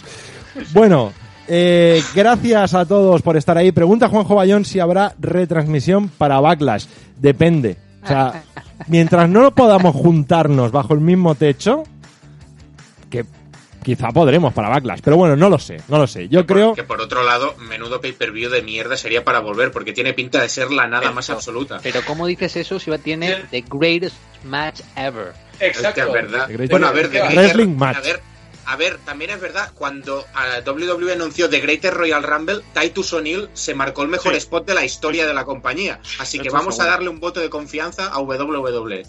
Bueno, Eh, gracias a todos por estar ahí. Pregunta Juanjo Bayón si habrá retransmisión para Backlash. Depende. O sea, mientras no podamos juntarnos bajo el mismo techo, que quizá podremos para Backlash. Pero bueno, no lo sé, no lo sé. Yo creo... Que por otro lado, menudo pay-per-view de mierda sería para volver, porque tiene pinta de ser la nada más absoluta. Pero ¿cómo dices eso si va tiene the greatest match ever? Exacto. Es verdad. Bueno, a ver, de Wrestling match. A ver, a ver, también es verdad, cuando a WWE anunció The Greatest Royal Rumble, Titus O'Neill se marcó el mejor Sí. spot de la historia de la compañía. Así que vamos a darle un voto de confianza a. WWE.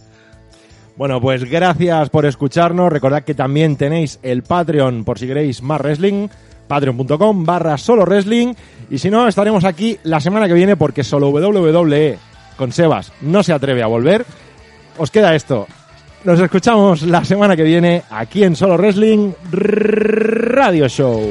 Bueno, pues gracias por escucharnos. Recordad que también tenéis el Patreon por si queréis más wrestling. Patreon.com barra solo wrestling. Y si no, estaremos aquí la semana que viene porque solo WWE con Sebas no se atreve a volver. Os queda esto. Nos escuchamos la semana que viene aquí en Solo Wrestling Radio Show.